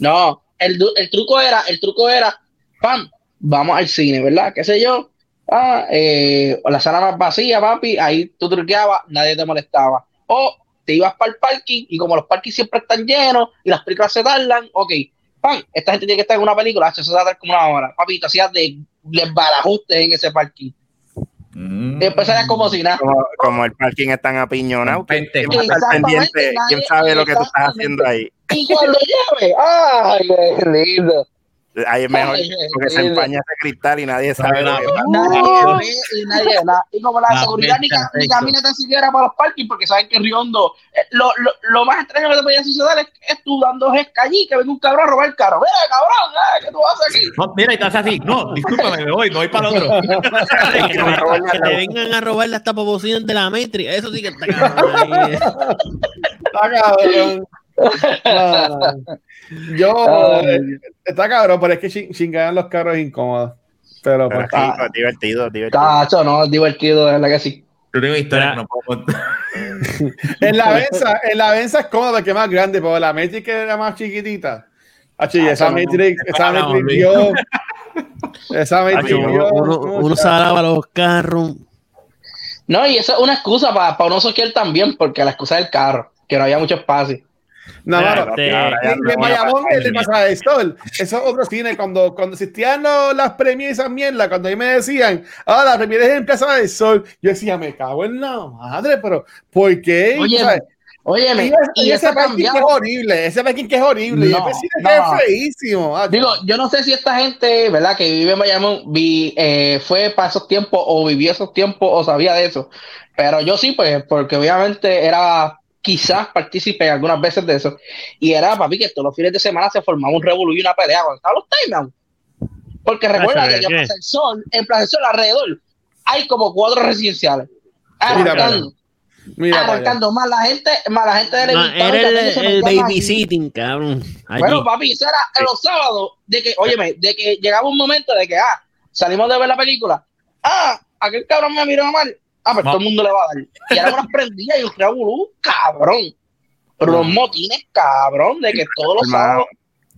no, el, du- el truco era, el truco era, pam, vamos al cine, ¿verdad? ¿Qué sé yo? Ah, eh, la sala más vacía, papi, ahí tú truqueabas, nadie te molestaba. O te ibas para el parking y como los parkings siempre están llenos y las películas se tardan, ok, pam, esta gente tiene que estar en una película, eso se va a tardar como una hora. Papi, te hacías de, de barajustes en ese parking. Mm. Después eras como si nada. Como, como el parking es tan apiñonado, ¿quién Pente. quién va a estar Exactamente, pendiente? ¿Quién sabe lo que tú estás haciendo ahí? Y cuando lleve, ¡ay, qué lindo! Ahí es mejor porque se empaña ese cristal y nadie sabe lo que pasa. Nadie y nadie nada. Y como la, La seguridad ni, camina tan siquiera para los parkings, porque saben que Riondo, eh, lo, lo, lo más extraño que te podía suceder es, es tú dando gesca allí, que venga un cabrón a robar el carro. ¡Mira, cabrón! eh, ¿Qué tú haces aquí? No, mira, y estás así. No, discúlpame, me voy, me voy para el otro. que, te, que te vengan a robar las tapabociones de la Matrix. Eso sí que está cabrón. ahí. Está cabrón. No, no. Yo, Ay. eh, está cabrón, pero es que ching- chingar en los carros es incómodo. Pero, Pero pues, es Ah. es divertido, divertido. Tacho, no, es divertido, de verdad que sí. Yo tengo historia que no puedo contar. en la Benza, en la Benza es cómodo que es más grande, pero la Matrix era más chiquitita. Achi, Ah, esa no. Matrix, esa Matrix dio. Esa Matrix uno, uno, uno mucha- se alaba los carros. No, y eso es una excusa para, para uno soquear también, porque la excusa es el carro, que no había mucho espacio. No, y no en pasar el de Pasada del Sol, eso es otro cine. Cuando, cuando existían los- las premias y esas mierdas, cuando a mí me decían, ah, la premiere es en Plaza del Sol, yo decía, me cago en la madre, pero ¿por qué? Oye. Óyeme, y, ese- y y ese parking que es horrible, ese parking que es horrible, y No, ese cine no. es feísimo. ah, Digo, yo no sé si esta gente, ¿verdad? Que vive en Bayamón, vi, eh, fue para esos tiempos o vivió esos tiempos o sabía de eso. Pero yo sí, pues, porque obviamente era quizás partícipe algunas veces de eso. Y era, papi, que todos los fines de semana se formaba un revolú y una pelea cuando estaban los timeouts. Porque recuerda Ah, que ¿qué? en Plaza del Sol, en Plaza del Sol alrededor, hay como cuatro residenciales. Arrancando, Mira, arrancando, más la gente, más la gente del No, era que el, babysitting, cabrón. Allí. Bueno, papi, eso era en los sábados, de que, óyeme, de que llegaba un momento de que, ah, salimos de ver la película, ah, aquel cabrón me miró mal, ah, pues No. todo el mundo le va a dar. Y era unas prendidas y un revolú, cabrón. Pero los motines, cabrón, de que todos los sábados,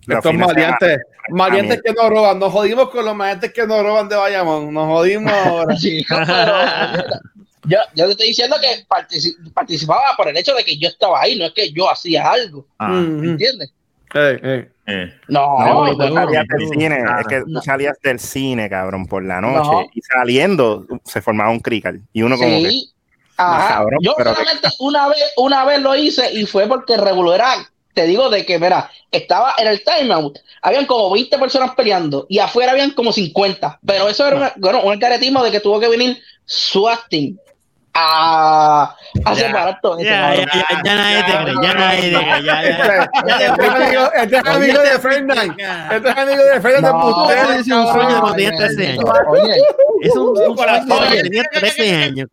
los Estos maleantes, maleantes que nos roban, nos jodimos con los maleantes que nos roban de Bayamón, nos jodimos ahora. Sí, no, pero, yo, yo te estoy diciendo que partici- participaba por el hecho de que yo estaba ahí, no es que yo hacía algo, Ah. ¿entiendes? Eh. No, No, no, tú no, salías no. del cine, Claro. es que tú salías del cine, cabrón, por la noche, No. y saliendo se formaba un crical, y uno como que, Sí. Ajá. cabrón, yo pero solamente una vez, una vez lo hice y fue porque era, te digo de que, mira, estaba en el timeout, habían como 20 personas peleando y afuera habían como 50, pero eso era una- bueno, un caretismo de que tuvo que venir SWAT team a, a Ya. eso. Ya, ya, ya, ya nadie te cree, ya nadie te cree, ya, ya. Este es amigo, este es amigo de Fernan. Este es amigo de Fernan de No, Putero, ese es un sueño de cuando tenía 13 años. Oye, Es un, sueño Corazón. cuando tenía 13 años,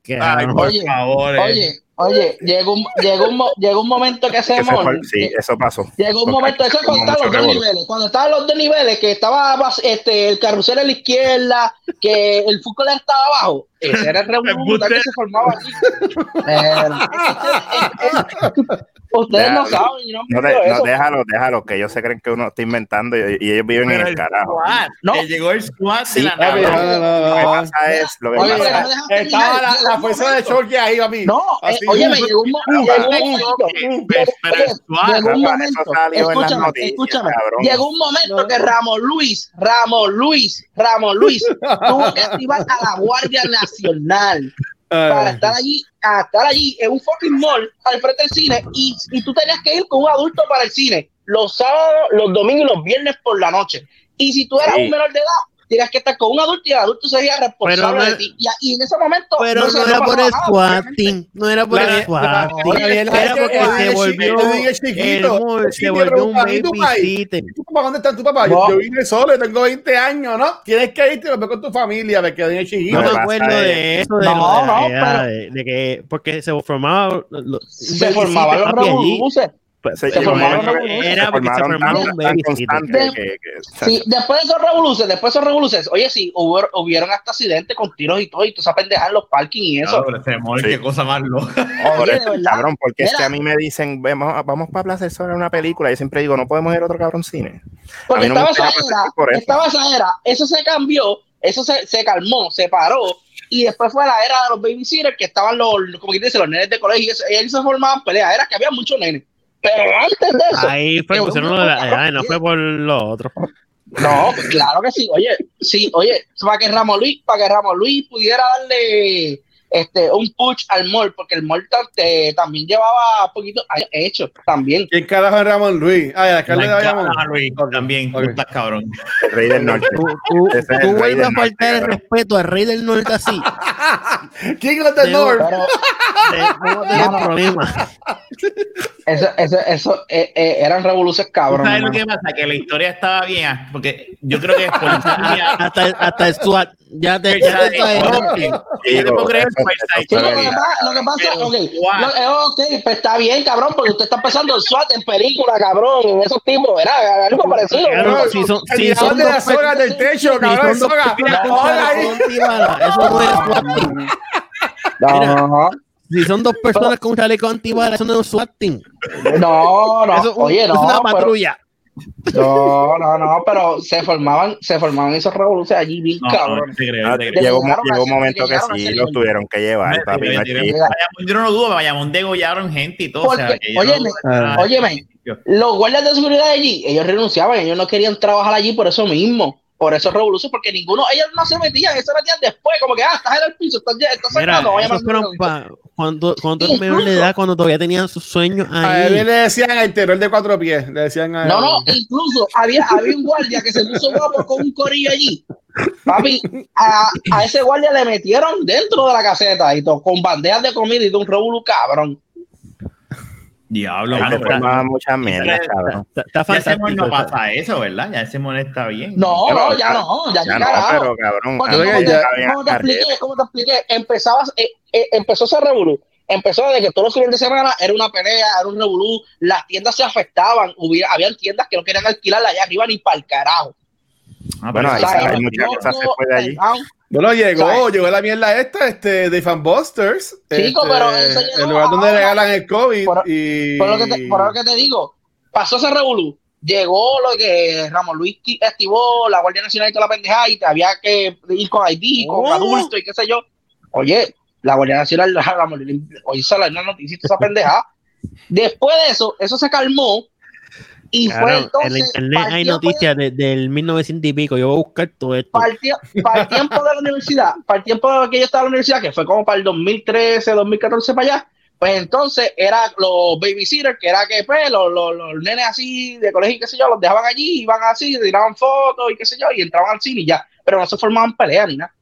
por favor. eh. oye, oye, llegó un, llegó un, llegó un momento que mall, sí, eso pasó. Llegó un momento, eso es cuando estaban los dos niveles. Cuando estaban los dos niveles, que estaba este, el carrusel a la izquierda, que el fútbol estaba abajo. Ese era el revolú que se formaba aquí. Ustedes no saben, yo no, No, me de- acuerdo no, déjalo, déjalo, que ellos se creen que uno está inventando y, y ellos viven en el carajo. No. que llegó el de Sí, la no, Lo que pasa es, lo que Oye, pasa pero es-. Estaba la, fuerza de choque ahí, papi. No, eh, oye, me llegó un, momento. Llegó un momento, escúchame, escúchame, llegó un momento que Ramos Luis, Ramos Luis, Ramos Luis tuvo que activar a la Guardia Nacional para eh, estar allí, a estar allí en un fucking mall al frente del cine y, y tú tenías que ir con un adulto para el cine los sábados, los domingos y los viernes por la noche. Y si tú eras Sí. un menor de edad, tenías que estar con un adulto y el adulto sería responsable Pero no- de ti. Y, y en ese momento Pero no era por el team, no era por La- el la- SWAT la- team, la- la- era porque la- se la- volvió, chiquito, se volvió un babysitter. ¿Tu papá dónde está tu papá? Yo, vine solo, tengo 20 años, ¿no? Tienes que irte y con tu familia, me quedé chiquito. No me acuerdo de eso, de, No, lo de, la no, de, de que, porque se formaba Se formaban los revoluces. Se, se llegó un formaron que. Era se porque se formaron tan- tan constantes que- que- Sí, después de esos revoluciones, después de esos revoluciones, oye, sí, hubo, hubieron hasta accidentes con tiros y todo, y tú esa pendeja en los parking y eso. Ese mall, Sí. qué cosa más loca. Oye, de verdad. cabrón, porque es Mira. que a mí me dicen, vamos, vamos para Plaza del Sol a una película, y yo siempre digo, no podemos ir a otro cabrón cine. Porque no estaba esa era, por eso. estaba esa era, eso se cambió, eso se, se calmó, se paró, y después fue la era de los babysitters, que estaban los, como quien dice, los nenes de colegio, y, eso, y ahí se formaban peleas, era que había muchos nenes. Pero antes de eso, Ahí fue, pusieron no lo de la fue- edad, no fue por lo otro. no, claro que sí, oye, sí, oye, para que Ramón Luis, para que Ramón Luis pudiera darle este un push al mall, porque el mall también llevaba poquito hecho también. ¿Quién carajo es Ramón Luis? Ah, el alcalde de. God, Luis, también, tú Ok. estás cabrón. El rey del norte. Tú, es vuelves a faltar el respeto al rey del norte así. ¿Quién es del Norte? Pero te- Vamos a tener No, no. problemas. eso, eso, eso eh, eh, eran revoluciones ¿Tú cabrón. ¿Sabes lo que pasa? Que la historia estaba bien, porque yo creo que policía... Hasta, hasta el SWAT. Ya te, ya te puedo creer, lo, que pasa, ok, lo- eh, ok, pues está bien, cabrón, porque usted está empezando el SWAT en película, cabrón, en esos tipos, ¿verdad? Algo parecido. ¿no? si son, si son de las sogas del techo, si cabrón. son dos soga. chaleco ahí. eso no es SWAT. No, Si son dos personas con chaleco antibala, eso no es un SWAT team. no, no, Eso es un- oye, es no, una pero- patrulla. No, no, no, pero se formaban, se formaban esos revoluciones allí bien No, no, cabrones. te creo, te creo. llegó, un- llegó un momento que sí, los tuvieron que llevar, papi. no es. Bayamón, yo no lo dudo, Bayamón degollaron gente y todo. o sea, Porque, que yo óyeme, no- Ah. óyeme, los guardias de seguridad de allí, ellos renunciaban, ellos no querían trabajar allí por eso mismo, por esos revoluciones, porque ninguno, ellos no se metían, eso se metían después, como que, ah, estás en el piso, estás, ya- estás Mira, sacando, fueron revoluciones. pa- cuando, cuando eran menor de edad, cuando todavía tenían sus sueños A él ahí. le decían el terror de cuatro pies. Le decían a No, no, incluso había, había un guardia que se puso guapo con un corillo allí. Papi, a, a ese guardia le metieron dentro de la caseta y todo, con bandejas de comida y de un revolú cabrón. Diablo, se pero- formaban muchas mierdas, cabrón. Está, está ya ese no está- pasa eso, ¿verdad? Ya ese mon está bien. No, no, ya no, ya, no, pero cabrón. Porque que te, ya- como te expliqué, como te expliqué, empezabas, eh, eh, empezó ese revolú. Empezó de que todos los fines de semana era una pelea, era un revolú, las tiendas se afectaban, hubiera, habían tiendas que no querían alquilarla allá arriba ni para el carajo. Ah, Bueno, ahí sale, hay Yo- muchas cosas se yo- fue de allí. Bueno, llegó, ¿Sabes? llegó la mierda esta, este, de Fanbusters. Chico, este, pero eso llegó el lugar donde ahora. regalan el COVID. Por- y... Por lo, que te, por lo que te digo, pasó ese revolú, llegó lo que Ramón Luis activó la Guardia Nacional y toda la pendejada y te había que ir con ID, con Oh. adulto y qué sé yo. Oye, la Guardia Nacional, Ramón Luis, oye, esa la noticia y toda esa pendejada. Después de eso, eso se calmó y fue entonces. en la internet hay noticias de- del 1900 y pico. Yo voy a buscar todo esto. para el, tie- para el tiempo de la universidad, para el tiempo que yo estaba en la universidad, que fue como para el 2013, 2014 para allá, pues entonces era los babysitters, que era que pues los, los, los nenes así de colegio y qué sé yo, los dejaban allí, iban así, tiraban fotos y qué sé yo, y entraban al cine y ya, pero no se formaban peleas ni nada,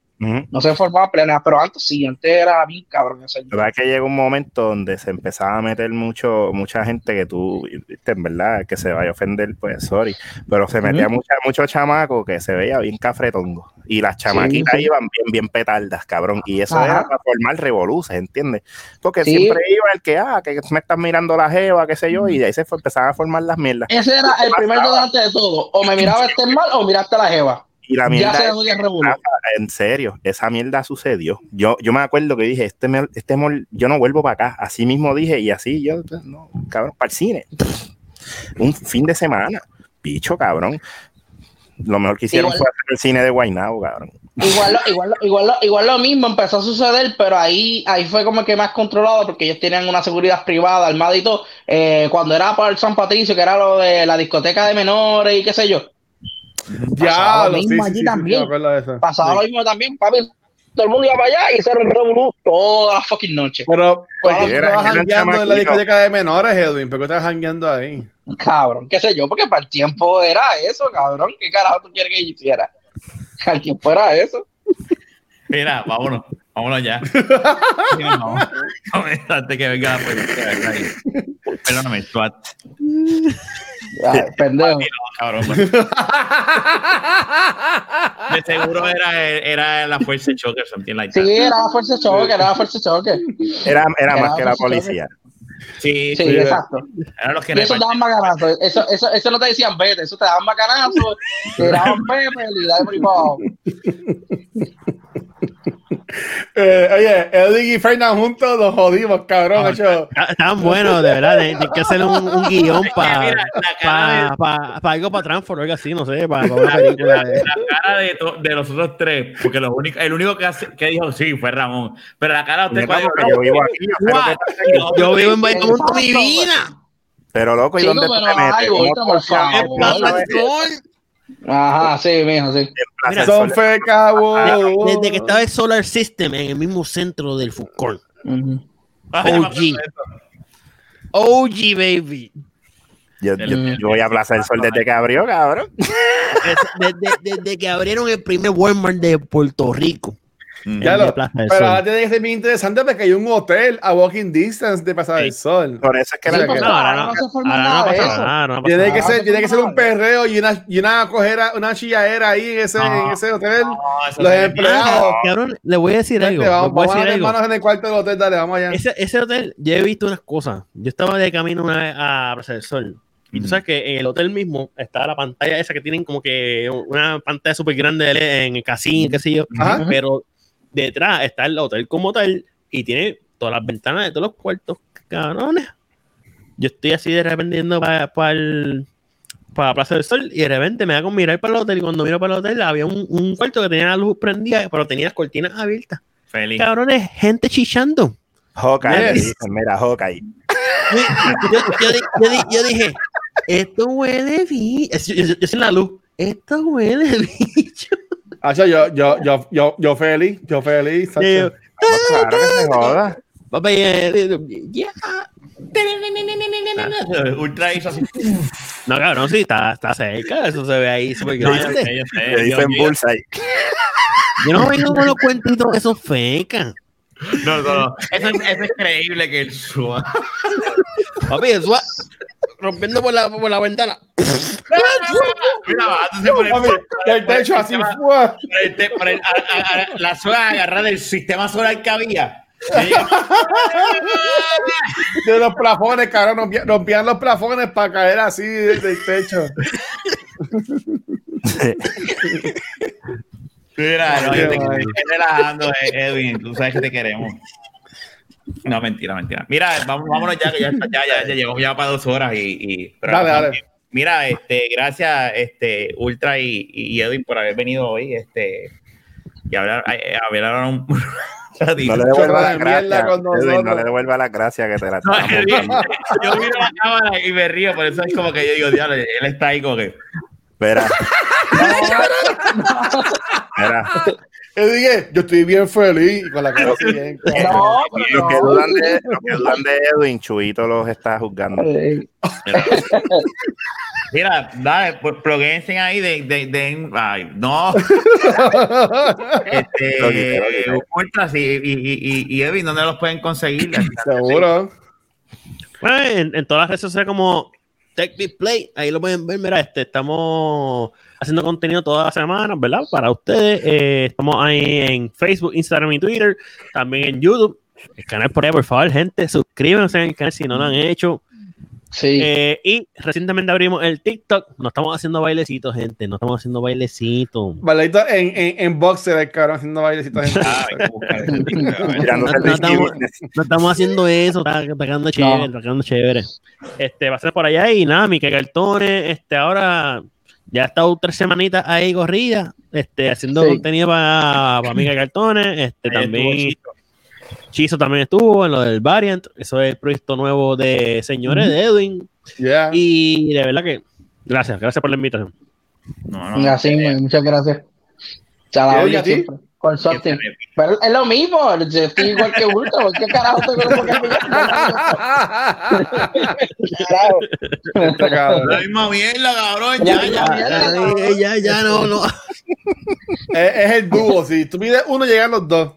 No se ni nada, pero antes sí, antes era bien cabrón ese. La verdad es que llegó un momento donde se empezaba a meter mucho, mucha gente que tú, en verdad, que se vaya a ofender, pues sorry, pero se metía mucha, mucho chamaco que se veía bien cafretongo. Y las chamaquitas sí. iban bien, bien petardas, cabrón. Y eso Ajá. era para formar revoluces, ¿entiendes? Porque Sí. siempre iba el que, ah, que me estás mirando la jeva, qué sé yo, y de ahí se fue- empezaban a formar las mierdas. Ese era el primer delante de todo, o me miraba este mal o miraste la jeva. Y la Ya mierda se es- en serio, esa mierda sucedió. Yo, yo me acuerdo que dije, este, este mol- yo no vuelvo para acá. Así mismo dije, y así yo, pues, no, cabrón, para el cine. Un fin de semana. Bicho, cabrón. Lo mejor que hicieron Igual- fue hacer el cine de Guaynabo, cabrón. Igual, lo- igual, igual, igual lo mismo empezó a suceder, pero ahí, ahí fue como que más controlado porque ellos tenían una seguridad privada, armada y todo. Eh, cuando era para el San Patricio, que era lo de la discoteca de menores y qué sé yo. Ya, Pasaba lo mismo sí, allí sí, también. Pasaba Sí. lo mismo también, papi. Todo el mundo iba para allá y hicieron revolú todas las fucking noches. Pero, ¿por qué Pues, tú era- estabas jangueando en la discoteca de menores, Edwin? ¿Por qué estabas jangueando ahí? Cabrón, qué sé yo, porque para el tiempo era eso, cabrón. ¿Qué carajo tú quieres que yo hiciera? Al tiempo era eso. Mira, vámonos. Vámonos ya. Sí, no, no, antes que venga la policía, Perdóname, SWAT. Ay, pendejo. No, cabrón. De seguro era, era la fuerza de choque, something like that. Sí, era la fuerza de choque, era la fuerza de choque. Era, era Era más que la policía. Sí, Sí, sí, exacto. eran los que Y eso repartían. daban bacanazos. Eso, eso, eso no te decían vete, eso te daban bacanazos, te daban pepe y dale por. Eh, oye, Edwin y Fernan juntos los jodimos, cabrón. No, hecho. Está- Estaban buenos, de verdad. Hay que hacer un, un guion para pa, pa- algo para Transform o algo así, no sé, para, una película. de- La cara de, to- de los otros tres, porque los únicos, el único que, hace- que dijo sí fue Ramón, pero la cara de usted cuál- yo vivo aquí, yo vivo en Bayamón mi vida. Pero loco, ¿y Chico, dónde pero te metes? ay, ¿Cómo ahorita, tú por favor. Ajá, sí, mijo, sí. Mira, Son. Desde que estaba el Solar System en el mismo centro del Fucor. Ujú. Ay, OG. OG, baby. Yo, yo, yo voy a Plaza del Sol desde que abrió, cabrón. Es- Desde, desde que abrieron el primer Walmart de Puerto Rico. Ya lo- pero ahora tiene que ser bien interesante porque hay un hotel a walking distance de Plaza del Sol. Por eso es que Sí, porque No, ahora no, ahora no no pasa Tiene nada. que Ah, ser, tiene que ser un perreo y una, y una cojera, una chilladera ahí en ese, No. en ese hotel. Los empleados. Cabrón, le voy a decir algo. Vamos, voy a vamos a decir algo. manos en el cuarto del hotel, dale, vamos allá. Ese, ese hotel, yo he visto unas cosas. Yo estaba de camino una vez a Plaza del Sol. Y tú sabes que en el hotel mismo está la pantalla esa que tienen como que una pantalla súper grande de LED en el casino, qué sé yo. Ajá. Pero detrás está el hotel como tal y tiene todas las ventanas de todos los cuartos, cabrones. Yo estoy así de repente para el, para Plaza del Sol y de repente me da con mirar para el hotel y cuando miro para el hotel había un, un cuarto que tenía la luz prendida, pero tenía las cortinas abiertas. Feliz. Cabrones, gente chichando. Hawkeye, mira, Hawkeye. Yo, yo yo di- yo dije, esto huele bicho. Yo, yo- yo sin la luz. Esto huele bicho. Hacho, yo, yo, yo, yo, yo feliz, yo feliz. Hacho. Claro que se joda. Papá, eh, eh, ya. Ultra hizo así. No, cabrón, sí, está, está cerca. Eso se ve ahí yo grande. yo dicen yo- bullseye. Yo no vengo con los cuentitos esos fecas. No, no, no. Eso, es, eso es creíble que él suba. Papi, eso va rompiendo por la, por la ventana. Mira, bajándose por el, techo así, el el- la sola agarrada del sistema solar que había. de los plafones, cabrón, rompían, rompían los plafones para caer así del, del techo. Mira, no, yo te estoy relajando, eh, Edwin. Tú sabes que te queremos. No, mentira, mentira. Mira, vamos, vámonos ya, que ya, ya, ya, ya llegamos ya para dos horas y. y- pero- Dale, dale. Mira, este, gracias, este, Ultra y, y Edwin por haber venido hoy, este, y hablar, eh, hablar un. No le devuelva con Edwin, no le devuelva las gracias que te la No, yo miro la cámara y me río, por eso es como que yo digo, diablo, él está ahí como que. Espera. Espera. Yo dije, yo estoy bien feliz y con la cara así bien. No, Los que dudan de, los que dudan de Edwin, Chuito los está juzgando. Mira, mira dale, pues pluguense ahí de, de, de- ay, no. Este, y, y, y, y Edwin, ¿dónde los pueden conseguir? Seguro. Bueno, en, en todas las redes sociales como Tech Display, ahí lo pueden ver. Mira, este, estamos haciendo contenido todas las semanas, ¿verdad? Para ustedes. Eh, estamos ahí en Facebook, Instagram y Twitter. También en YouTube. El canal por ahí, por favor, gente, suscríbanse al canal si no lo han hecho. Sí. Eh, y recientemente abrimos el TikTok. No estamos haciendo bailecitos, gente. No estamos haciendo bailecitos. Bailadito en, en, en boxer, el cabrón, haciendo bailecitos. en- No, no estamos- business. No estamos haciendo eso, está, está quedando chévere, está quedando chévere. Este, va a ser por allá y nada, Mique Cartones, este, ahora ya ha estado tres semanitas ahí corrida, este, haciendo Sí. contenido para, para Mique Cartones, este, Ahí también estuvo Chizo también estuvo en lo del Variant, eso es el proyecto nuevo de Señores de Edwin, Yeah. y de verdad que, gracias, gracias por la invitación. No, no. Así, muchas gracias. Se la ¿Y oye ti? siempre, Con suerte. te. Pero es lo mismo, yo estoy igual que Ultra, ¿por qué carajo tengo que Carajo. Este cabrón. La misma mierda, cabrón, ya, ya. Ya, ya, ya, no, no. es, es el dúo. Si tú pides uno, llegan los dos.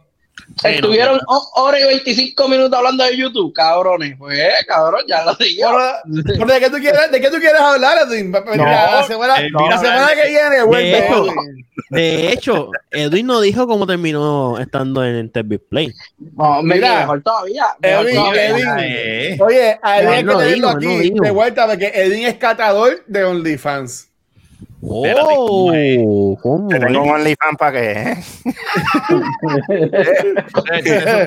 Estuvieron ho- hora y 25 minutos hablando de YouTube, cabrones. Pues, cabrón, ya lo ¿pero ¿De qué tú quieres, de qué tú quieres hablar, Edwin? la semana, eh, la semana que viene, hecho. De hecho, Edwin no dijo cómo terminó estando en. No, me Mira, mejor todavía. mejor Edwin, todavía. Edwin. Eh, Oye, a Edwin No, hay no que tenerlo digo, no aquí digo. de vuelta porque Edwin es catador de OnlyFans. Oh, ¿cómo Te tengo un OnlyFans para que. ¿eh? Suscribes a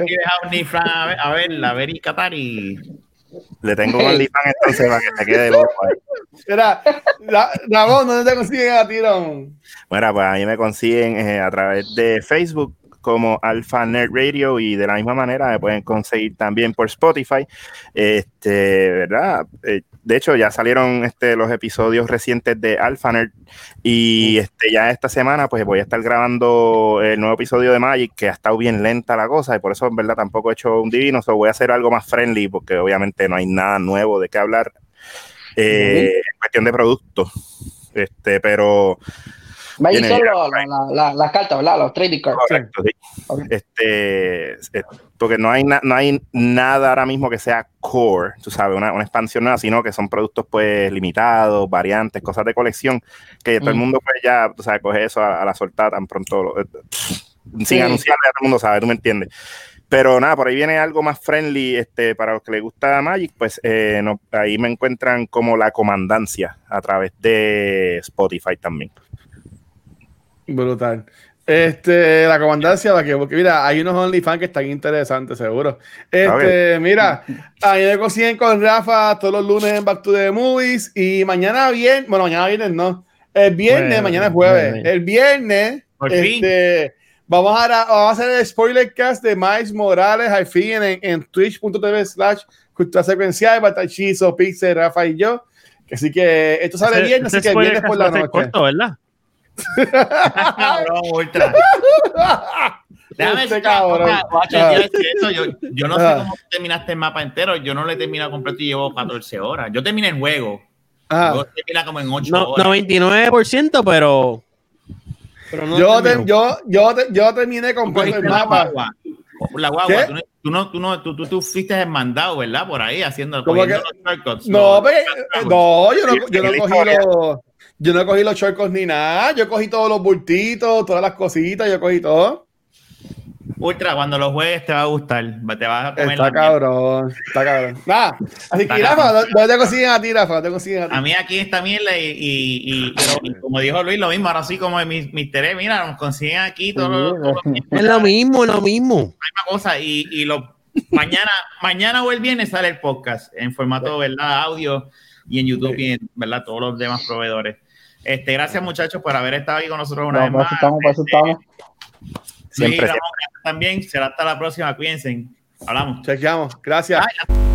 a ver, a ver, a y Qatar y. Le tengo un OnlyFans entonces para que te quede loco ahí. Mira, la, Ramón, ¿dónde te consiguen a ti, Ramón? Bueno, pues ahí me consiguen eh, a través de Facebook como Alpha Nerd Radio y de la misma manera me pueden conseguir también por Spotify. Este, ¿verdad? Eh, de hecho, ya salieron este, los episodios recientes de Alpha Nerd y este, ya esta semana pues voy a estar grabando el nuevo episodio de Magic que ha estado bien lenta la cosa y por eso en verdad tampoco he hecho un divino, so voy a hacer algo más friendly porque obviamente no hay nada nuevo de qué hablar eh, en cuestión de productos. Este, pero Magic Viene son los- la- la- la- las cartas, ¿verdad? Los trading cards. Correcto, sí. Ok. Este, eh, porque no hay, na- no hay nada ahora mismo que sea core, tú sabes, una, una expansión nueva, sino que son productos pues limitados, variantes, cosas de colección, que todo el Mm. mundo pues ya, tú sabes, coge eso a, a la soltada tan pronto, lo- eh, sin Sí. anunciarle, ya todo el mundo sabe, tú me entiendes. Pero nada, por ahí viene algo más friendly, este, para los que les gusta Magic, pues eh, no- ahí me encuentran como la comandancia a través de Spotify también. Brutal. Este, la comandancia, para que, porque mira, hay unos OnlyFans que están interesantes, seguro. Este, mira, a mí me consiguen con Rafa todos los lunes en Back to the Movies y mañana bien, bueno, mañana viernes no, el viernes, Bueno, mañana es jueves, bueno. el viernes, este, vamos a, vamos a hacer el spoiler cast de Miles Morales al fin en, en twitch.tv slash cultura secuencial, va a estar Chizo, Pixel, Rafa y yo. Así que esto sale Ese- viernes, ese así que viernes por la noche. corto, ¿verdad? Cabrón, ultra. Déjame Este decir cabrón. yo, decir eso, yo, yo no sé Ah. cómo terminaste el mapa entero. Yo no lo he terminado completo y llevo 14 horas. Yo terminé el juego. Ah. Yo terminé como en 8 No, horas. 99%, pero. pero no yo, te- yo, yo, te- yo terminé completo el mapa. La guagua, ¿Qué? tú, no- tú no, tú, no, tú, tú, fuiste el mandado, ¿verdad? Por ahí haciendo ¿Cómo cogiendo que? los shortcuts, No, eh, no, yo no, yo no cogí los, yo no cogí los shortcuts ni nada. Yo cogí todos los bultitos, todas las cositas, yo cogí todo. Ultra, cuando lo juegues te va a gustar. Te vas a comer Está mierda. cabrón, está cabrón. Nada, así Está que Rafa, ¿dó- ¿dónde te consiguen a ti, Rafa? ¿Dónde te consiguen a ti? A mí aquí esta mierda y, y, y- y como dijo Luis, lo mismo, ahora sí como en mis, mis Tere, mira, nos consiguen aquí todos los, todos los- Es lo mismo, es lo mismo. misma cosa y, y lo mañana, mañana o el viernes sale el podcast en formato, ¿verdad? Audio y en YouTube y en, ¿verdad? Todos los demás proveedores. Este, gracias muchachos por haber estado aquí con nosotros una vez más. estamos, estamos. Luis y Siempre, Ramón, también. Será hasta la próxima. Cuídense. Hablamos. Chequeamos. Gracias. Bye.